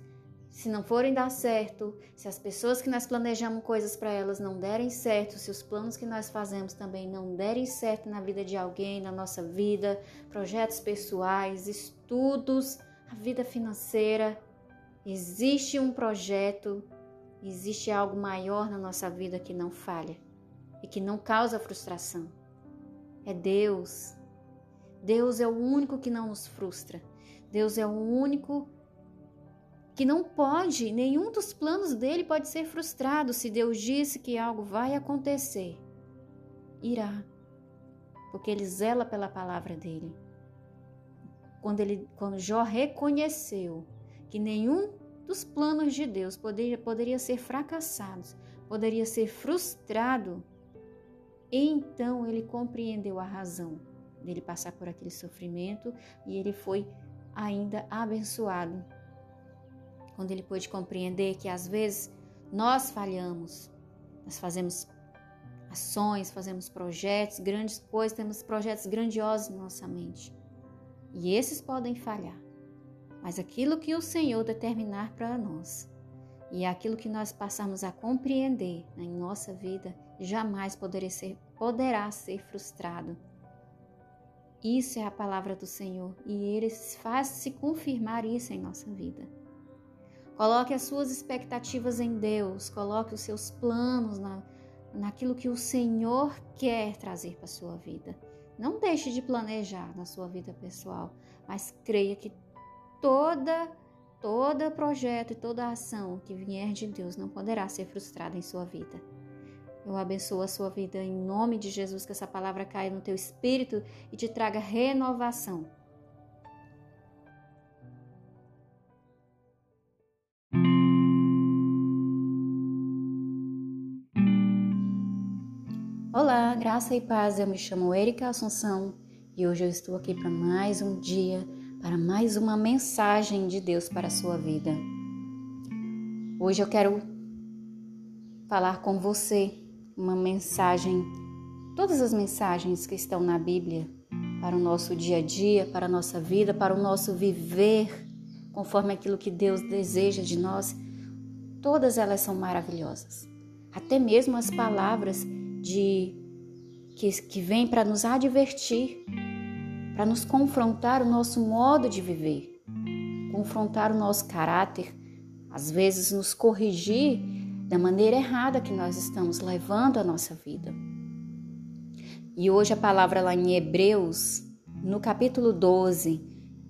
se não forem dar certo, se as pessoas que nós planejamos coisas para elas não derem certo, se os planos que nós fazemos também não derem certo na vida de alguém, na nossa vida, projetos pessoais, estudos, a vida financeira, existe um projeto, existe algo maior na nossa vida que não falha e que não causa frustração. É Deus. Deus é o único que não nos frustra. Deus é o único que não pode, nenhum dos planos dele pode ser frustrado se Deus disse que algo vai acontecer. Irá, porque ele zela pela palavra dele. Quando ele, quando Jó reconheceu que nenhum dos planos de Deus poderia, poderia ser fracassado, poderia ser frustrado, então ele compreendeu a razão dele passar por aquele sofrimento e ele foi ainda abençoado quando ele pôde compreender que às vezes nós falhamos, nós fazemos ações, fazemos projetos, grandes coisas, temos projetos grandiosos na nossa mente. E esses podem falhar. Mas aquilo que o Senhor determinar para nós e aquilo que nós passamos a compreender em nossa vida jamais ser, poderá ser frustrado. Isso é a palavra do Senhor e Ele faz se confirmar isso em nossa vida. Coloque as suas expectativas em Deus, coloque os seus planos na, naquilo que o Senhor quer trazer para a sua vida. Não deixe de planejar na sua vida pessoal, mas creia que toda todo projeto e toda ação que vier de Deus não poderá ser frustrada em sua vida. Eu abençoo a sua vida em nome de Jesus, que essa palavra caia no teu espírito e te traga renovação. Graça e paz. Eu me chamo Erika Assunção e hoje eu estou aqui para mais um dia, para mais uma mensagem de Deus para a sua vida. Hoje eu quero falar com você uma mensagem, todas as mensagens que estão na Bíblia para o nosso dia a dia, para a nossa vida, para o nosso viver, conforme aquilo que Deus deseja de nós, todas elas são maravilhosas. Até mesmo as palavras de que, que vêm para nos advertir, para nos confrontar o nosso modo de viver, confrontar o nosso caráter, às vezes nos corrigir da maneira errada que nós estamos levando a nossa vida. E hoje a palavra lá em Hebreus, no capítulo 12,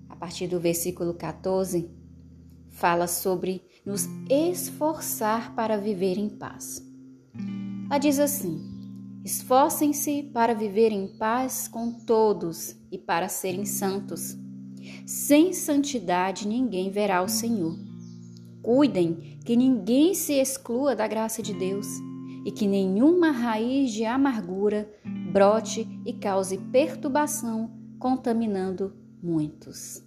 a partir do versículo 14, fala sobre nos esforçar para viver em paz. Ela diz assim: Esforcem-se para viver em paz com todos e para serem santos. Sem santidade ninguém verá o Senhor. Cuidem que ninguém se exclua da graça de Deus e que nenhuma raiz de amargura brote e cause perturbação, contaminando muitos.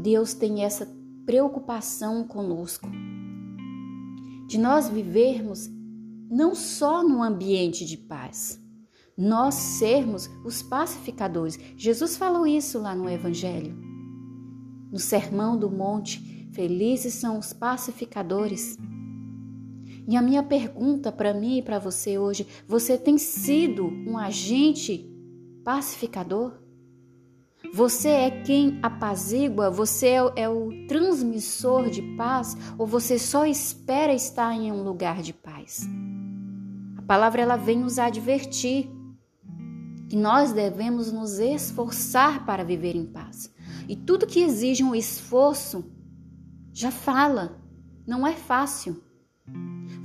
Deus tem essa preocupação conosco, de nós vivermos não só num ambiente de paz, nós sermos os pacificadores. Jesus falou isso lá no Evangelho, no Sermão do Monte Felizes são os pacificadores. E a minha pergunta para mim e para você hoje: você tem sido um agente pacificador? Você é quem apazigua? Você é, é o transmissor de paz? Ou você só espera estar em um lugar de paz? A palavra ela vem nos advertir que nós devemos nos esforçar para viver em paz. E tudo que exige um esforço já fala, não é fácil.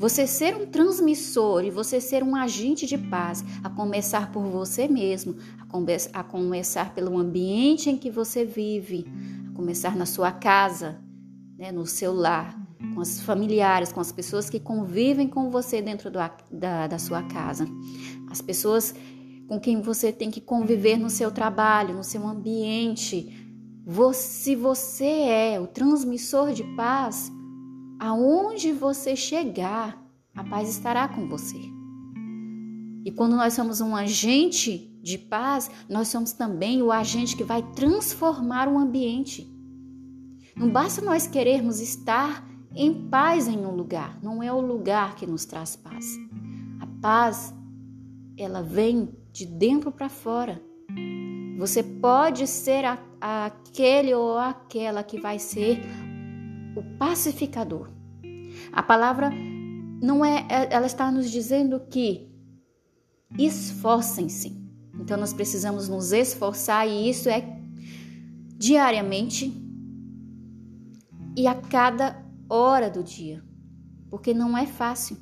Você ser um transmissor e você ser um agente de paz, a começar por você mesmo, a, come a começar pelo ambiente em que você vive, a começar na sua casa, né, no seu lar, com os familiares, com as pessoas que convivem com você dentro do, da, da sua casa, as pessoas com quem você tem que conviver no seu trabalho, no seu ambiente, se você é o transmissor de paz, aonde você chegar, a paz estará com você. E quando nós somos um agente de paz, nós somos também o agente que vai transformar o ambiente. Não basta nós querermos estar em paz em um lugar, não é o lugar que nos traz paz. A paz, ela vem de dentro para fora. Você pode ser a, aquele ou aquela que vai ser o pacificador. A palavra não é, é, ela está nos dizendo que esforcem-se. Então nós precisamos nos esforçar e isso é diariamente e a cada hora do dia, porque não é fácil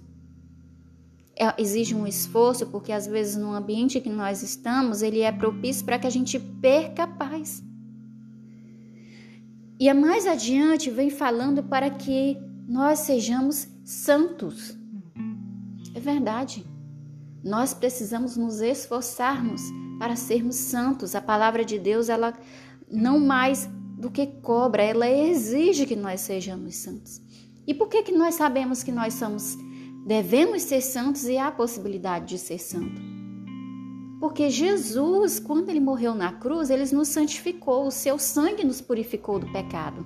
é, exige um esforço, porque às vezes no ambiente que nós estamos, ele é propício para que a gente perca a paz. E a mais adiante vem falando para que nós sejamos santos. É verdade. Nós precisamos nos esforçarmos para sermos santos. A palavra de Deus, ela não mais do que cobra, ela exige que nós sejamos santos. E por que que nós sabemos que nós somos Devemos ser santos e há a possibilidade de ser santo. Porque Jesus, quando ele morreu na cruz, ele nos santificou, o seu sangue nos purificou do pecado.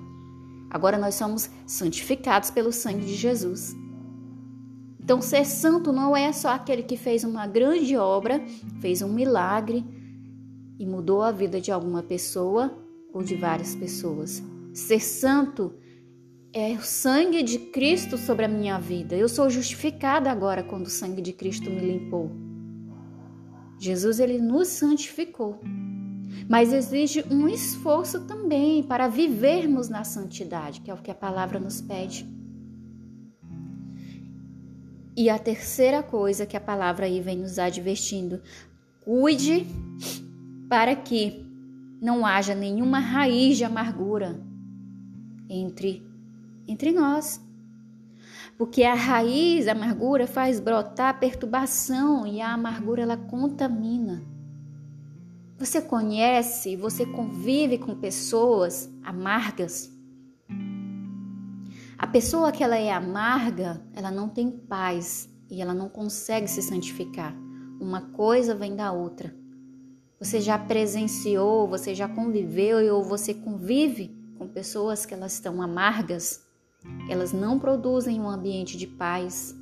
Agora nós somos santificados pelo sangue de Jesus. Então, ser santo não é só aquele que fez uma grande obra, fez um milagre e mudou a vida de alguma pessoa ou de várias pessoas. Ser santo é o sangue de Cristo sobre a minha vida. Eu sou justificada agora quando o sangue de Cristo me limpou. Jesus ele nos santificou. Mas exige um esforço também para vivermos na santidade, que é o que a palavra nos pede. E a terceira coisa que a palavra aí vem nos advertindo: cuide para que não haja nenhuma raiz de amargura entre entre nós. Porque a raiz, a amargura faz brotar perturbação e a amargura ela contamina. Você conhece, você convive com pessoas amargas? A pessoa que ela é amarga, ela não tem paz e ela não consegue se santificar. Uma coisa vem da outra. Você já presenciou, você já conviveu ou você convive com pessoas que elas estão amargas? Elas não produzem um ambiente de paz.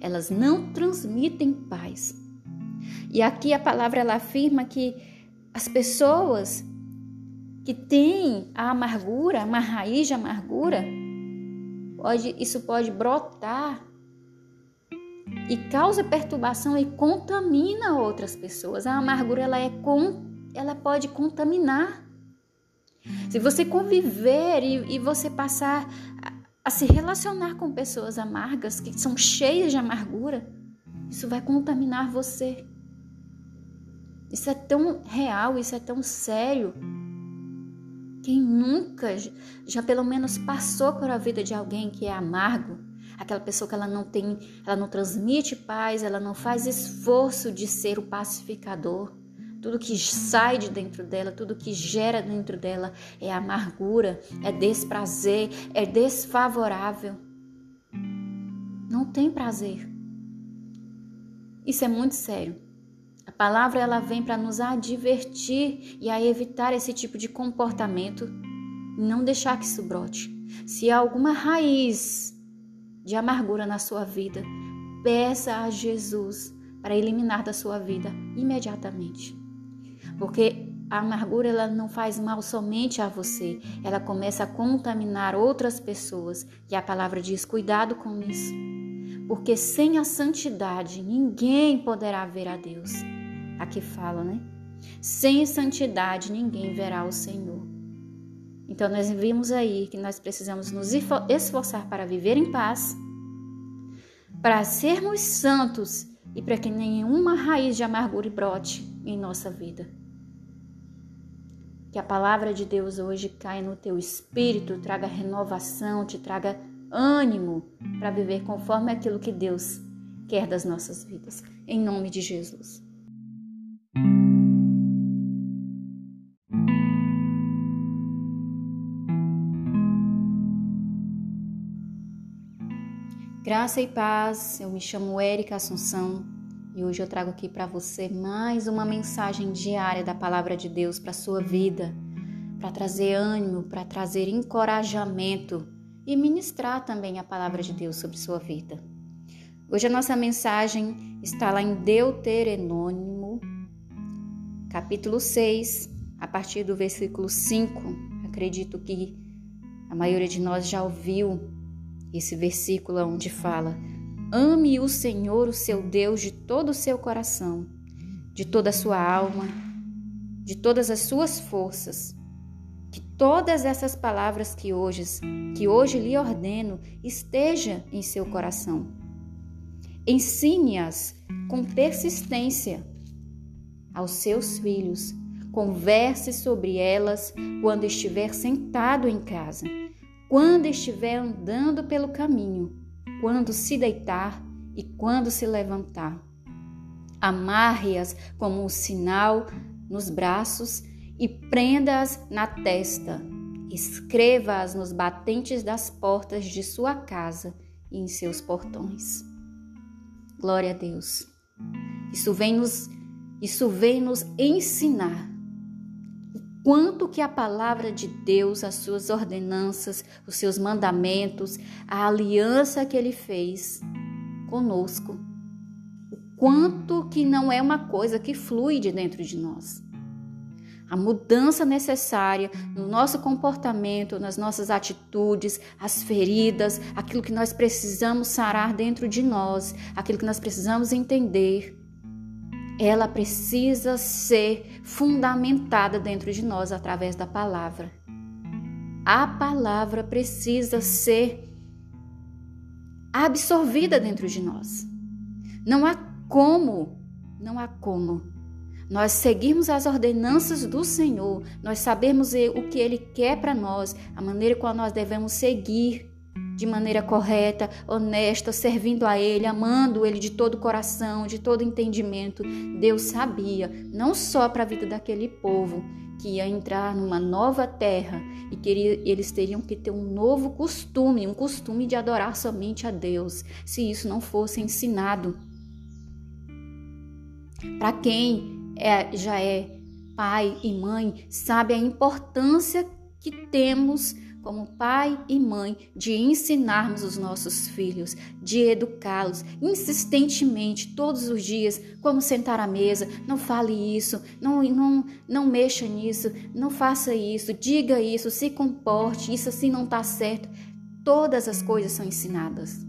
Elas não transmitem paz. E aqui a palavra ela afirma que as pessoas que têm a amargura, uma raiz de amargura, pode, isso pode brotar e causa perturbação e contamina outras pessoas. A amargura ela é com, ela pode contaminar. Se você conviver e, e você passar a, se relacionar com pessoas amargas que são cheias de amargura, isso vai contaminar você. Isso é tão real, isso é tão sério quem nunca já pelo menos passou por a vida de alguém que é amargo, aquela pessoa que ela não tem, ela não transmite paz, ela não faz esforço de ser o pacificador. Tudo que sai de dentro dela, tudo que gera dentro dela é amargura, é desprazer, é desfavorável. Não tem prazer. Isso é muito sério. A palavra ela vem para nos advertir e a evitar esse tipo de comportamento não deixar que isso brote. Se há alguma raiz de amargura na sua vida, peça a Jesus para eliminar da sua vida imediatamente. Porque a amargura ela não faz mal somente a você, ela começa a contaminar outras pessoas. E a palavra diz: cuidado com isso. Porque sem a santidade ninguém poderá ver a Deus aqui fala, né? Sem santidade ninguém verá o Senhor. Então nós vimos aí que nós precisamos nos esforçar para viver em paz, para sermos santos e para que nenhuma raiz de amargura brote em nossa vida. Que a palavra de Deus hoje caia no teu espírito, traga renovação, te traga ânimo para viver conforme aquilo que Deus quer das nossas vidas. Em nome de Jesus. Graça e paz, eu me chamo Érica Assunção e hoje eu trago aqui para você mais uma mensagem diária da Palavra de Deus para sua vida, para trazer ânimo, para trazer encorajamento e ministrar também a Palavra de Deus sobre sua vida. Hoje a nossa mensagem está lá em Deuteronômio, capítulo 6, a partir do versículo 5. Acredito que a maioria de nós já ouviu esse versículo onde fala: Ame o Senhor, o seu Deus, de todo o seu coração, de toda a sua alma, de todas as suas forças. Que todas essas palavras que hoje, que hoje lhe ordeno esteja em seu coração. Ensine-as com persistência aos seus filhos. Converse sobre elas quando estiver sentado em casa quando estiver andando pelo caminho, quando se deitar e quando se levantar. Amarre-as como um sinal nos braços e prenda-as na testa. Escreva-as nos batentes das portas de sua casa e em seus portões. Glória a Deus. Isso vem nos, isso vem nos ensinar quanto que a palavra de Deus, as suas ordenanças, os seus mandamentos, a aliança que ele fez conosco. O quanto que não é uma coisa que flui de dentro de nós. A mudança necessária no nosso comportamento, nas nossas atitudes, as feridas, aquilo que nós precisamos sarar dentro de nós, aquilo que nós precisamos entender, ela precisa ser fundamentada dentro de nós através da palavra. A palavra precisa ser absorvida dentro de nós. Não há como, não há como nós seguirmos as ordenanças do Senhor, nós sabemos o que Ele quer para nós, a maneira qual nós devemos seguir de maneira correta, honesta, servindo a Ele, amando Ele de todo o coração, de todo entendimento. Deus sabia, não só para a vida daquele povo, que ia entrar numa nova terra e que eles teriam que ter um novo costume, um costume de adorar somente a Deus, se isso não fosse ensinado. Para quem é, já é pai e mãe, sabe a importância que temos como pai e mãe, de ensinarmos os nossos filhos, de educá-los insistentemente todos os dias, como sentar à mesa, não fale isso, não, não, não mexa nisso, não faça isso, diga isso, se comporte, isso assim não está certo. Todas as coisas são ensinadas.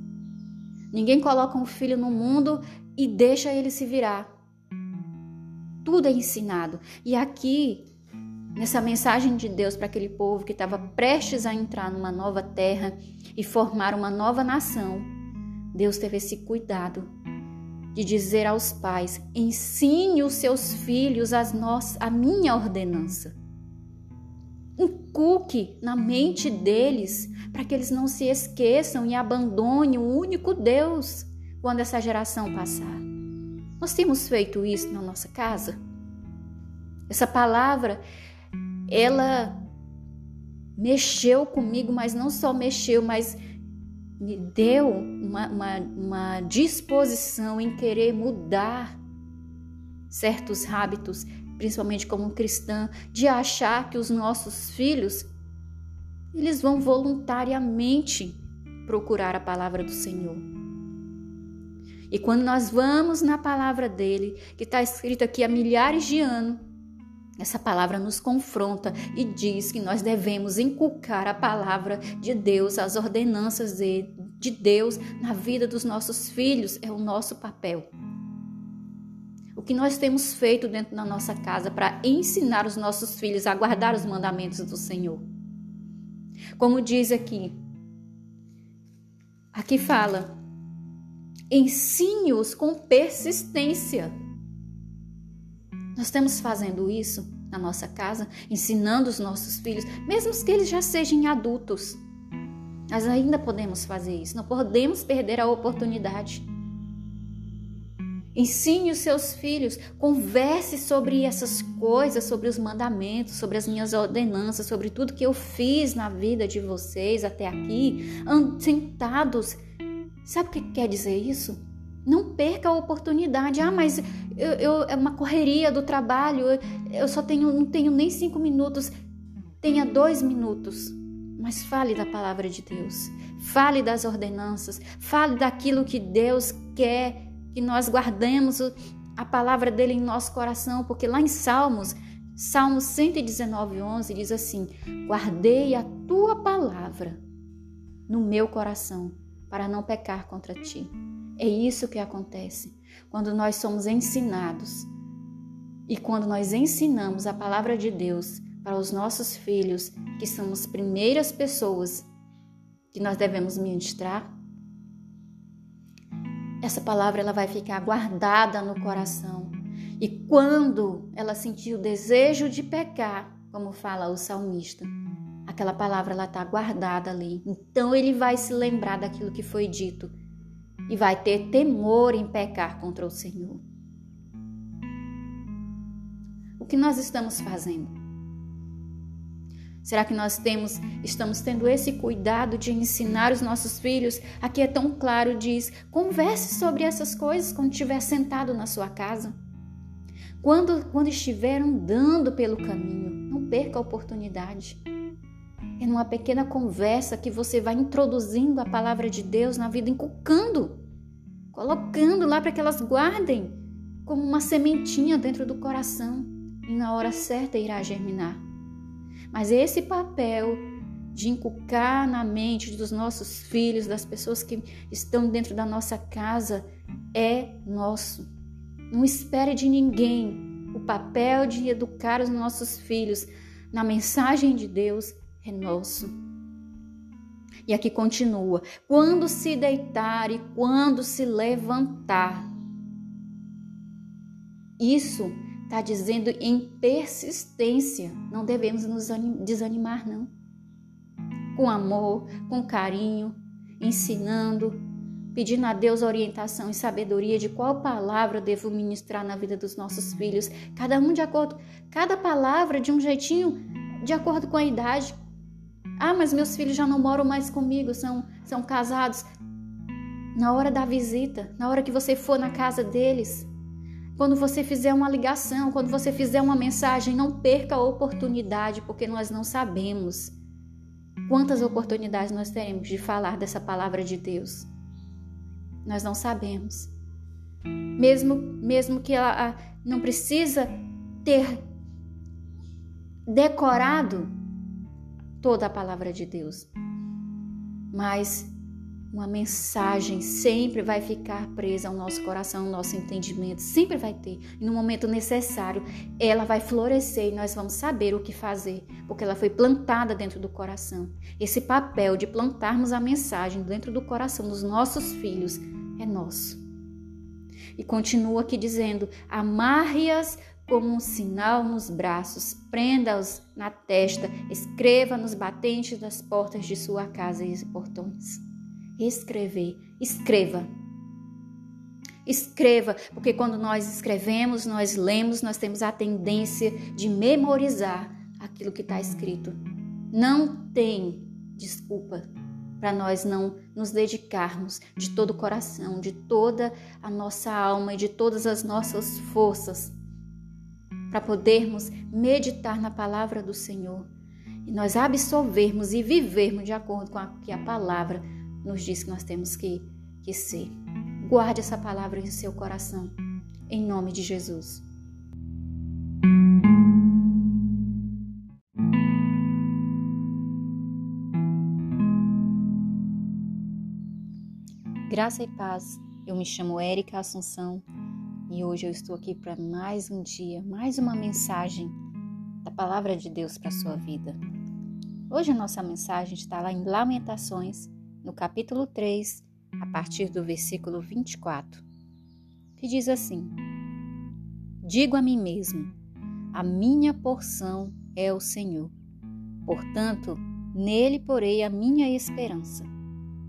Ninguém coloca um filho no mundo e deixa ele se virar. Tudo é ensinado. E aqui nessa mensagem de Deus para aquele povo que estava prestes a entrar numa nova terra e formar uma nova nação, Deus teve esse cuidado de dizer aos pais: ensine os seus filhos as nós, a minha ordenança. Inculque na mente deles para que eles não se esqueçam e abandonem o único Deus quando essa geração passar. Nós temos feito isso na nossa casa? Essa palavra ela mexeu comigo, mas não só mexeu, mas me deu uma, uma, uma disposição em querer mudar certos hábitos, principalmente como cristã, de achar que os nossos filhos eles vão voluntariamente procurar a palavra do Senhor. E quando nós vamos na palavra dele, que está escrito aqui há milhares de anos, essa palavra nos confronta e diz que nós devemos inculcar a palavra de Deus, as ordenanças de Deus na vida dos nossos filhos, é o nosso papel. O que nós temos feito dentro da nossa casa para ensinar os nossos filhos a guardar os mandamentos do Senhor. Como diz aqui, aqui fala, ensine-os com persistência. Nós estamos fazendo isso na nossa casa, ensinando os nossos filhos, mesmo que eles já sejam adultos. Nós ainda podemos fazer isso, não podemos perder a oportunidade. Ensine os seus filhos, converse sobre essas coisas, sobre os mandamentos, sobre as minhas ordenanças, sobre tudo que eu fiz na vida de vocês até aqui, sentados. Sabe o que quer dizer isso? Não perca a oportunidade. Ah, mas eu, eu, é uma correria do trabalho, eu, só tenho, não tenho nem cinco minutos. Tenha dois minutos, mas fale da palavra de Deus. Fale das ordenanças. Fale daquilo que Deus quer que nós guardemos a palavra dele em nosso coração, porque lá em Salmos, Salmos 119, 11 diz assim: Guardei a tua palavra no meu coração para não pecar contra ti. É isso que acontece quando nós somos ensinados e quando nós ensinamos a palavra de Deus para os nossos filhos, que são as primeiras pessoas que nós devemos ministrar. Essa palavra ela vai ficar guardada no coração. E quando ela sentir o desejo de pecar, como fala o salmista, aquela palavra ela está guardada ali. Então ele vai se lembrar daquilo que foi dito e vai ter temor em pecar contra o Senhor. O que nós estamos fazendo? Será que nós temos, estamos tendo esse cuidado de ensinar os nossos filhos? Aqui é tão claro, diz: converse sobre essas coisas quando estiver sentado na sua casa. Quando, quando estiver andando pelo caminho, não perca a oportunidade. É numa pequena conversa que você vai introduzindo a palavra de Deus na vida, inculcando colocando lá para que elas guardem como uma sementinha dentro do coração e na hora certa irá germinar. Mas esse papel de inculcar na mente dos nossos filhos, das pessoas que estão dentro da nossa casa, é nosso. Não espere de ninguém. O papel de educar os nossos filhos na mensagem de Deus é nosso. E aqui continua: quando se deitar e quando se levantar. Isso está dizendo em persistência. Não devemos nos desanimar, não. Com amor, com carinho, ensinando, pedindo a Deus orientação e sabedoria de qual palavra devo ministrar na vida dos nossos filhos, cada um de acordo, cada palavra de um jeitinho de acordo com a idade, ah, mas meus filhos já não moram mais comigo, são, são casados. Na hora da visita, na hora que você for na casa deles, quando você fizer uma ligação, quando você fizer uma mensagem, não perca a oportunidade, porque nós não sabemos quantas oportunidades nós teremos de falar dessa palavra de Deus. Nós não sabemos. Mesmo, mesmo que ela não precisa ter decorado toda a palavra de Deus. Mas uma mensagem sempre vai ficar presa ao nosso coração, ao nosso entendimento, sempre vai ter. E no momento necessário, ela vai florescer e nós vamos saber o que fazer, porque ela foi plantada dentro do coração. Esse papel de plantarmos a mensagem dentro do coração dos nossos filhos é nosso. E continua aqui dizendo: amarre-as como um sinal nos braços, prenda-os na testa, escreva nos batentes das portas de sua casa e portões. Escrever, escreva. Escreva, porque quando nós escrevemos, nós lemos, nós temos a tendência de memorizar aquilo que está escrito. Não tem desculpa para nós não nos dedicarmos de todo o coração, de toda a nossa alma e de todas as nossas forças para podermos meditar na palavra do Senhor e nós absorvermos e vivermos de acordo com o que a palavra nos diz que nós temos que, que ser. Guarde essa palavra em seu coração, em nome de Jesus. Graça e paz. Eu me chamo Érica Assunção e hoje eu estou aqui para mais um dia, mais uma mensagem da palavra de Deus para a sua vida. Hoje a nossa mensagem está lá em Lamentações, no capítulo 3, a partir do versículo 24, que diz assim: Digo a mim mesmo: a minha porção é o Senhor. Portanto, nele porei a minha esperança.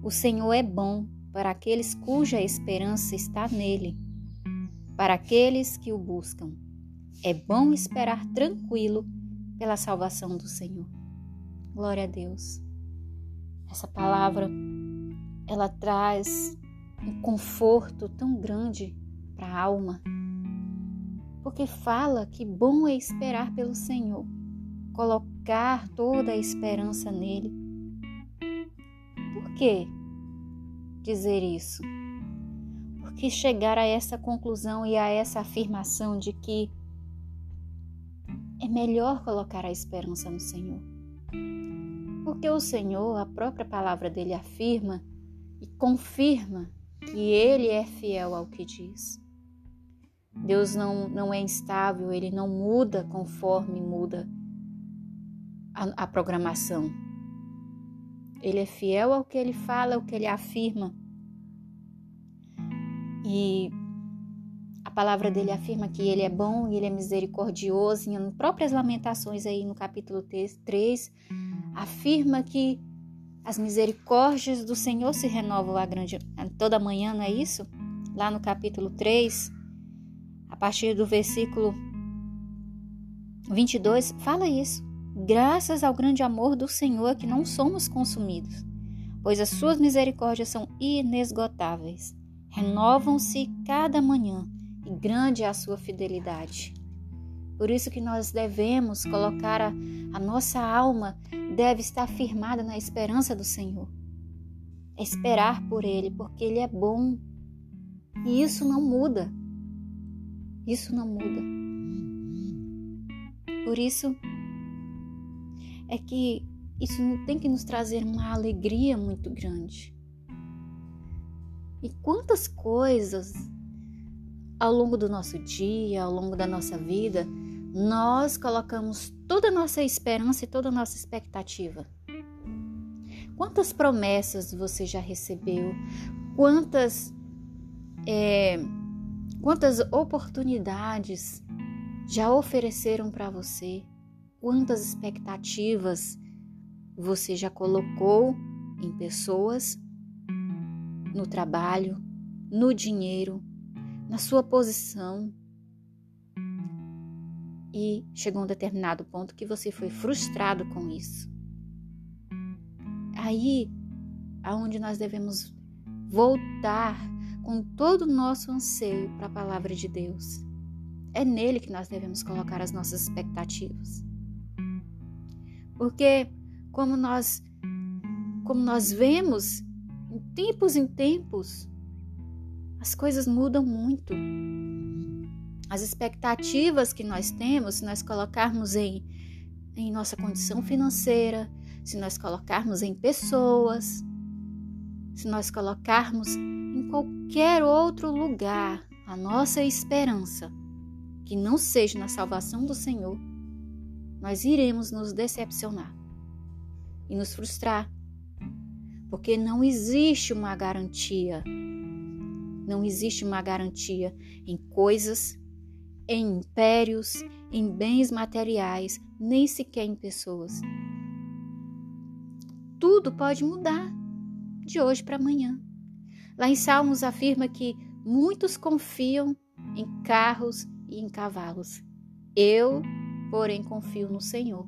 O Senhor é bom para aqueles cuja esperança está nele para aqueles que o buscam. É bom esperar tranquilo pela salvação do Senhor. Glória a Deus. Essa palavra ela traz um conforto tão grande para a alma, porque fala que bom é esperar pelo Senhor, colocar toda a esperança nele. Por que dizer isso? Que chegar a essa conclusão e a essa afirmação de que é melhor colocar a esperança no Senhor. Porque o Senhor, a própria palavra dele afirma e confirma que ele é fiel ao que diz. Deus não, não é instável, ele não muda conforme muda a, a programação. Ele é fiel ao que ele fala, ao que ele afirma. E a palavra dele afirma que ele é bom e ele é misericordioso. Em próprias lamentações aí no capítulo 3, afirma que as misericórdias do Senhor se renovam a grande, toda manhã, não é isso? Lá no capítulo 3, a partir do versículo 22, fala isso. Graças ao grande amor do Senhor que não somos consumidos, pois as suas misericórdias são inesgotáveis renovam-se cada manhã e grande é a sua fidelidade. Por isso que nós devemos colocar a, a nossa alma deve estar firmada na esperança do Senhor. Esperar por Ele, porque Ele é bom. E isso não muda. Isso não muda. Por isso é que isso tem que nos trazer uma alegria muito grande. E quantas coisas ao longo do nosso dia, ao longo da nossa vida, nós colocamos toda a nossa esperança e toda a nossa expectativa. Quantas promessas você já recebeu? Quantas, é, quantas oportunidades já ofereceram para você? Quantas expectativas você já colocou em pessoas, no trabalho, no dinheiro, na sua posição? E chegou um determinado ponto que você foi frustrado com isso. Aí aonde nós devemos voltar com todo o nosso anseio para a palavra de Deus. É nele que nós devemos colocar as nossas expectativas. Porque como nós como nós vemos em tempos em tempos, as coisas mudam muito. As expectativas que nós temos, se nós colocarmos em, em nossa condição financeira, se nós colocarmos em pessoas, se nós colocarmos em qualquer outro lugar a nossa esperança, que não seja na salvação do Senhor, nós iremos nos decepcionar e nos frustrar, porque não existe uma garantia. Não existe uma garantia em coisas, em impérios, em bens materiais, nem sequer em pessoas. Tudo pode mudar de hoje para amanhã. Lá em Salmos afirma que muitos confiam em carros e em cavalos. Eu, porém, confio no Senhor.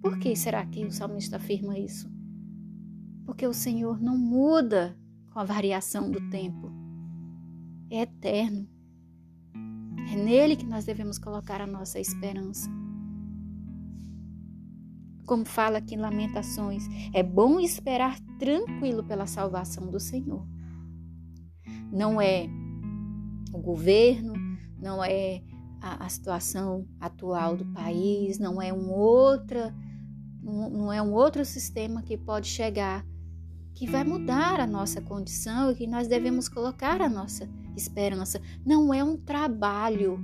Por que será que o salmista afirma isso? Porque o Senhor não muda com a variação do tempo. É eterno. É nele que nós devemos colocar a nossa esperança. Como fala aqui em Lamentações, é bom esperar tranquilo pela salvação do Senhor. Não é o governo, não é a, a situação atual do país, não é um outra não é um outro sistema que pode chegar, que vai mudar a nossa condição e que nós devemos colocar a nossa esperança. Não é um trabalho.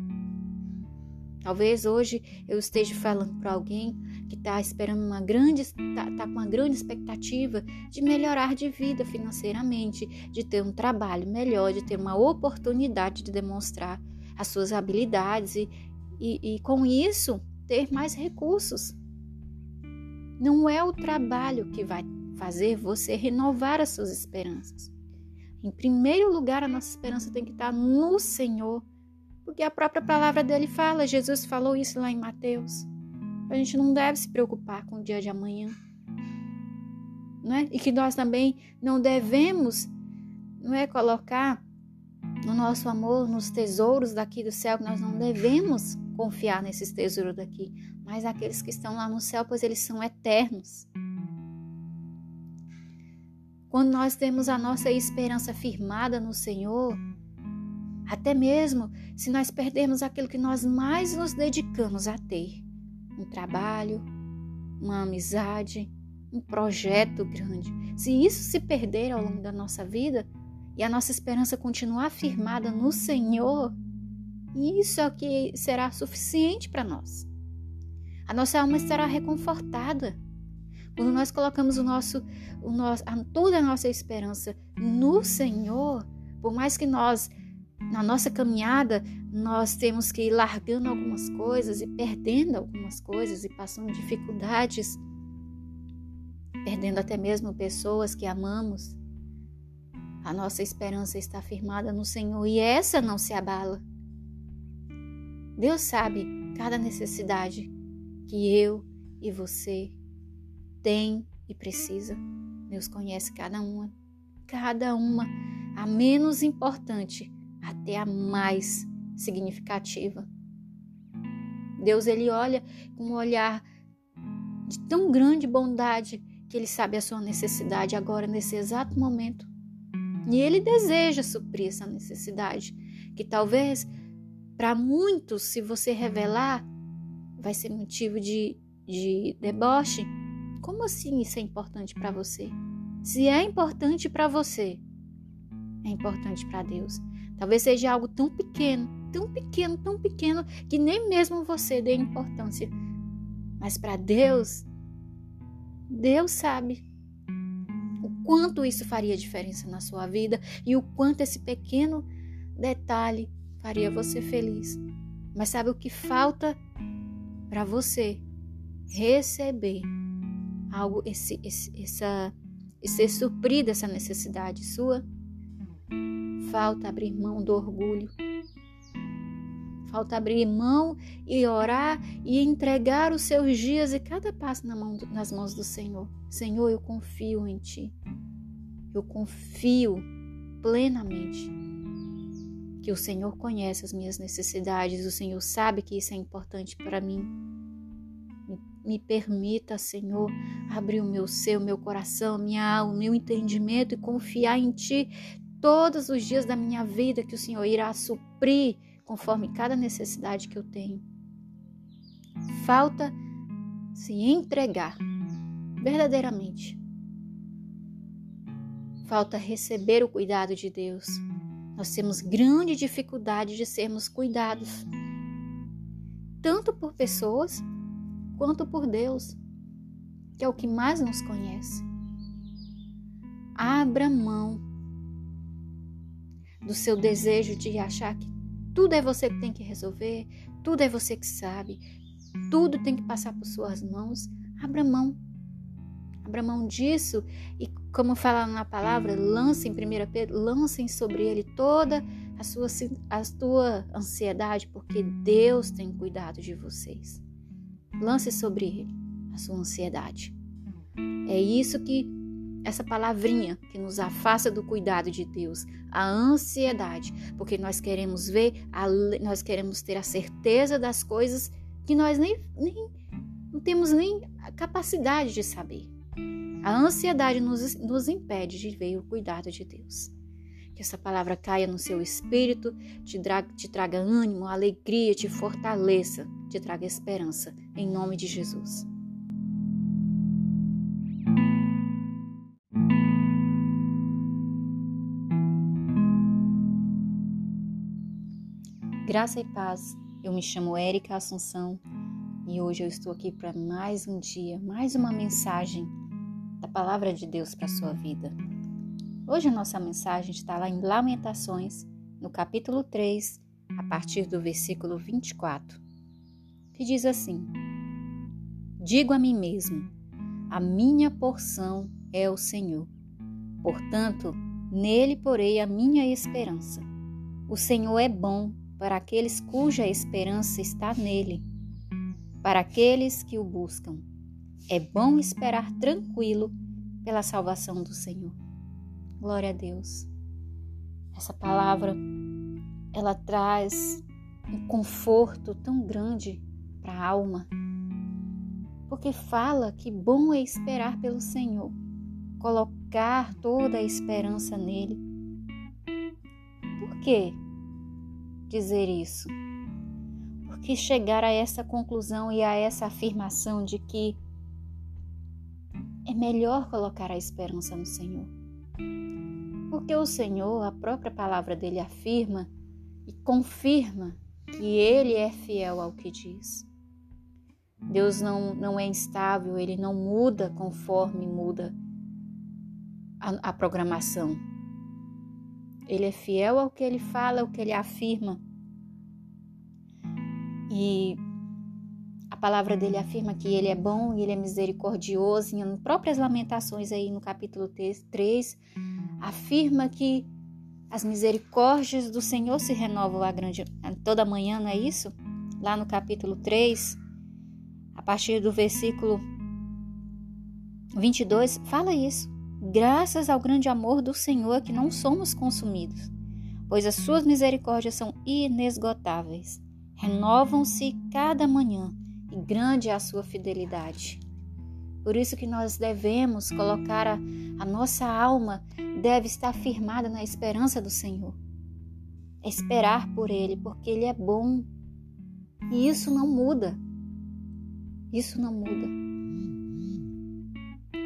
Talvez hoje eu esteja falando para alguém que está esperando uma grande, está tá com uma grande expectativa de melhorar de vida financeiramente, de ter um trabalho melhor, de ter uma oportunidade de demonstrar as suas habilidades e, e, e com isso ter mais recursos. Não é o trabalho que vai fazer você renovar as suas esperanças. Em primeiro lugar, a nossa esperança tem que estar no Senhor, porque a própria palavra dele fala, Jesus falou isso lá em Mateus. A gente não deve se preocupar com o dia de amanhã. Não é? E que nós também não devemos não é colocar o nosso amor nos tesouros daqui do céu, nós não devemos confiar nesses tesouros daqui, mas aqueles que estão lá no céu, pois eles são eternos. Quando nós temos a nossa esperança firmada no Senhor, até mesmo se nós perdermos aquilo que nós mais nos dedicamos a ter, um trabalho, uma amizade, um projeto grande, se isso se perder ao longo da nossa vida e a nossa esperança continuar firmada no Senhor, isso é o que será suficiente para nós. A nossa alma estará reconfortada. Quando nós colocamos o nosso, o nosso, toda a nossa esperança no Senhor, por mais que nós, na nossa caminhada, nós temos que ir largando algumas coisas e perdendo algumas coisas e passando dificuldades, perdendo até mesmo pessoas que amamos, a nossa esperança está firmada no Senhor e essa não se abala. Deus sabe cada necessidade que eu e você tem e precisa. Deus conhece cada uma, cada uma, a menos importante até a mais significativa. Deus ele olha com um olhar de tão grande bondade que ele sabe a sua necessidade agora nesse exato momento. E Ele deseja suprir essa necessidade, que talvez para muitos, se você revelar, vai ser motivo de, de deboche. Como assim isso é importante para você? Se é importante para você, é importante para Deus. Talvez seja algo tão pequeno, tão pequeno, tão pequeno, que nem mesmo você dê importância. Mas para Deus, Deus sabe o quanto isso faria diferença na sua vida e o quanto esse pequeno detalhe faria você feliz. Mas sabe o que falta para você receber algo, esse, esse, essa, e ser suprida essa necessidade sua? Falta abrir mão do orgulho. Falta abrir mão e orar e entregar os seus dias e cada passo na mão, nas mãos do Senhor. Senhor, eu confio em Ti. Eu confio plenamente que o Senhor conhece as minhas necessidades, o Senhor sabe que isso é importante para mim. Me, permita, Senhor, abrir o meu ser, o meu coração, minha alma, o meu entendimento e confiar em Ti todos os dias da minha vida que o Senhor irá suprir conforme cada necessidade que eu tenho. Falta se entregar verdadeiramente. Falta receber o cuidado de Deus. Nós temos grande dificuldade de sermos cuidados, tanto por pessoas quanto por Deus, que é o que mais nos conhece. Abra mão do seu desejo de achar que tudo é você que tem que resolver, tudo é você que sabe, tudo tem que passar por suas mãos. Abra mão. Abra mão disso e, como fala na palavra, lancem, 1 Pedro, lancem sobre ele toda a sua, a sua ansiedade, porque Deus tem cuidado de vocês. Lance sobre ele a sua ansiedade. É isso que essa palavrinha que nos afasta do cuidado de Deus, a ansiedade, porque nós queremos ver, nós queremos ter a certeza das coisas que nós nem, nem não temos nem a capacidade de saber. A ansiedade nos, nos impede de ver o cuidado de Deus. Que essa palavra caia no seu espírito, te, traga, te traga ânimo, alegria, te fortaleça, te traga esperança. Em nome de Jesus. Graça e paz. Eu me chamo Érica Assunção e hoje eu estou aqui para mais um dia, mais uma mensagem da palavra de Deus para a sua vida. Hoje a nossa mensagem está lá em Lamentações, no capítulo 3, a partir do versículo 24, que diz assim: Digo a mim mesmo: a minha porção é o Senhor. Portanto, nele porei a minha esperança. O Senhor é bom para aqueles cuja esperança está nele, para aqueles que o buscam. É bom esperar tranquilo pela salvação do Senhor. Glória a Deus. Essa palavra ela traz um conforto tão grande para a alma, porque fala que bom é esperar pelo Senhor, colocar toda a esperança nele. Por quê? dizer isso? Porque chegar a essa conclusão e a essa afirmação de que é melhor colocar a esperança no Senhor. Porque o Senhor, a própria palavra dele afirma e confirma que ele é fiel ao que diz. Deus não, não é instável, ele não muda conforme muda a, a programação. Ele é fiel ao que ele fala, ao que ele afirma. E palavra dele afirma que ele é bom e ele é misericordioso. Em próprias Lamentações, aí no capítulo 3, afirma que as misericórdias do Senhor se renovam a grande, toda manhã, não é isso? Lá no capítulo 3, a partir do versículo 22, fala isso graças ao grande amor do Senhor que não somos consumidos, pois as suas misericórdias são inesgotáveis. Renovam-se cada manhã grande é a sua fidelidade. Por isso que nós devemos colocar a, a nossa alma deve estar firmada na esperança do Senhor. Esperar por Ele, porque Ele é bom. E isso não muda. Isso não muda.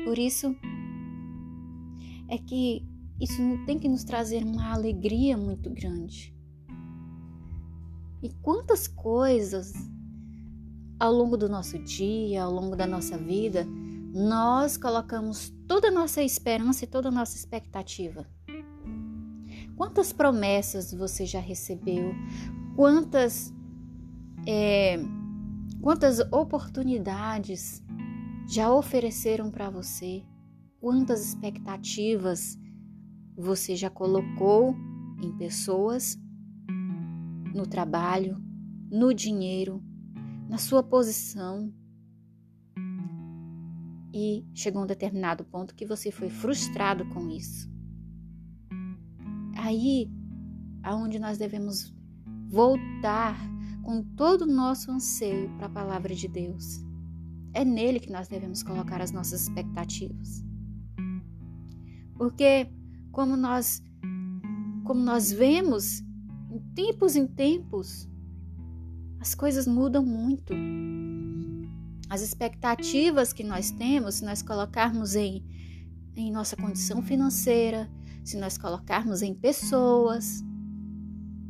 Por isso é que isso tem que nos trazer uma alegria muito grande. E quantas coisas ao longo do nosso dia, ao longo da nossa vida, nós colocamos toda a nossa esperança e toda a nossa expectativa. Quantas promessas você já recebeu? Quantas, é, quantas oportunidades já ofereceram para você? Quantas expectativas você já colocou em pessoas, no trabalho, no dinheiro, na sua posição? E chegou um determinado ponto que você foi frustrado com isso. Aí, aonde nós devemos voltar com todo o nosso anseio para a palavra de Deus. É nele que nós devemos colocar as nossas expectativas. Porque como nós como nós vemos em tempos em tempos, as coisas mudam muito. As expectativas que nós temos, se nós colocarmos em, em nossa condição financeira, se nós colocarmos em pessoas,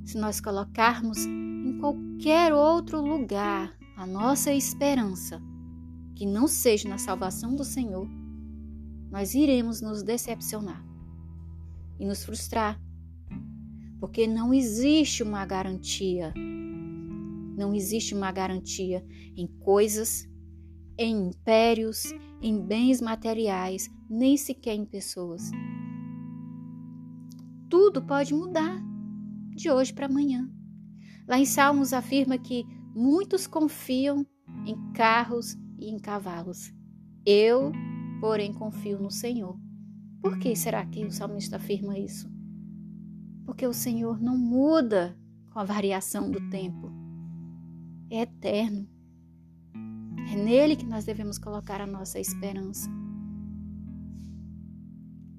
se nós colocarmos em qualquer outro lugar a nossa esperança, que não seja na salvação do Senhor, nós iremos nos decepcionar e nos frustrar. Porque não existe uma garantia. Não existe uma garantia em coisas, em impérios, em bens materiais, nem sequer em pessoas. Tudo pode mudar de hoje para amanhã. Lá em Salmos afirma que muitos confiam em carros e em cavalos. Eu, porém, confio no Senhor. Por que será que o salmista afirma isso? Porque o Senhor não muda com a variação do tempo. É eterno. É nele que nós devemos colocar a nossa esperança.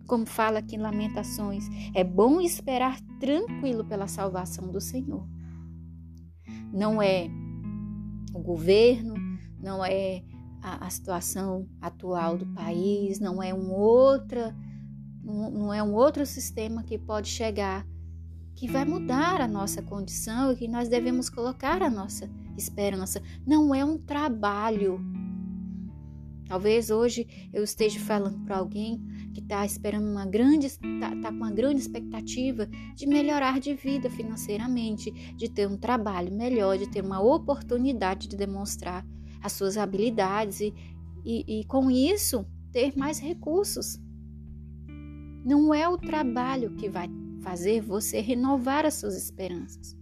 Como fala aqui em Lamentações, é bom esperar tranquilo pela salvação do Senhor. Não é o governo, não é a, a situação atual do país, não é um outra não é um outro sistema que pode chegar, que vai mudar a nossa condição e que nós devemos colocar a nossa esperança. Não é um trabalho. Talvez hoje eu esteja falando para alguém que está esperando uma grande, está tá com uma grande expectativa de melhorar de vida financeiramente, de ter um trabalho melhor, de ter uma oportunidade de demonstrar as suas habilidades e, e, e com isso ter mais recursos. Não é o trabalho que vai fazer você renovar as suas esperanças.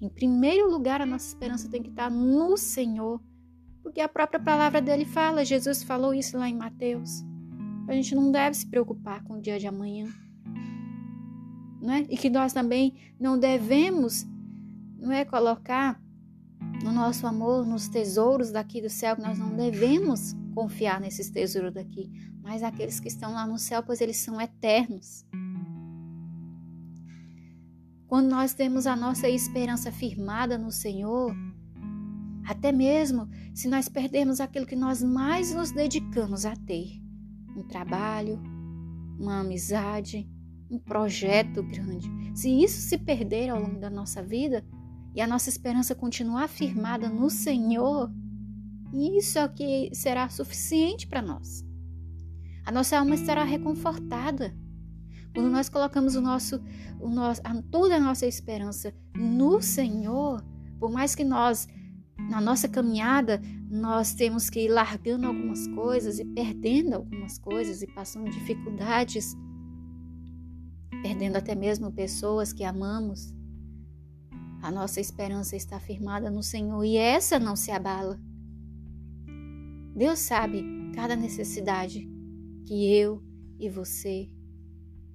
Em primeiro lugar, a nossa esperança tem que estar no Senhor, porque a própria palavra dele fala, Jesus falou isso lá em Mateus. A gente não deve se preocupar com o dia de amanhã. Não é? E que nós também não devemos não é colocar o nosso amor nos tesouros daqui do céu, nós não devemos confiar nesses tesouros daqui, mas aqueles que estão lá no céu, pois eles são eternos. Quando nós temos a nossa esperança firmada no Senhor, até mesmo se nós perdermos aquilo que nós mais nos dedicamos a ter, um trabalho, uma amizade, um projeto grande, se isso se perder ao longo da nossa vida e a nossa esperança continuar firmada no Senhor, isso é o que será suficiente para nós. A nossa alma estará reconfortada. Quando nós colocamos o nosso, o nosso, toda a nossa esperança no Senhor, por mais que nós, na nossa caminhada, nós temos que ir largando algumas coisas e perdendo algumas coisas e passando dificuldades, perdendo até mesmo pessoas que amamos, a nossa esperança está firmada no Senhor e essa não se abala. Deus sabe cada necessidade que eu e você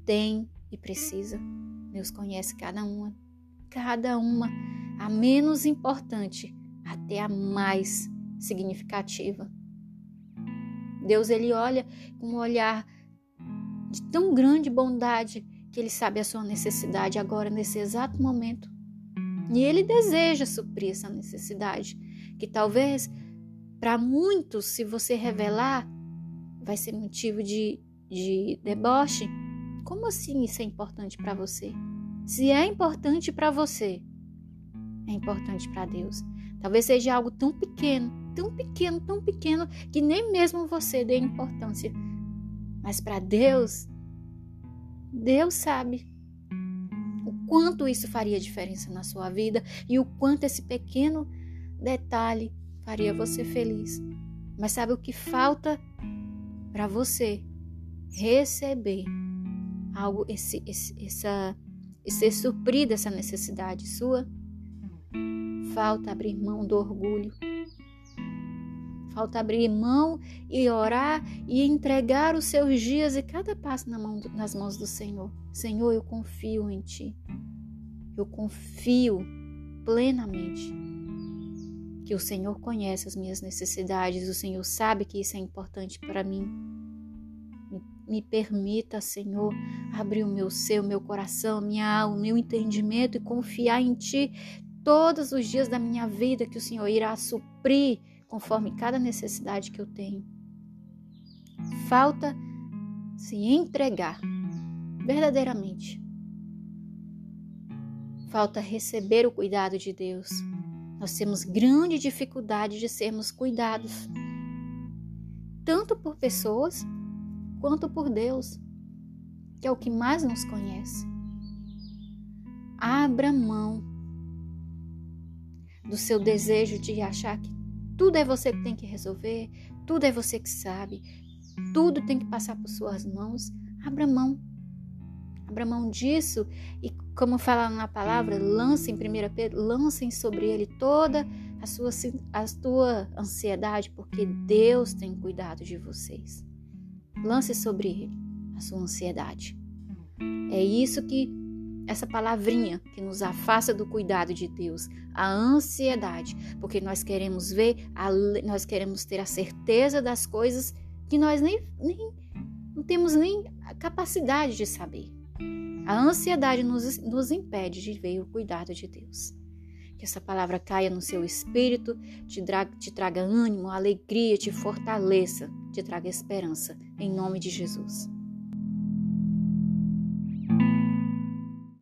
tem e precisa. Deus conhece cada uma, cada uma, a menos importante até a mais significativa. Deus ele olha com um olhar de tão grande bondade que ele sabe a sua necessidade agora nesse exato momento. E ele deseja suprir essa necessidade, que talvez para muitos, se você revelar, vai ser motivo de, de deboche. Como assim isso é importante para você? Se é importante para você, é importante para Deus. Talvez seja algo tão pequeno, tão pequeno, tão pequeno que nem mesmo você dê importância. Mas para Deus, Deus sabe o quanto isso faria diferença na sua vida e o quanto esse pequeno detalhe faria você feliz. Mas sabe o que falta para você receber algo, esse, esse, essa, e ser suprida essa necessidade sua? Falta abrir mão do orgulho. Falta abrir mão e orar e entregar os seus dias e cada passo na mão, nas mãos do Senhor. Senhor, eu confio em Ti. Eu confio plenamente que o Senhor conhece as minhas necessidades, o Senhor sabe que isso é importante para mim. Me, permita, Senhor, abrir o meu ser, o meu coração, minha alma, o meu entendimento e confiar em Ti todos os dias da minha vida que o Senhor irá suprir conforme cada necessidade que eu tenho. Falta se entregar verdadeiramente. Falta receber o cuidado de Deus. Nós temos grande dificuldade de sermos cuidados, tanto por pessoas quanto por Deus, que é o que mais nos conhece. Abra mão do seu desejo de achar que tudo é você que tem que resolver, tudo é você que sabe, tudo tem que passar por suas mãos. Abra mão. Abra mão disso e, como fala na palavra, lancem, 1 Pedro, lancem sobre ele toda a sua, a sua ansiedade, porque Deus tem cuidado de vocês. Lance sobre ele a sua ansiedade. É isso que essa palavrinha que nos afasta do cuidado de Deus, a ansiedade, porque nós queremos ver, nós queremos ter a certeza das coisas que nós nem, nem não temos nem a capacidade de saber. A ansiedade nos, nos impede de ver o cuidado de Deus. Que essa palavra caia no seu espírito, te, traga, te traga ânimo, alegria, te fortaleça, te traga esperança. Em nome de Jesus.